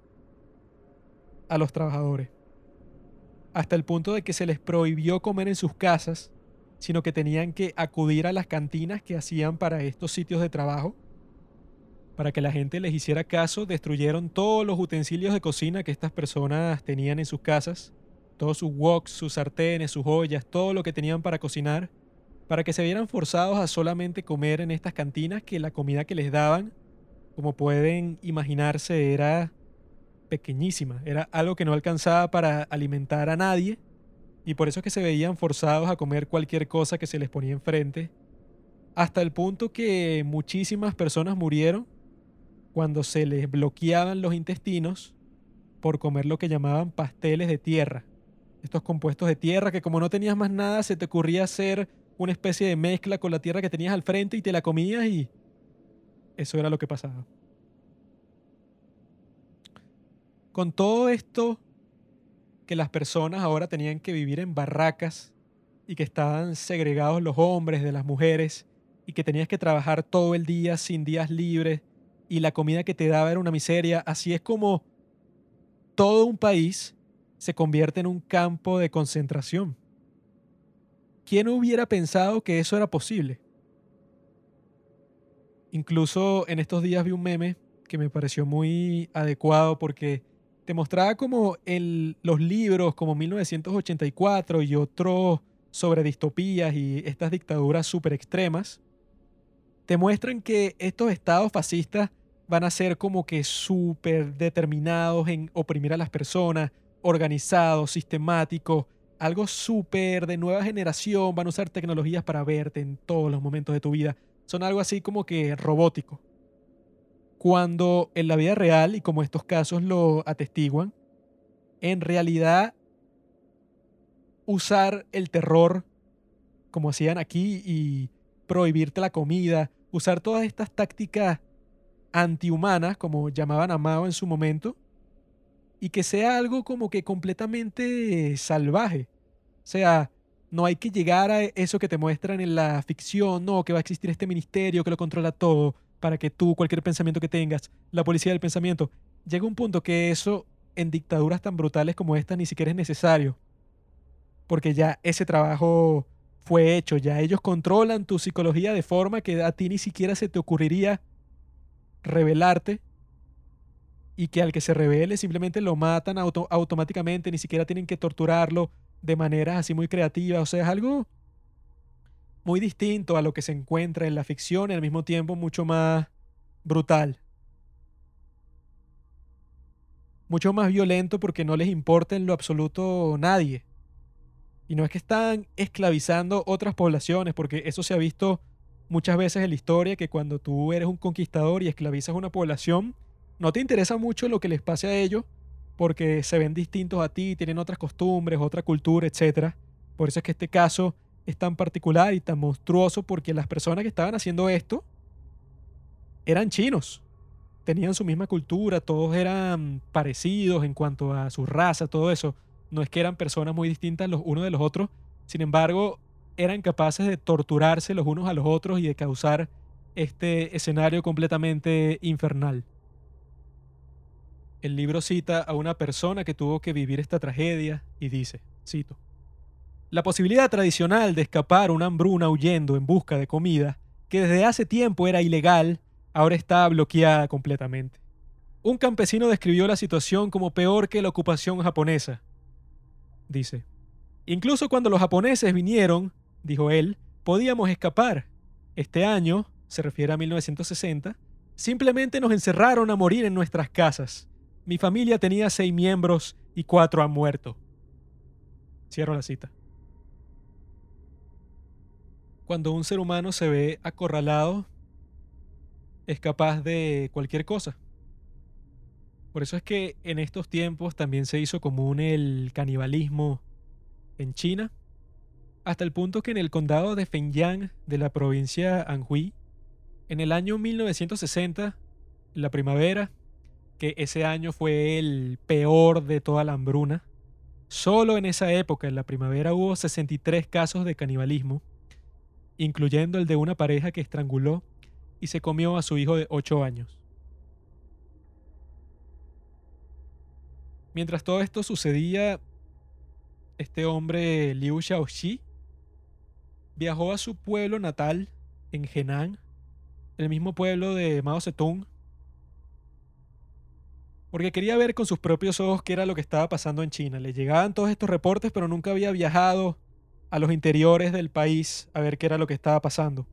a los trabajadores hasta el punto de que se les prohibió comer en sus casas, sino que tenían que acudir a las cantinas que hacían para estos sitios de trabajo. Para que la gente les hiciera caso, destruyeron todos los utensilios de cocina que estas personas tenían en sus casas, todos sus woks, sus sartenes, sus ollas, todo lo que tenían para cocinar, para que se vieran forzados a solamente comer en estas cantinas que la comida que les daban, como pueden imaginarse, era pequeñísima, era algo que no alcanzaba para alimentar a nadie y por eso es que se veían forzados a comer cualquier cosa que se les ponía enfrente, hasta el punto que muchísimas personas murieron cuando se les bloqueaban los intestinos por comer lo que llamaban pasteles de tierra. Estos compuestos de tierra que como no tenías más nada se te ocurría hacer una especie de mezcla con la tierra que tenías al frente y te la comías y eso era lo que pasaba. Con todo esto que las personas ahora tenían que vivir en barracas y que estaban segregados los hombres de las mujeres y que tenías que trabajar todo el día sin días libres y la comida que te daba era una miseria, así es como todo un país se convierte en un campo de concentración. ¿Quién hubiera pensado que eso era posible? Incluso en estos días vi un meme que me pareció muy adecuado porque te mostraba como el, los libros como 1984 y otros sobre distopías y estas dictaduras súper extremas, te muestran que estos estados fascistas van a ser como que súper determinados en oprimir a las personas, organizados, sistemáticos, algo súper de nueva generación, van a usar tecnologías para verte en todos los momentos de tu vida. Son algo así como que robótico cuando en la vida real, y como estos casos lo atestiguan, en realidad usar el terror como hacían aquí y prohibirte la comida, usar todas estas tácticas antihumanas, como llamaban a Mao en su momento, y que sea algo como que completamente salvaje. O sea, no hay que llegar a eso que te muestran en la ficción, no, que va a existir este ministerio que lo controla todo, para que tú, cualquier pensamiento que tengas, la policía del pensamiento, llega un punto que eso en dictaduras tan brutales como esta ni siquiera es necesario. Porque ya ese trabajo fue hecho, ya ellos controlan tu psicología de forma que a ti ni siquiera se te ocurriría revelarte y que al que se revele simplemente lo matan automáticamente, ni siquiera tienen que torturarlo de maneras así muy creativas, o sea, es algo muy distinto a lo que se encuentra en la ficción y al mismo tiempo mucho más brutal. Mucho más violento porque no les importa en lo absoluto nadie. Y no es que están esclavizando otras poblaciones, porque eso se ha visto muchas veces en la historia, que cuando tú eres un conquistador y esclavizas una población, no te interesa mucho lo que les pase a ellos, porque se ven distintos a ti, tienen otras costumbres, otra cultura, etc. Por eso es que este caso es tan particular y tan monstruoso porque las personas que estaban haciendo esto eran chinos. Tenían su misma cultura, todos eran parecidos en cuanto a su raza, todo eso. No es que eran personas muy distintas los unos de los otros, sin embargo, eran capaces de torturarse los unos a los otros y de causar este escenario completamente infernal. El libro cita a una persona que tuvo que vivir esta tragedia y dice, cito, la posibilidad tradicional de escapar una hambruna huyendo en busca de comida, que desde hace tiempo era ilegal, ahora está bloqueada completamente. Un campesino describió la situación como peor que la ocupación japonesa. Dice, Incluso cuando los japoneses vinieron, dijo él, podíamos escapar. Este año, se refiere a 1960, simplemente nos encerraron a morir en nuestras casas. Mi familia tenía seis miembros y cuatro han muerto. Cierro la cita. Cuando un ser humano se ve acorralado, es capaz de cualquier cosa. Por eso es que en estos tiempos también se hizo común el canibalismo en China, hasta el punto que en el condado de Fenyang de la provincia Anhui, en el año 1960, la primavera, que ese año fue el peor de toda la hambruna, solo en esa época, en la primavera, hubo 63 casos de canibalismo, incluyendo el de una pareja que estranguló y se comió a su hijo de 8 años. Mientras todo esto sucedía, este hombre Liu Xiaoxi viajó a su pueblo natal en Henan, el mismo pueblo de Mao Zedong, porque quería ver con sus propios ojos qué era lo que estaba pasando en China. Le llegaban todos estos reportes, pero nunca había viajado a los interiores del país a ver qué era lo que estaba pasando.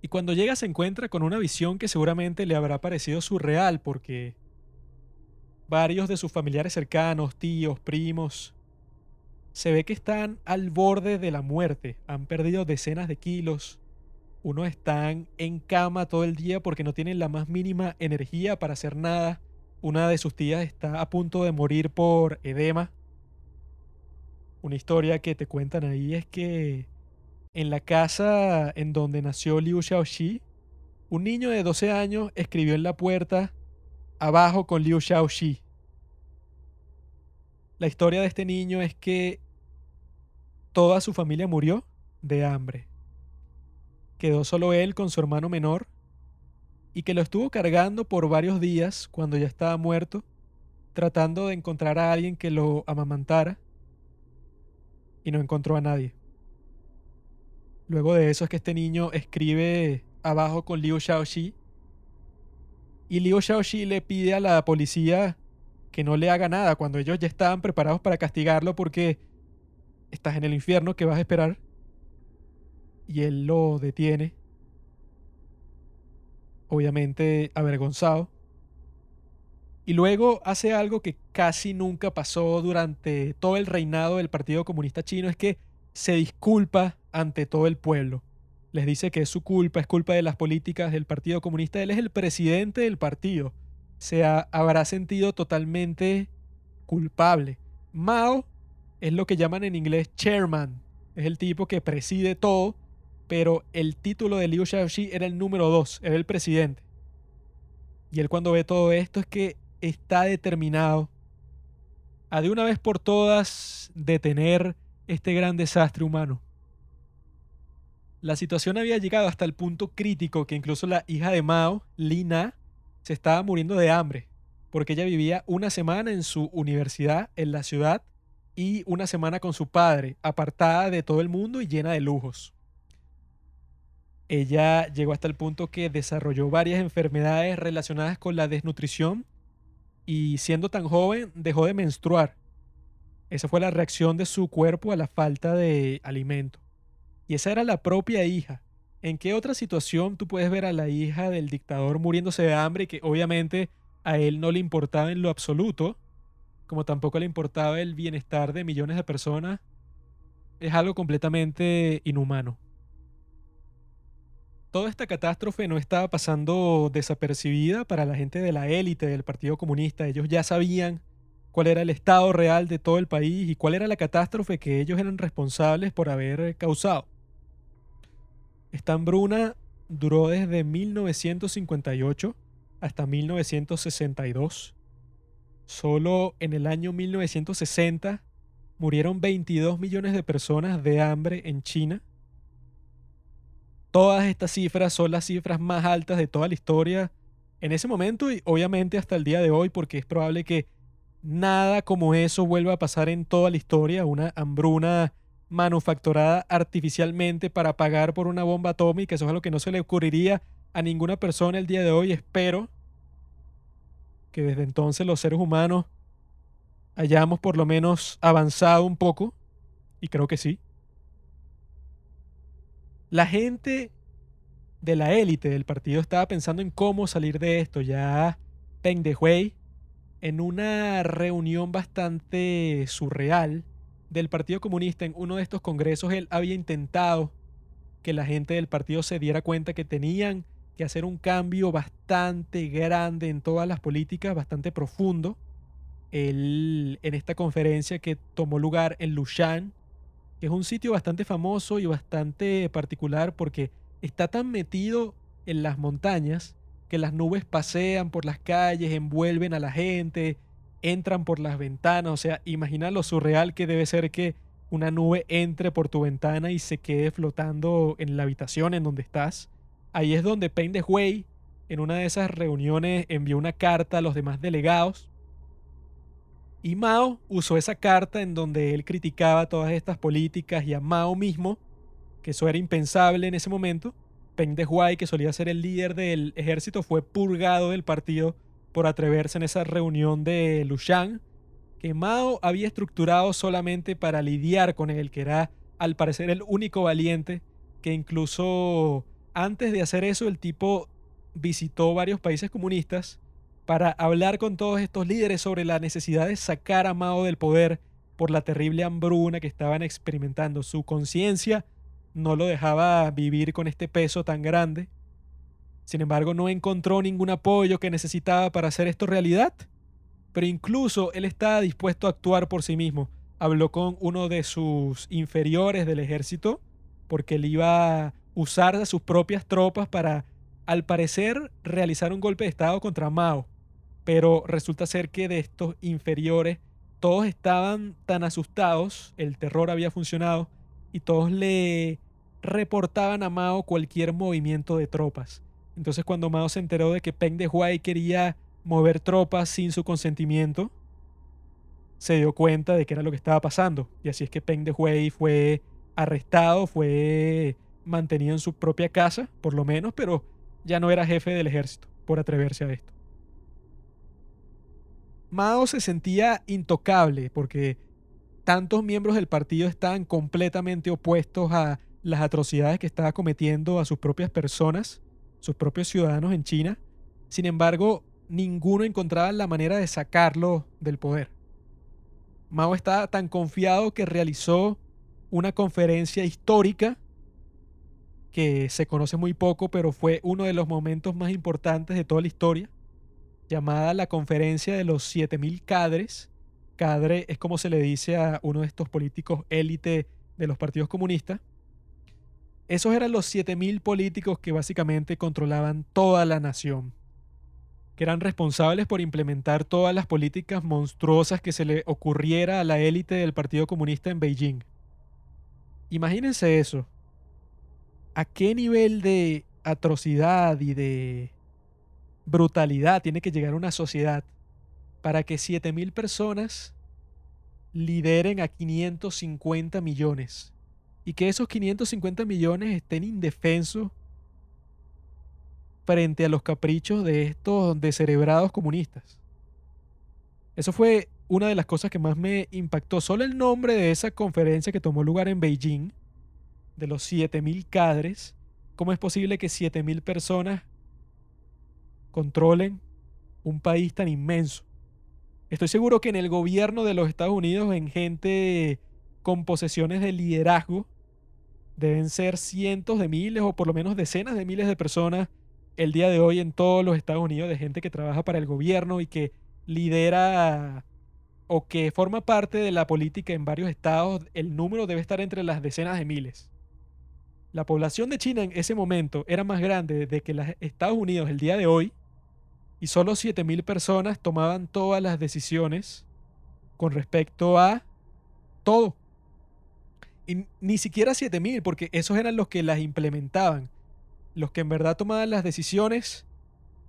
Y cuando llega se encuentra con una visión que seguramente le habrá parecido surreal porque varios de sus familiares cercanos, tíos, primos, se ve que están al borde de la muerte, han perdido decenas de kilos, unos están en cama todo el día porque no tienen la más mínima energía para hacer nada, una de sus tías está a punto de morir por edema. Una historia que te cuentan ahí es que en la casa en donde nació Liu Xiaoxi, un niño de 12 años escribió en la puerta abajo con Liu Xiaoxi. La historia de este niño es que toda su familia murió de hambre. Quedó solo él con su hermano menor y que lo estuvo cargando por varios días cuando ya estaba muerto, tratando de encontrar a alguien que lo amamantara y no encontró a nadie. Luego de eso es que este niño escribe abajo con Liu Xiaoxi y Liu Xiaoxi le pide a la policía que no le haga nada cuando ellos ya estaban preparados para castigarlo porque estás en el infierno, ¿qué vas a esperar? Y él lo detiene, obviamente avergonzado. Y luego hace algo que casi nunca pasó durante todo el reinado del Partido Comunista Chino, es que se disculpa ante todo el pueblo les dice que es su culpa, es culpa de las políticas del Partido Comunista. Él es el presidente del partido. Se habrá sentido totalmente culpable. Mao es lo que llaman en inglés chairman. Es el tipo que preside todo, pero el título de Liu Xiaoxi era el número dos, era el presidente. Y él cuando ve todo esto es que está determinado a de una vez por todas detener este gran desastre humano. La situación había llegado hasta el punto crítico que incluso la hija de Mao, Lina, se estaba muriendo de hambre, porque ella vivía una semana en su universidad en la ciudad y una semana con su padre, apartada de todo el mundo y llena de lujos. Ella llegó hasta el punto que desarrolló varias enfermedades relacionadas con la desnutrición y siendo tan joven dejó de menstruar. Esa fue la reacción de su cuerpo a la falta de alimento. Y esa era la propia hija. ¿En qué otra situación tú puedes ver a la hija del dictador muriéndose de hambre y que obviamente a él no le importaba en lo absoluto, como tampoco le importaba el bienestar de millones de personas? Es algo completamente inhumano. Toda esta catástrofe no estaba pasando desapercibida para la gente de la élite del Partido Comunista. Ellos ya sabían cuál era el estado real de todo el país y cuál era la catástrofe que ellos eran responsables por haber causado. Esta hambruna duró desde 1958 hasta 1962. Solo en el año 1960 murieron 22 millones de personas de hambre en China. Todas estas cifras son las cifras más altas de toda la historia en ese momento y obviamente hasta el día de hoy porque es probable que nada como eso vuelva a pasar en toda la historia, una hambruna manufacturada artificialmente para pagar por una bomba atómica. Eso es algo que no se le ocurriría a ninguna persona el día de hoy. Espero que desde entonces los seres humanos hayamos por lo menos avanzado un poco Y creo que sí. La gente de la élite del partido estaba pensando en cómo salir de esto. Ya Peng Dehuey, en una reunión bastante surreal del Partido Comunista en uno de estos congresos, él había intentado que la gente del partido se diera cuenta que tenían que hacer un cambio bastante grande en todas las políticas, bastante profundo. En esta conferencia que tomó lugar en Lushan, que es un sitio bastante famoso y bastante particular porque está tan metido en las montañas que las nubes pasean por las calles, envuelven a la gente, entran por las ventanas. O sea, imagina lo surreal que debe ser que una nube entre por tu ventana y se quede flotando en la habitación en donde estás. Ahí es donde Payne de en una de esas reuniones, envió una carta a los demás delegados. Y Mao usó esa carta en donde él criticaba todas estas políticas y a Mao mismo, que eso era impensable en ese momento. Peng Dehuai, que solía ser el líder del ejército, fue purgado del partido por atreverse en esa reunión de Lushan, que Mao había estructurado solamente para lidiar con él, que era al parecer el único valiente, que incluso antes de hacer eso el tipo visitó varios países comunistas para hablar con todos estos líderes sobre la necesidad de sacar a Mao del poder por la terrible hambruna que estaban experimentando. Su conciencia no lo dejaba vivir con este peso tan grande. Sin embargo, no encontró ningún apoyo que necesitaba para hacer esto realidad. Pero incluso él estaba dispuesto a actuar por sí mismo. Habló con uno de sus inferiores del ejército porque él iba usar a sus propias tropas para, al parecer, realizar un golpe de Estado contra Mao. Pero resulta ser que de estos inferiores todos estaban tan asustados, el terror había funcionado, y todos le reportaban a Mao cualquier movimiento de tropas. Entonces cuando Mao se enteró de que Peng de Huay quería mover tropas sin su consentimiento, se dio cuenta de que era lo que estaba pasando. Y así es que Peng de Huay fue arrestado, fue en su propia casa, por lo menos, pero ya no era jefe del ejército por atreverse a esto. Mao se sentía intocable porque tantos miembros del partido estaban completamente opuestos a las atrocidades que estaba cometiendo a sus propias personas, sus propios ciudadanos en China. Sin embargo, ninguno encontraba la manera de sacarlo del poder. Mao estaba tan confiado que realizó una conferencia histórica que se conoce muy poco, pero fue uno de los momentos más importantes de toda la historia, llamada la Conferencia de los 7000 cadres. Cadre es como se le dice a uno de estos políticos élite de los partidos comunistas. Esos eran los 7000 políticos que básicamente controlaban toda la nación, que eran responsables por implementar todas las políticas monstruosas que se le ocurriera a la élite del Partido Comunista en Beijing. Imagínense eso. ¿A qué nivel de atrocidad y de brutalidad tiene que llegar una sociedad para que 7000 personas lideren a 550 millones? y que esos 550 millones estén indefensos frente a los caprichos de estos descerebrados comunistas. Eso fue una de las cosas que más me impactó. Solo el nombre de esa conferencia que tomó lugar en Beijing, de los 7.000 cadres, ¿cómo es posible que 7.000 personas controlen un país tan inmenso? Estoy seguro que en el gobierno de los Estados Unidos, en gente con posesiones de liderazgo, deben ser cientos de miles o por lo menos decenas de miles de personas el día de hoy en todos los Estados Unidos de gente que trabaja para el gobierno y que lidera o que forma parte de la política en varios estados, el número debe estar entre las decenas de miles. La población de China en ese momento era más grande de que los Estados Unidos el día de hoy y solo 7.000 personas tomaban todas las decisiones con respecto a todo. Y ni siquiera 7000, porque esos eran los que las implementaban. Los que en verdad tomaban las decisiones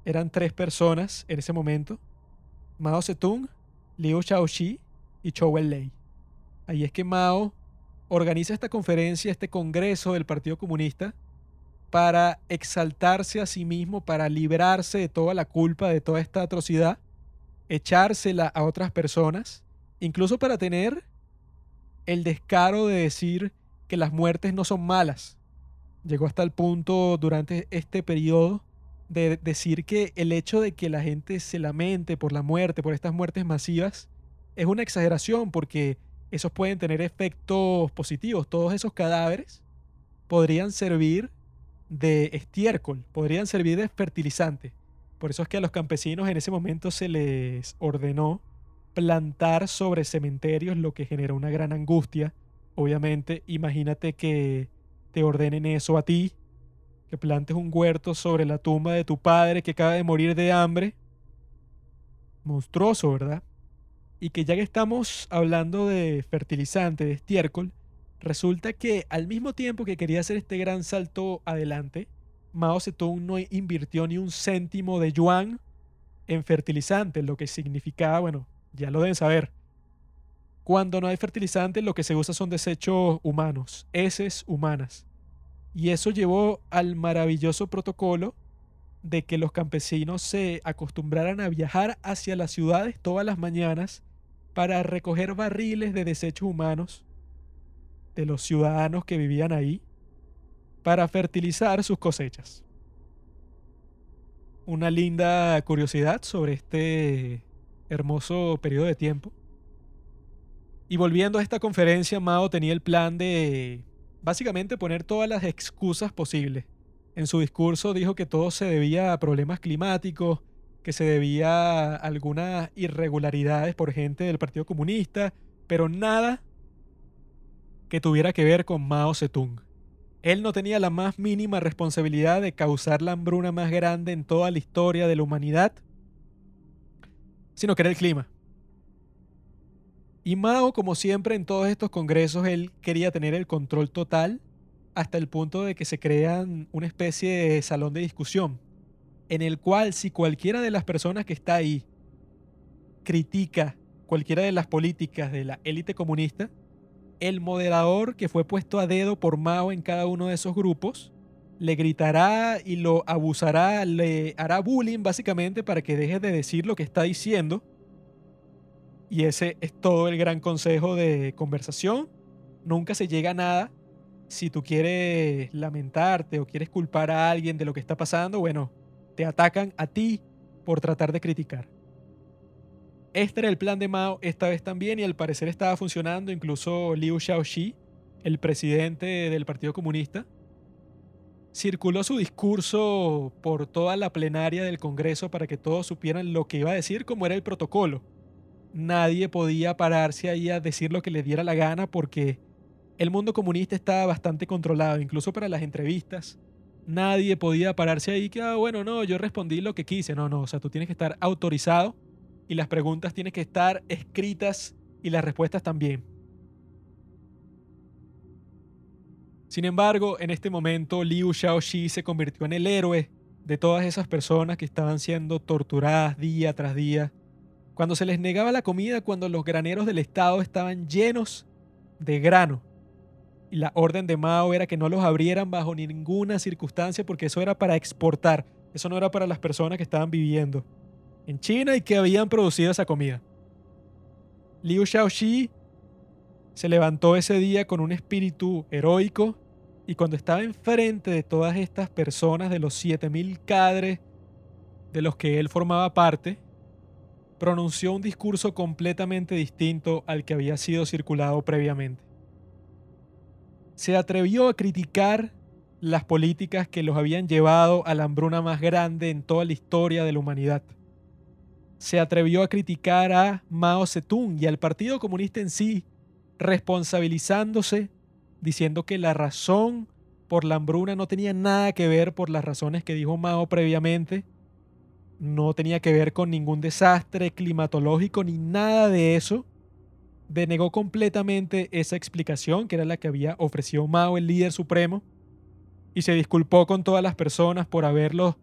eran tres personas en ese momento: Mao Zedong, Liu Shaoxi y Chou Lei. Ahí es que Mao organiza esta conferencia, este congreso del Partido Comunista, para exaltarse a sí mismo, para librarse de toda la culpa de toda esta atrocidad, echársela a otras personas, incluso para tener el descaro de decir que las muertes no son malas. Llegó hasta el punto durante este periodo de decir que el hecho de que la gente se lamente por la muerte, por estas muertes masivas, es una exageración porque esos pueden tener efectos positivos. Todos esos cadáveres podrían servir de estiércol, podrían servir de fertilizante. Por eso es que a los campesinos en ese momento se les ordenó plantar sobre cementerios, lo que genera una gran angustia. Obviamente, imagínate que te ordenen eso a ti, que plantes un huerto sobre la tumba de tu padre que acaba de morir de hambre. Monstruoso, ¿verdad? Y que ya que estamos hablando de fertilizante, de estiércol, resulta que al mismo tiempo que quería hacer este gran salto adelante, Mao Zedong no invirtió ni un céntimo de yuan en fertilizante, lo que significaba, bueno, ya lo deben saber. Cuando no hay fertilizante, lo que se usa son desechos humanos, heces humanas. Y eso llevó al maravilloso protocolo de que los campesinos se acostumbraran a viajar hacia las ciudades todas las mañanas para recoger barriles de desechos humanos de los ciudadanos que vivían ahí para fertilizar sus cosechas. Una linda curiosidad sobre este hermoso periodo de tiempo. Y volviendo a esta conferencia, Mao tenía el plan de básicamente poner todas las excusas posibles. En su discurso dijo que todo se debía a problemas climáticos, que se debía a algunas irregularidades por gente del Partido Comunista, pero nada que tuviera que ver con Mao Zedong. Él no tenía la más mínima responsabilidad de causar la hambruna más grande en toda la historia de la humanidad, sino que era el clima. Y Mao, como siempre en todos estos congresos, él quería tener el control total hasta el punto de que se crean una especie de salón de discusión, en el cual si cualquiera de las personas que está ahí critica cualquiera de las políticas de la élite comunista, el moderador que fue puesto a dedo por Mao en cada uno de esos grupos le gritará y lo abusará, le hará bullying básicamente para que deje de decir lo que está diciendo. Y ese es todo el gran consejo de conversación. Nunca se llega a nada. Si tú quieres lamentarte o quieres culpar a alguien de lo que está pasando, bueno, te atacan a ti por tratar de criticar. Este era el plan de Mao esta vez también y al parecer estaba funcionando. Incluso Liu Xiaoxi, el presidente del Partido Comunista, circuló su discurso por toda la plenaria del Congreso para que todos supieran lo que iba a decir, como era el protocolo. Nadie podía pararse ahí a decir lo que le diera la gana porque el mundo comunista estaba bastante controlado, incluso para las entrevistas. Nadie podía pararse ahí que, ah, bueno, no, yo respondí lo que quise. No, no, o sea, tú tienes que estar autorizado y las preguntas tienen que estar escritas y las respuestas también. Sin embargo, en este momento Liu Xiaoxi se convirtió en el héroe de todas esas personas que estaban siendo torturadas día tras día, cuando se les negaba la comida cuando los graneros del Estado estaban llenos de grano. La orden de Mao era que no los abrieran bajo ninguna circunstancia porque eso era para exportar, eso no era para las personas que estaban viviendo en China y que habían producido esa comida. Liu Xiaoxi se levantó ese día con un espíritu heroico y cuando estaba enfrente de todas estas personas, de los 7000 cadres de los que él formaba parte, pronunció un discurso completamente distinto al que había sido circulado previamente. Se atrevió a criticar las políticas que los habían llevado a la hambruna más grande en toda la historia de la humanidad se atrevió a criticar a Mao Zedong y al Partido Comunista en sí, responsabilizándose, diciendo que la razón por la hambruna no tenía nada que ver por las razones que dijo Mao previamente, no tenía que ver con ningún desastre climatológico ni nada de eso. Denegó completamente esa explicación, que era la que había ofrecido Mao, el líder supremo, y se disculpó con todas las personas por haberlo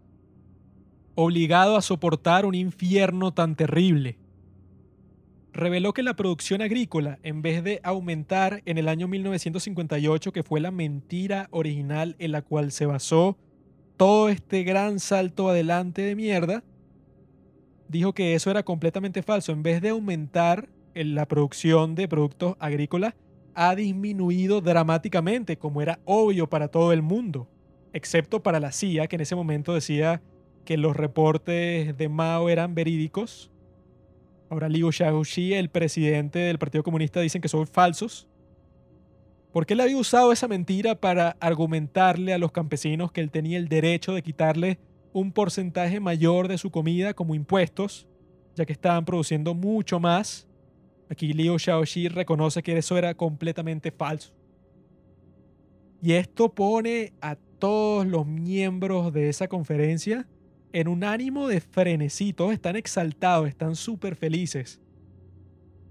obligado a soportar un infierno tan terrible. Reveló que la producción agrícola, en vez de aumentar en el año 1958, que fue la mentira original en la cual se basó todo este gran salto adelante de mierda, dijo que eso era completamente falso. En vez de aumentar la producción de productos agrícolas, ha disminuido dramáticamente, como era obvio para todo el mundo, excepto para la CIA, que en ese momento decía que los reportes de Mao eran verídicos. Ahora Liu Xiaoxi, el presidente del Partido Comunista, dicen que son falsos. Porque él había usado esa mentira para argumentarle a los campesinos que él tenía el derecho de quitarle un porcentaje mayor de su comida como impuestos, ya que estaban produciendo mucho más. Aquí Liu Xiaoxi reconoce que eso era completamente falso. Y esto pone a todos los miembros de esa conferencia en un ánimo de frenesí. Todos están exaltados, están súper felices.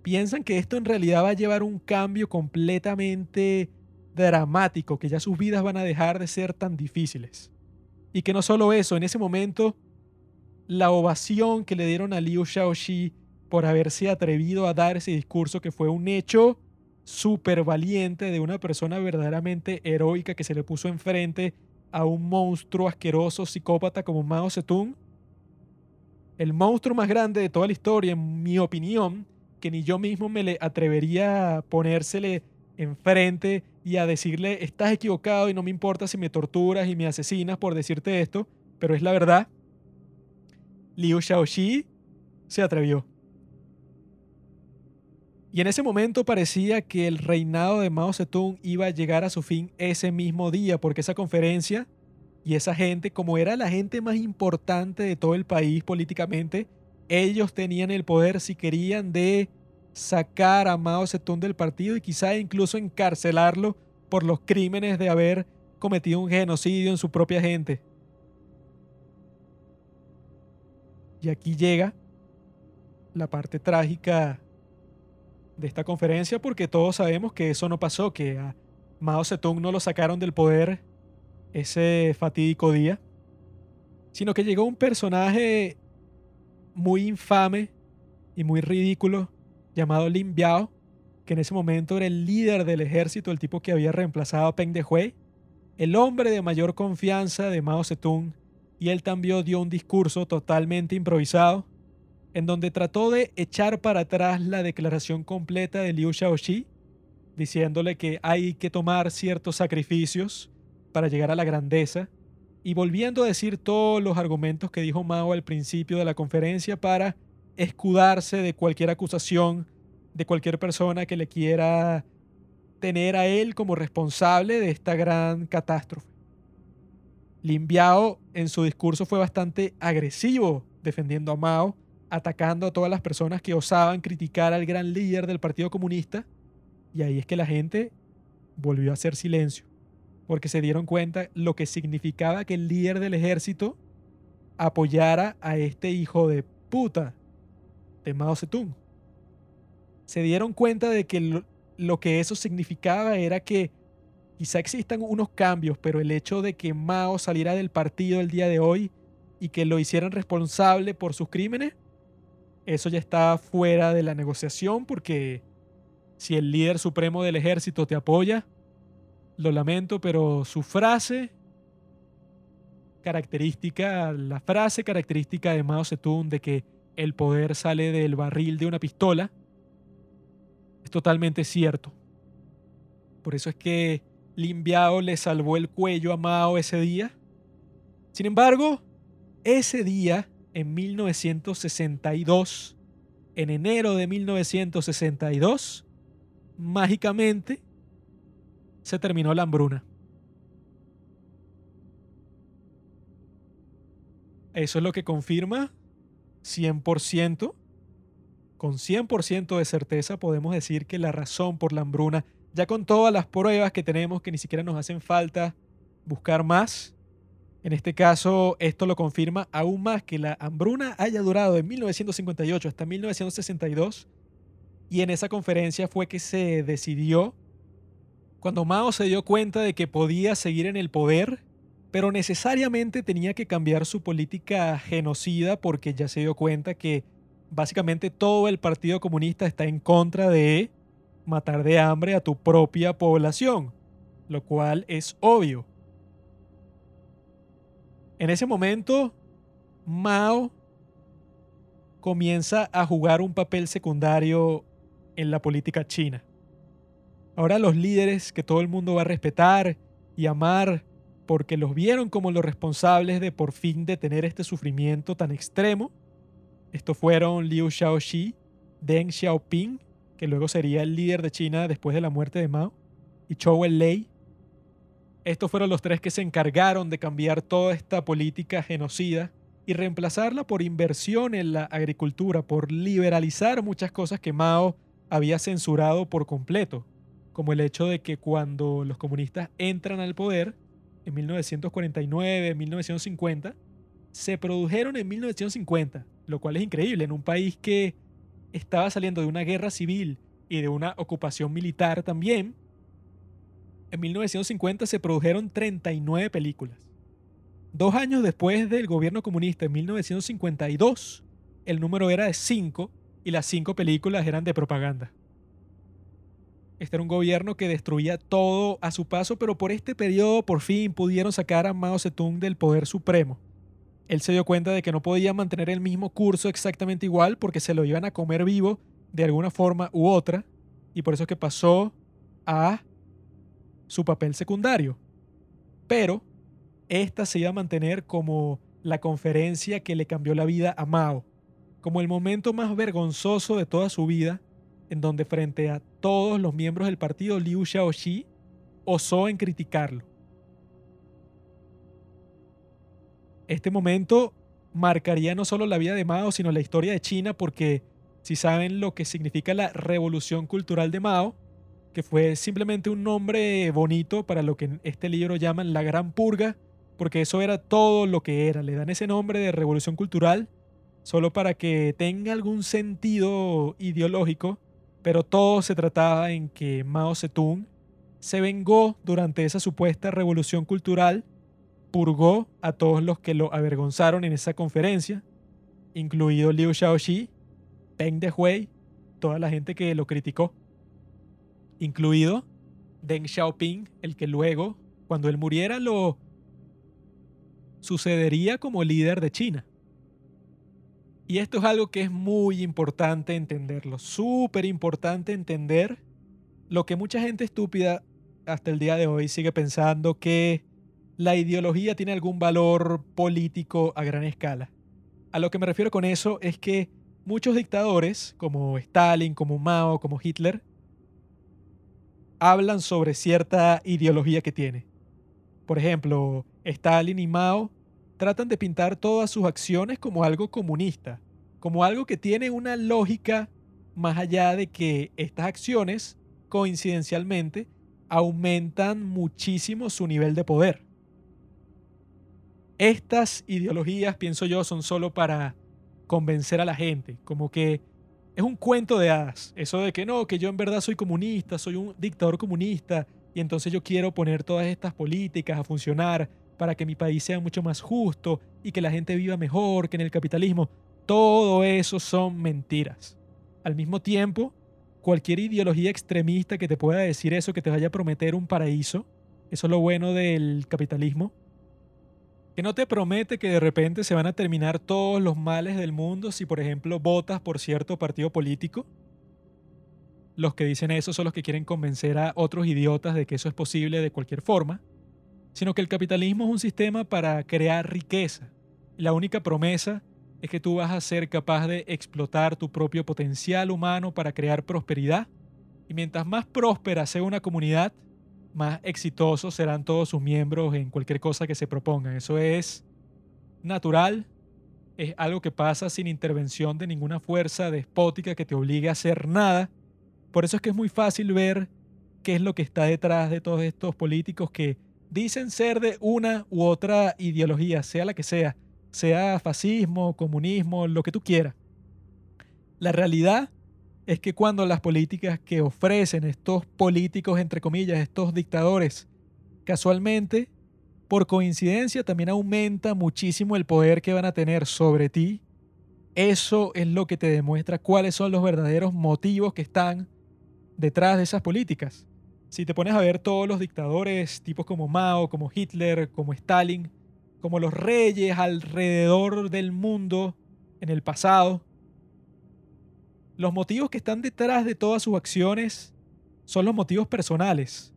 Piensan que esto en realidad va a llevar un cambio completamente dramático, que ya sus vidas van a dejar de ser tan difíciles. Y que no solo eso, en ese momento, la ovación que le dieron a Liu Xiaoxi por haberse atrevido a dar ese discurso que fue un hecho súper valiente de una persona verdaderamente heroica que se le puso enfrente a un monstruo asqueroso psicópata como Mao Zedong. El monstruo más grande de toda la historia, en mi opinión, que ni yo mismo me le atrevería a ponérsele enfrente y a decirle, estás equivocado y no me importa si me torturas y me asesinas por decirte esto, pero es la verdad. Liu Xiaoxi se atrevió. Y en ese momento parecía que el reinado de Mao Zedong iba a llegar a su fin ese mismo día, porque esa conferencia y esa gente, como era la gente más importante de todo el país políticamente, ellos tenían el poder si querían de sacar a Mao Zedong del partido y quizá incluso encarcelarlo por los crímenes de haber cometido un genocidio en su propia gente. Y aquí llega la parte trágica de esta conferencia porque todos sabemos que eso no pasó, que a Mao Zedong no lo sacaron del poder ese fatídico día, sino que llegó un personaje muy infame y muy ridículo llamado Lin Biao, que en ese momento era el líder del ejército, el tipo que había reemplazado a Peng Dehuai, el hombre de mayor confianza de Mao Zedong, y él también dio un discurso totalmente improvisado, en donde trató de echar para atrás la declaración completa de Liu Xiaoxi, diciéndole que hay que tomar ciertos sacrificios para llegar a la grandeza, y volviendo a decir todos los argumentos que dijo Mao al principio de la conferencia para escudarse de cualquier acusación de cualquier persona que le quiera tener a él como responsable de esta gran catástrofe. Lin Biao en su discurso fue bastante agresivo defendiendo a Mao, atacando a todas las personas que osaban criticar al gran líder del Partido Comunista, y ahí es que la gente volvió a hacer silencio, porque se dieron cuenta lo que significaba que el líder del ejército apoyara a este hijo de puta de Mao Zedong. Se dieron cuenta de que lo, que eso significaba era que quizá existan unos cambios, pero el hecho de que Mao saliera del partido el día de hoy y que lo hicieran responsable por sus crímenes, eso ya está fuera de la negociación porque si el líder supremo del ejército te apoya, lo lamento, pero su frase característica, la frase característica de Mao Zedong de que el poder sale del barril de una pistola, es totalmente cierto. Por eso es que Lin Biao le salvó el cuello a Mao ese día. Sin embargo, ese día, en 1962, en enero de 1962, mágicamente se terminó la hambruna. Eso es lo que confirma 100%, con 100% de certeza podemos decir que la razón por la hambruna, ya con todas las pruebas que tenemos que ni siquiera nos hacen falta buscar más, en este caso esto lo confirma aún más que la hambruna haya durado de 1958 hasta 1962 y en esa conferencia fue que se decidió, cuando Mao se dio cuenta de que podía seguir en el poder, pero necesariamente tenía que cambiar su política genocida porque ya se dio cuenta que básicamente todo el Partido Comunista está en contra de matar de hambre a tu propia población, lo cual es obvio. En ese momento, Mao comienza a jugar un papel secundario en la política china. Ahora los líderes que todo el mundo va a respetar y amar porque los vieron como los responsables de por fin detener este sufrimiento tan extremo. Estos fueron Liu Xiaoxi, Deng Xiaoping, que luego sería el líder de China después de la muerte de Mao, y Zhou Enlai. Estos fueron los tres que se encargaron de cambiar toda esta política genocida y reemplazarla por inversión en la agricultura, por liberalizar muchas cosas que Mao había censurado por completo, como el hecho de que cuando los comunistas entran al poder, en 1949, 1950, se produjeron en 1950, lo cual es increíble en un país que estaba saliendo de una guerra civil y de una ocupación militar también. En 1950 se produjeron 39 películas. Dos años después del gobierno comunista, en 1952, el número era de 5 y las 5 películas eran de propaganda. Este era un gobierno que destruía todo a su paso, pero por este periodo por fin pudieron sacar a Mao Zedong del poder supremo. Él se dio cuenta de que no podía mantener el mismo curso exactamente igual porque se lo iban a comer vivo de alguna forma u otra, y por eso es que pasó a su papel secundario. Pero esta se iba a mantener como la conferencia que le cambió la vida a Mao, como el momento más vergonzoso de toda su vida en donde frente a todos los miembros del partido Liu Xiaoxi osó en criticarlo. Este momento marcaría no solo la vida de Mao, sino la historia de China, porque si saben lo que significa la revolución cultural de Mao, que fue simplemente un nombre bonito para lo que en este libro llaman la Gran Purga, porque eso era todo lo que era. Le dan ese nombre de revolución cultural solo para que tenga algún sentido ideológico pero todo se trataba en que Mao Zedong se vengó durante esa supuesta revolución cultural, purgó a todos los que lo avergonzaron en esa conferencia, incluido Liu Xiaoxi, Peng Dehuai, toda la gente que lo criticó, incluido Deng Xiaoping, el que luego, cuando él muriera, lo sucedería como líder de China. Y esto es algo que es muy importante entenderlo, súper importante entender lo que mucha gente estúpida hasta el día de hoy sigue pensando que la ideología tiene algún valor político a gran escala. A lo que me refiero con eso es que muchos dictadores, como Stalin, como Mao, como Hitler, hablan sobre cierta ideología que tiene. Por ejemplo, Stalin y Mao tratan de pintar todas sus acciones como algo comunista, como algo que tiene una lógica más allá de que estas acciones, coincidencialmente, aumentan muchísimo su nivel de poder. Estas ideologías, pienso yo, son solo para convencer a la gente, como que es un cuento de hadas, eso de que no, que yo en verdad soy comunista, soy un dictador comunista, y entonces yo quiero poner todas estas políticas a funcionar para que mi país sea mucho más justo y que la gente viva mejor que en el capitalismo. Todo eso son mentiras. Al mismo tiempo, cualquier ideología extremista que te pueda decir eso, que te vaya a prometer un paraíso, eso es lo bueno del capitalismo, que no te promete que de repente se van a terminar todos los males del mundo si, por ejemplo, votas por cierto partido político. Los que dicen eso son los que quieren convencer a otros idiotas de que eso es posible de cualquier forma sino que el capitalismo es un sistema para crear riqueza. La única promesa es que tú vas a ser capaz de explotar tu propio potencial humano para crear prosperidad. Y mientras más próspera sea una comunidad, más exitosos serán todos sus miembros en cualquier cosa que se propongan. Eso es natural, es algo que pasa sin intervención de ninguna fuerza despótica que te obligue a hacer nada. Por eso es que es muy fácil ver qué es lo que está detrás de todos estos políticos que dicen ser de una u otra ideología, sea la que sea, sea fascismo, comunismo, lo que tú quieras. La realidad es que cuando las políticas que ofrecen estos políticos, entre comillas, estos dictadores, casualmente, por coincidencia, también aumenta muchísimo el poder que van a tener sobre ti, eso es lo que te demuestra cuáles son los verdaderos motivos que están detrás de esas políticas. Si te pones a ver todos los dictadores, tipos como Mao, como Hitler, como Stalin, como los reyes alrededor del mundo en el pasado, los motivos que están detrás de todas sus acciones son los motivos personales.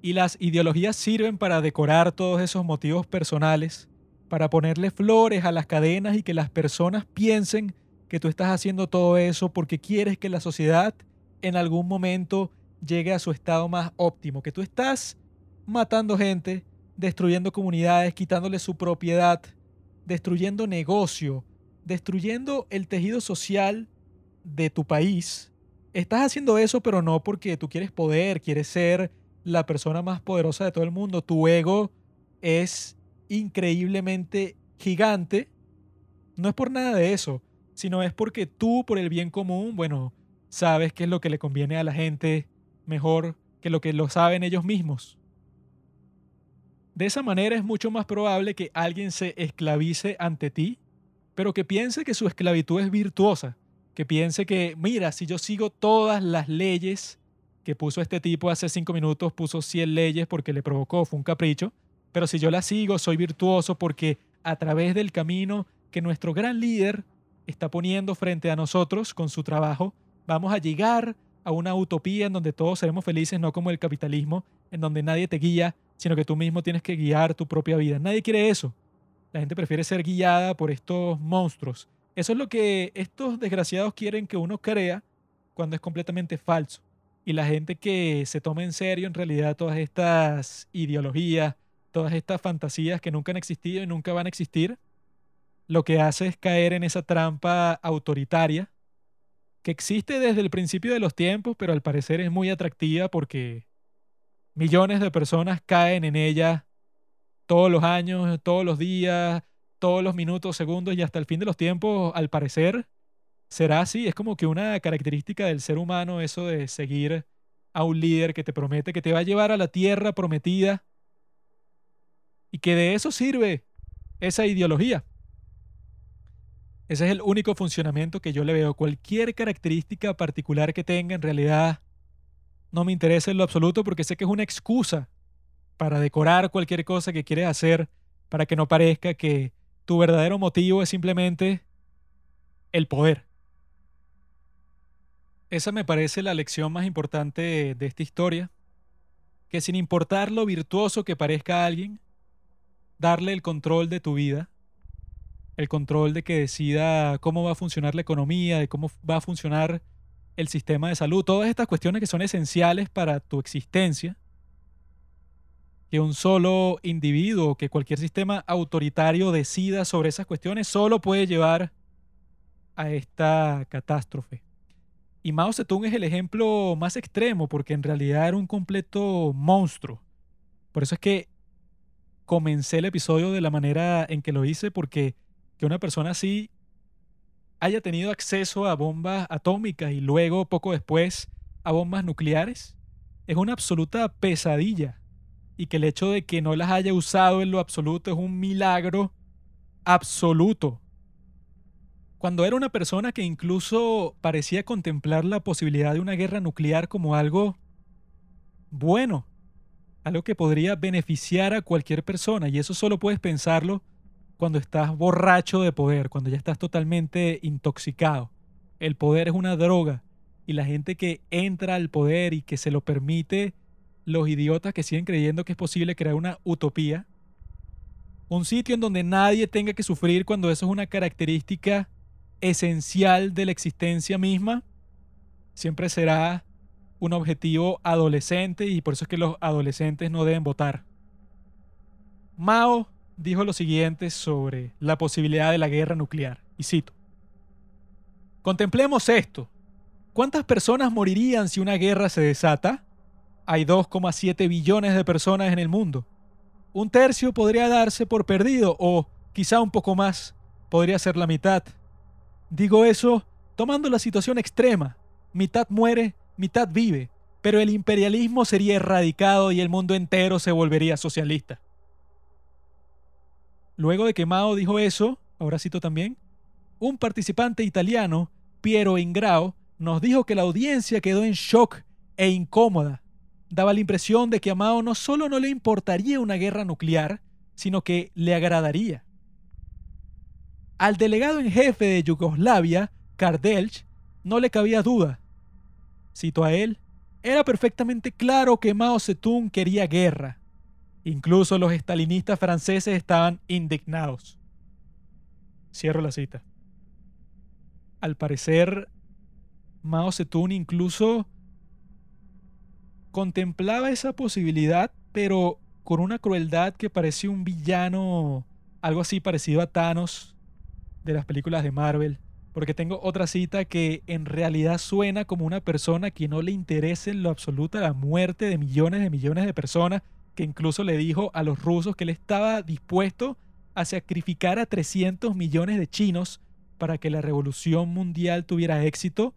Y las ideologías sirven para decorar todos esos motivos personales, para ponerle flores a las cadenas y que las personas piensen que tú estás haciendo todo eso porque quieres que la sociedad en algún momento llegue a su estado más óptimo, que tú estás matando gente, destruyendo comunidades, quitándole su propiedad, destruyendo negocio, destruyendo el tejido social de tu país. Estás haciendo eso, pero no porque tú quieres poder, quieres ser la persona más poderosa de todo el mundo. Tu ego es increíblemente gigante. No es por nada de eso, sino es porque tú, por el bien común, bueno, sabes qué es lo que le conviene a la gente mejor que lo que lo saben ellos mismos. De esa manera es mucho más probable que alguien se esclavice ante ti, pero que piense que su esclavitud es virtuosa, que piense que, mira, si yo sigo todas las leyes que puso este tipo hace cinco minutos, puso 100 leyes porque le provocó, fue un capricho, pero si yo las sigo, soy virtuoso porque a través del camino que nuestro gran líder está poniendo frente a nosotros con su trabajo, vamos a llegar a una utopía en donde todos seremos felices, no como el capitalismo, en donde nadie te guía, sino que tú mismo tienes que guiar tu propia vida. Nadie quiere eso. La gente prefiere ser guiada por estos monstruos. Eso es lo que estos desgraciados quieren que uno crea cuando es completamente falso. Y la gente que se toma en serio en realidad todas estas ideologías, todas estas fantasías que nunca han existido y nunca van a existir, lo que hace es caer en esa trampa autoritaria que existe desde el principio de los tiempos, pero al parecer es muy atractiva porque millones de personas caen en ella todos los años, todos los días, todos los minutos, segundos y hasta el fin de los tiempos, al parecer, será así. Es como que una característica del ser humano eso de seguir a un líder que te promete que te va a llevar a la tierra prometida y que de eso sirve esa ideología. Ese es el único funcionamiento que yo le veo. Cualquier característica particular que tenga, en realidad, no me interesa en lo absoluto porque sé que es una excusa para decorar cualquier cosa que quieres hacer para que no parezca que tu verdadero motivo es simplemente el poder. Esa me parece la lección más importante de esta historia, que sin importar lo virtuoso que parezca a alguien, darle el control de tu vida el control de que decida cómo va a funcionar la economía, de cómo va a funcionar el sistema de salud, todas estas cuestiones que son esenciales para tu existencia, que un solo individuo, que cualquier sistema autoritario decida sobre esas cuestiones, solo puede llevar a esta catástrofe. Y Mao Zedong es el ejemplo más extremo porque en realidad era un completo monstruo. Por eso es que comencé el episodio de la manera en que lo hice porque que una persona así haya tenido acceso a bombas atómicas y luego, poco después, a bombas nucleares, es una absoluta pesadilla. Y que el hecho de que no las haya usado en lo absoluto es un milagro absoluto. Cuando era una persona que incluso parecía contemplar la posibilidad de una guerra nuclear como algo bueno, algo que podría beneficiar a cualquier persona, y eso solo puedes pensarlo cuando estás borracho de poder, cuando ya estás totalmente intoxicado. El poder es una droga y la gente que entra al poder y que se lo permite, los idiotas que siguen creyendo que es posible crear una utopía, un sitio en donde nadie tenga que sufrir cuando eso es una característica esencial de la existencia misma, siempre será un objetivo adolescente y por eso es que los adolescentes no deben votar. Mao dijo lo siguiente sobre la posibilidad de la guerra nuclear, y cito, Contemplemos esto. ¿Cuántas personas morirían si una guerra se desata? Hay 2,7 billones de personas en el mundo. Un tercio podría darse por perdido o quizá un poco más, podría ser la mitad. Digo eso tomando la situación extrema. Mitad muere, mitad vive, pero el imperialismo sería erradicado y el mundo entero se volvería socialista. Luego de que Mao dijo eso, ahora cito también, un participante italiano, Piero Ingrao, nos dijo que la audiencia quedó en shock e incómoda. Daba la impresión de que a Mao no solo no le importaría una guerra nuclear, sino que le agradaría. Al delegado en jefe de Yugoslavia, Kardelch, no le cabía duda. Cito a él, era perfectamente claro que Mao Zedong quería guerra. Incluso los estalinistas franceses estaban indignados. Cierro la cita. Al parecer, Mao Zedong incluso contemplaba esa posibilidad, pero con una crueldad que parecía un villano, algo así parecido a Thanos de las películas de Marvel. Porque tengo otra cita que en realidad suena como una persona que no le interesa en lo absoluto la muerte de millones de millones de personas, que incluso le dijo a los rusos que él estaba dispuesto a sacrificar a 300 millones de chinos para que la revolución mundial tuviera éxito,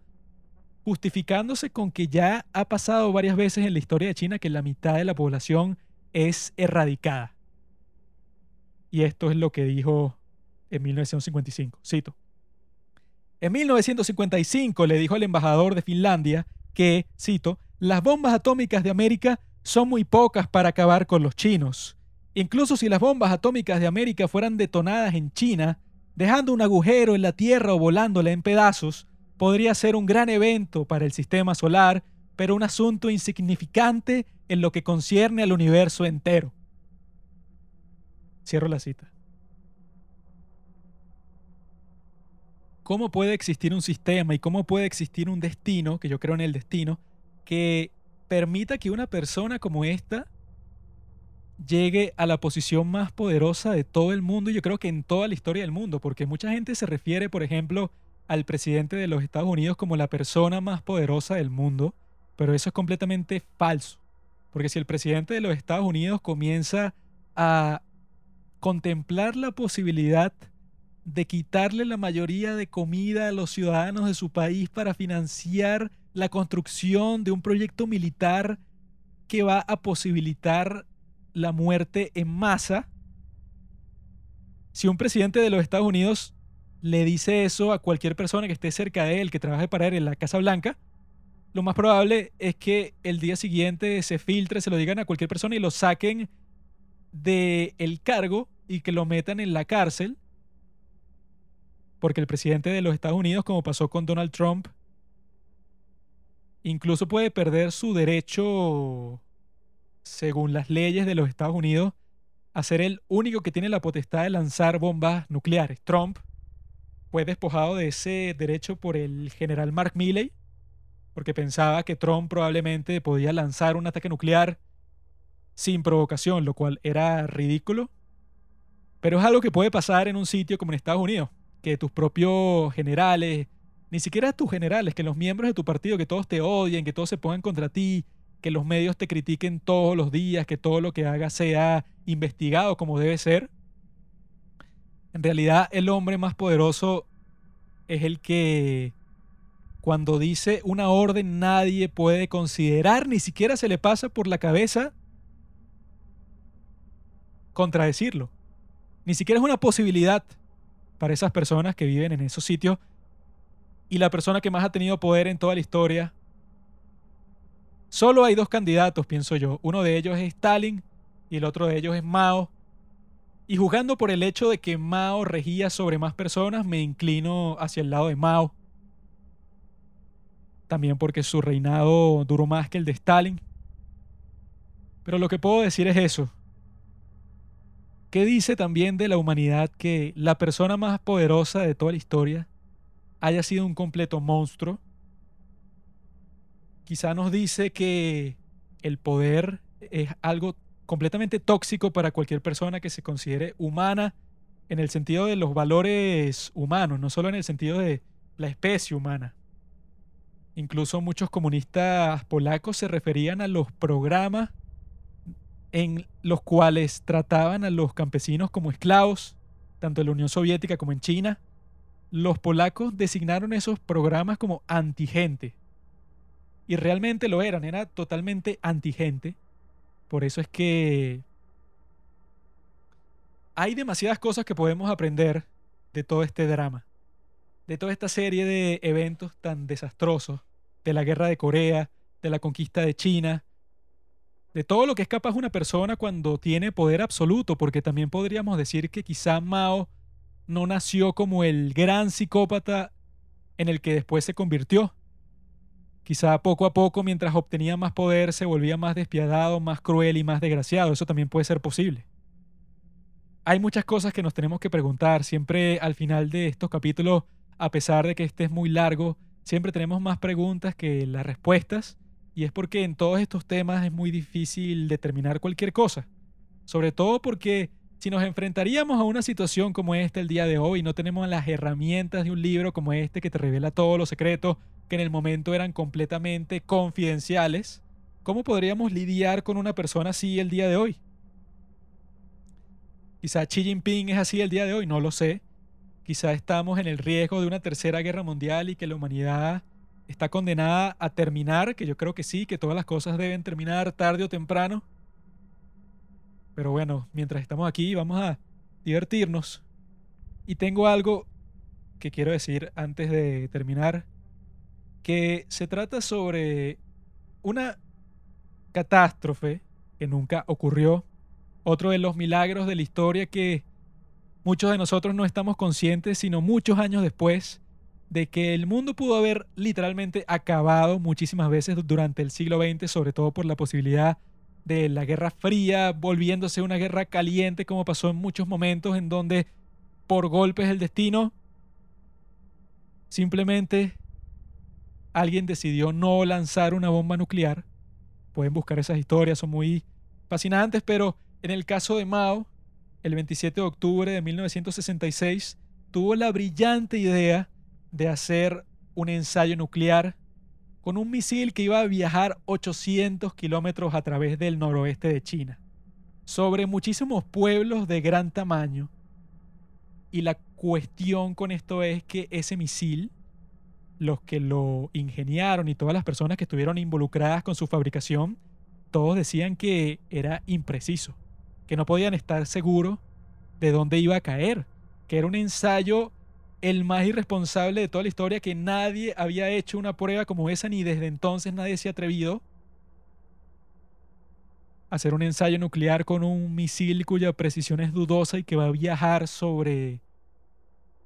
justificándose con que ya ha pasado varias veces en la historia de China que la mitad de la población es erradicada. Y esto es lo que dijo en 1955. Cito. En 1955 le dijo al embajador de Finlandia que, cito, las bombas atómicas de América son muy pocas para acabar con los chinos. Incluso si las bombas atómicas de América fueran detonadas en China, dejando un agujero en la Tierra o volándola en pedazos, podría ser un gran evento para el sistema solar, pero un asunto insignificante en lo que concierne al universo entero. Cierro la cita. cómo puede existir un sistema y cómo puede existir un destino, que yo creo en el destino, que permita que una persona como esta llegue a la posición más poderosa de todo el mundo y yo creo que en toda la historia del mundo, porque mucha gente se refiere, por ejemplo, al presidente de los Estados Unidos como la persona más poderosa del mundo, pero eso es completamente falso, porque si el presidente de los Estados Unidos comienza a contemplar la posibilidad de quitarle la mayoría de comida a los ciudadanos de su país para financiar la construcción de un proyecto militar que va a posibilitar la muerte en masa. Si un presidente de los Estados Unidos le dice eso a cualquier persona que esté cerca de él, que trabaje para él en la Casa Blanca, lo más probable es que el día siguiente se filtre, se lo digan a cualquier persona y lo saquen del el cargo y que lo metan en la cárcel porque el presidente de los Estados Unidos, como pasó con Donald Trump, incluso puede perder su derecho, según las leyes de los Estados Unidos, a ser el único que tiene la potestad de lanzar bombas nucleares. Trump fue despojado de ese derecho por el general Mark Milley, porque pensaba que Trump probablemente podía lanzar un ataque nuclear sin provocación, lo cual era ridículo. Pero es algo que puede pasar en un sitio como en Estados Unidos que tus propios generales, ni siquiera tus generales, que los miembros de tu partido, que todos te odien, que todos se pongan contra ti, que los medios te critiquen todos los días, que todo lo que hagas sea investigado como debe ser. En realidad el hombre más poderoso es el que cuando dice una orden nadie puede considerar, ni siquiera se le pasa por la cabeza contradecirlo. Ni siquiera es una posibilidad para esas personas que viven en esos sitios. Y la persona que más ha tenido poder en toda la historia. Solo hay dos candidatos, pienso yo. Uno de ellos es Stalin y el otro de ellos es Mao. Y juzgando por el hecho de que Mao regía sobre más personas, me inclino hacia el lado de Mao. También porque su reinado duró más que el de Stalin. Pero lo que puedo decir es eso. ¿Qué dice también de la humanidad que la persona más poderosa de toda la historia haya sido un completo monstruo? Quizá nos dice que el poder es algo completamente tóxico para cualquier persona que se considere humana en el sentido de los valores humanos, no solo en el sentido de la especie humana. Incluso muchos comunistas polacos se referían a los programas en los cuales trataban a los campesinos como esclavos, tanto en la Unión Soviética como en China. Los polacos designaron esos programas como antigente. Y realmente lo eran, era totalmente antigente. Por eso es que hay demasiadas cosas que podemos aprender de todo este drama, de toda esta serie de eventos tan desastrosos, de la guerra de Corea, de la conquista de China, de todo lo que es capaz una persona cuando tiene poder absoluto, porque también podríamos decir que quizá Mao no nació como el gran psicópata en el que después se convirtió. Quizá poco a poco, mientras obtenía más poder, se volvía más despiadado, más cruel y más desgraciado. Eso también puede ser posible. Hay muchas cosas que nos tenemos que preguntar. Siempre al final de estos capítulos, a pesar de que este es muy largo, siempre tenemos más preguntas que las respuestas. Y es porque en todos estos temas es muy difícil determinar cualquier cosa. Sobre todo porque si nos enfrentaríamos a una situación como esta el día de hoy no tenemos las herramientas de un libro como este que te revela todos los secretos que en el momento eran completamente confidenciales, ¿cómo podríamos lidiar con una persona así el día de hoy? Quizá Xi Jinping es así el día de hoy, no lo sé. Quizá estamos en el riesgo de una tercera guerra mundial y que la humanidad está condenada a terminar, que yo creo que sí, que todas las cosas deben terminar tarde o temprano. Pero bueno, mientras estamos aquí vamos a divertirnos. Y tengo algo que quiero decir antes de terminar, que se trata sobre una catástrofe que nunca ocurrió, otro de los milagros de la historia que muchos de nosotros no estamos conscientes, sino muchos años después, de que el mundo pudo haber literalmente acabado muchísimas veces durante el siglo XX, sobre todo por la posibilidad de la Guerra Fría volviéndose una guerra caliente como pasó en muchos momentos en donde por golpes del destino simplemente alguien decidió no lanzar una bomba nuclear. Pueden buscar esas historias, son muy fascinantes, pero en el caso de Mao, el 27 de octubre de 1966, tuvo la brillante idea de hacer un ensayo nuclear con un misil que iba a viajar 800 kilómetros a través del noroeste de China, sobre muchísimos pueblos de gran tamaño. Y la cuestión con esto es que ese misil, los que lo ingeniaron y todas las personas que estuvieron involucradas con su fabricación, todos decían que era impreciso, que no podían estar seguros de dónde iba a caer, que era un ensayo el más irresponsable de toda la historia, que nadie había hecho una prueba como esa, ni desde entonces nadie se ha atrevido a hacer un ensayo nuclear con un misil cuya precisión es dudosa y que va a viajar sobre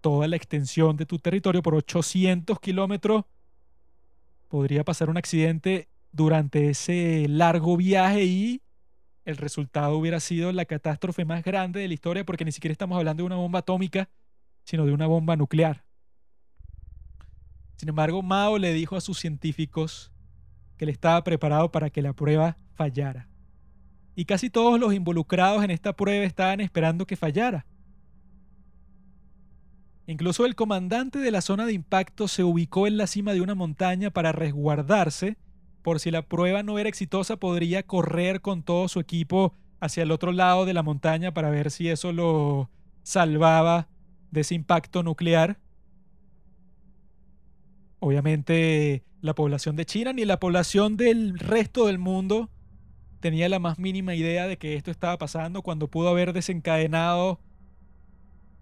toda la extensión de tu territorio por 800 kilómetros. Podría pasar un accidente durante ese largo viaje y el resultado hubiera sido la catástrofe más grande de la historia porque ni siquiera estamos hablando de una bomba atómica, sino de una bomba nuclear. Sin embargo, Mao le dijo a sus científicos que él estaba preparado para que la prueba fallara. Y casi todos los involucrados en esta prueba estaban esperando que fallara. Incluso el comandante de la zona de impacto se ubicó en la cima de una montaña para resguardarse por si la prueba no era exitosa podría correr con todo su equipo hacia el otro lado de la montaña para ver si eso lo salvaba de ese impacto nuclear. Obviamente la población de China ni la población del resto del mundo tenía la más mínima idea de que esto estaba pasando cuando pudo haber desencadenado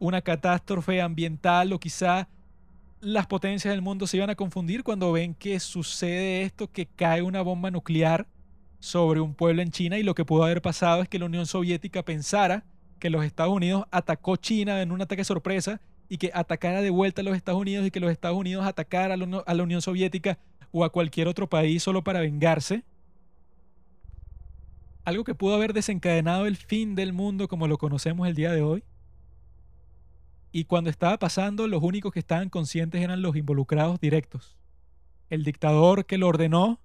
una catástrofe ambiental o quizá las potencias del mundo se iban a confundir cuando ven que sucede esto, que cae una bomba nuclear sobre un pueblo en China y lo que pudo haber pasado es que la Unión Soviética pensara que los Estados Unidos atacó China en un ataque sorpresa y que atacara de vuelta a los Estados Unidos y que los Estados Unidos atacara a la, Unión Soviética o a cualquier otro país solo para vengarse. Algo que pudo haber desencadenado el fin del mundo como lo conocemos el día de hoy. Y cuando estaba pasando, los únicos que estaban conscientes eran los involucrados directos. El dictador que lo ordenó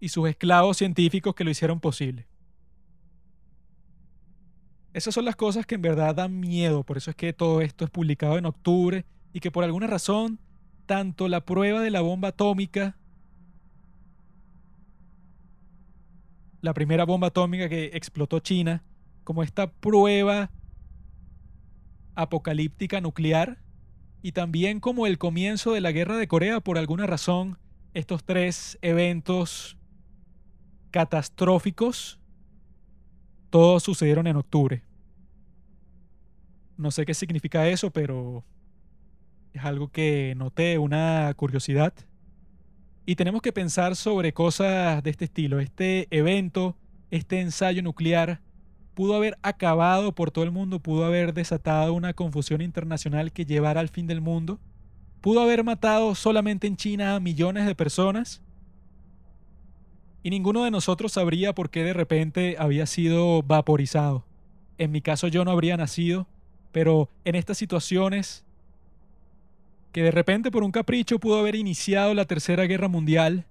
y sus esclavos científicos que lo hicieron posible. Esas son las cosas que en verdad dan miedo, por eso es que todo esto es publicado en octubre y que por alguna razón tanto la prueba de la bomba atómica, la primera bomba atómica que explotó China, como esta prueba apocalíptica nuclear, y también como el comienzo de la guerra de Corea, por alguna razón, estos tres eventos catastróficos todos sucedieron en octubre. No sé qué significa eso, pero es algo que noté, una curiosidad. Y tenemos que pensar sobre cosas de este estilo. Este evento, este ensayo nuclear, pudo haber acabado por todo el mundo, pudo haber desatado una confusión internacional que llevara al fin del mundo. pudo haber matado solamente en China a millones de personas y ninguno de nosotros sabría por qué de repente había sido vaporizado. En mi caso yo no habría nacido, pero en estas situaciones que de repente por un capricho pudo haber iniciado la Tercera Guerra Mundial,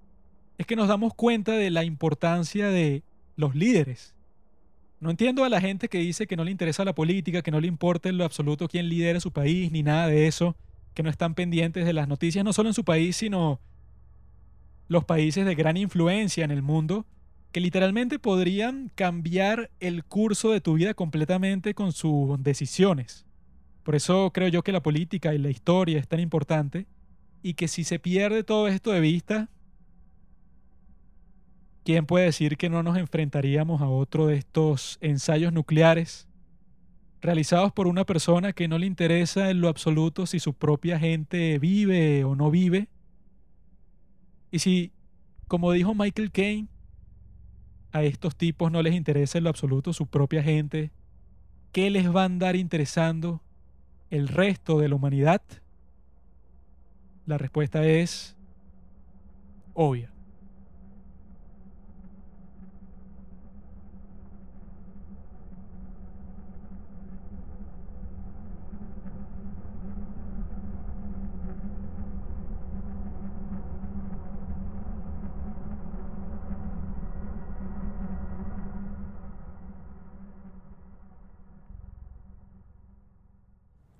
es que nos damos cuenta de la importancia de los líderes. No entiendo a la gente que dice que no le interesa la política, que no le importa en lo absoluto quién lidera su país, ni nada de eso, que no están pendientes de las noticias, no solo en su país, sino los países de gran influencia en el mundo, que literalmente podrían cambiar el curso de tu vida completamente con sus decisiones. Por eso creo yo que la política y la historia es tan importante y que si se pierde todo esto de vista, ¿quién puede decir que no nos enfrentaríamos a otro de estos ensayos nucleares realizados por una persona que no le interesa en lo absoluto si su propia gente vive o no vive? Y si, como dijo Michael Caine, a estos tipos no les interesa en lo absoluto su propia gente, ¿qué les va a andar interesando el resto de la humanidad? La respuesta es obvia.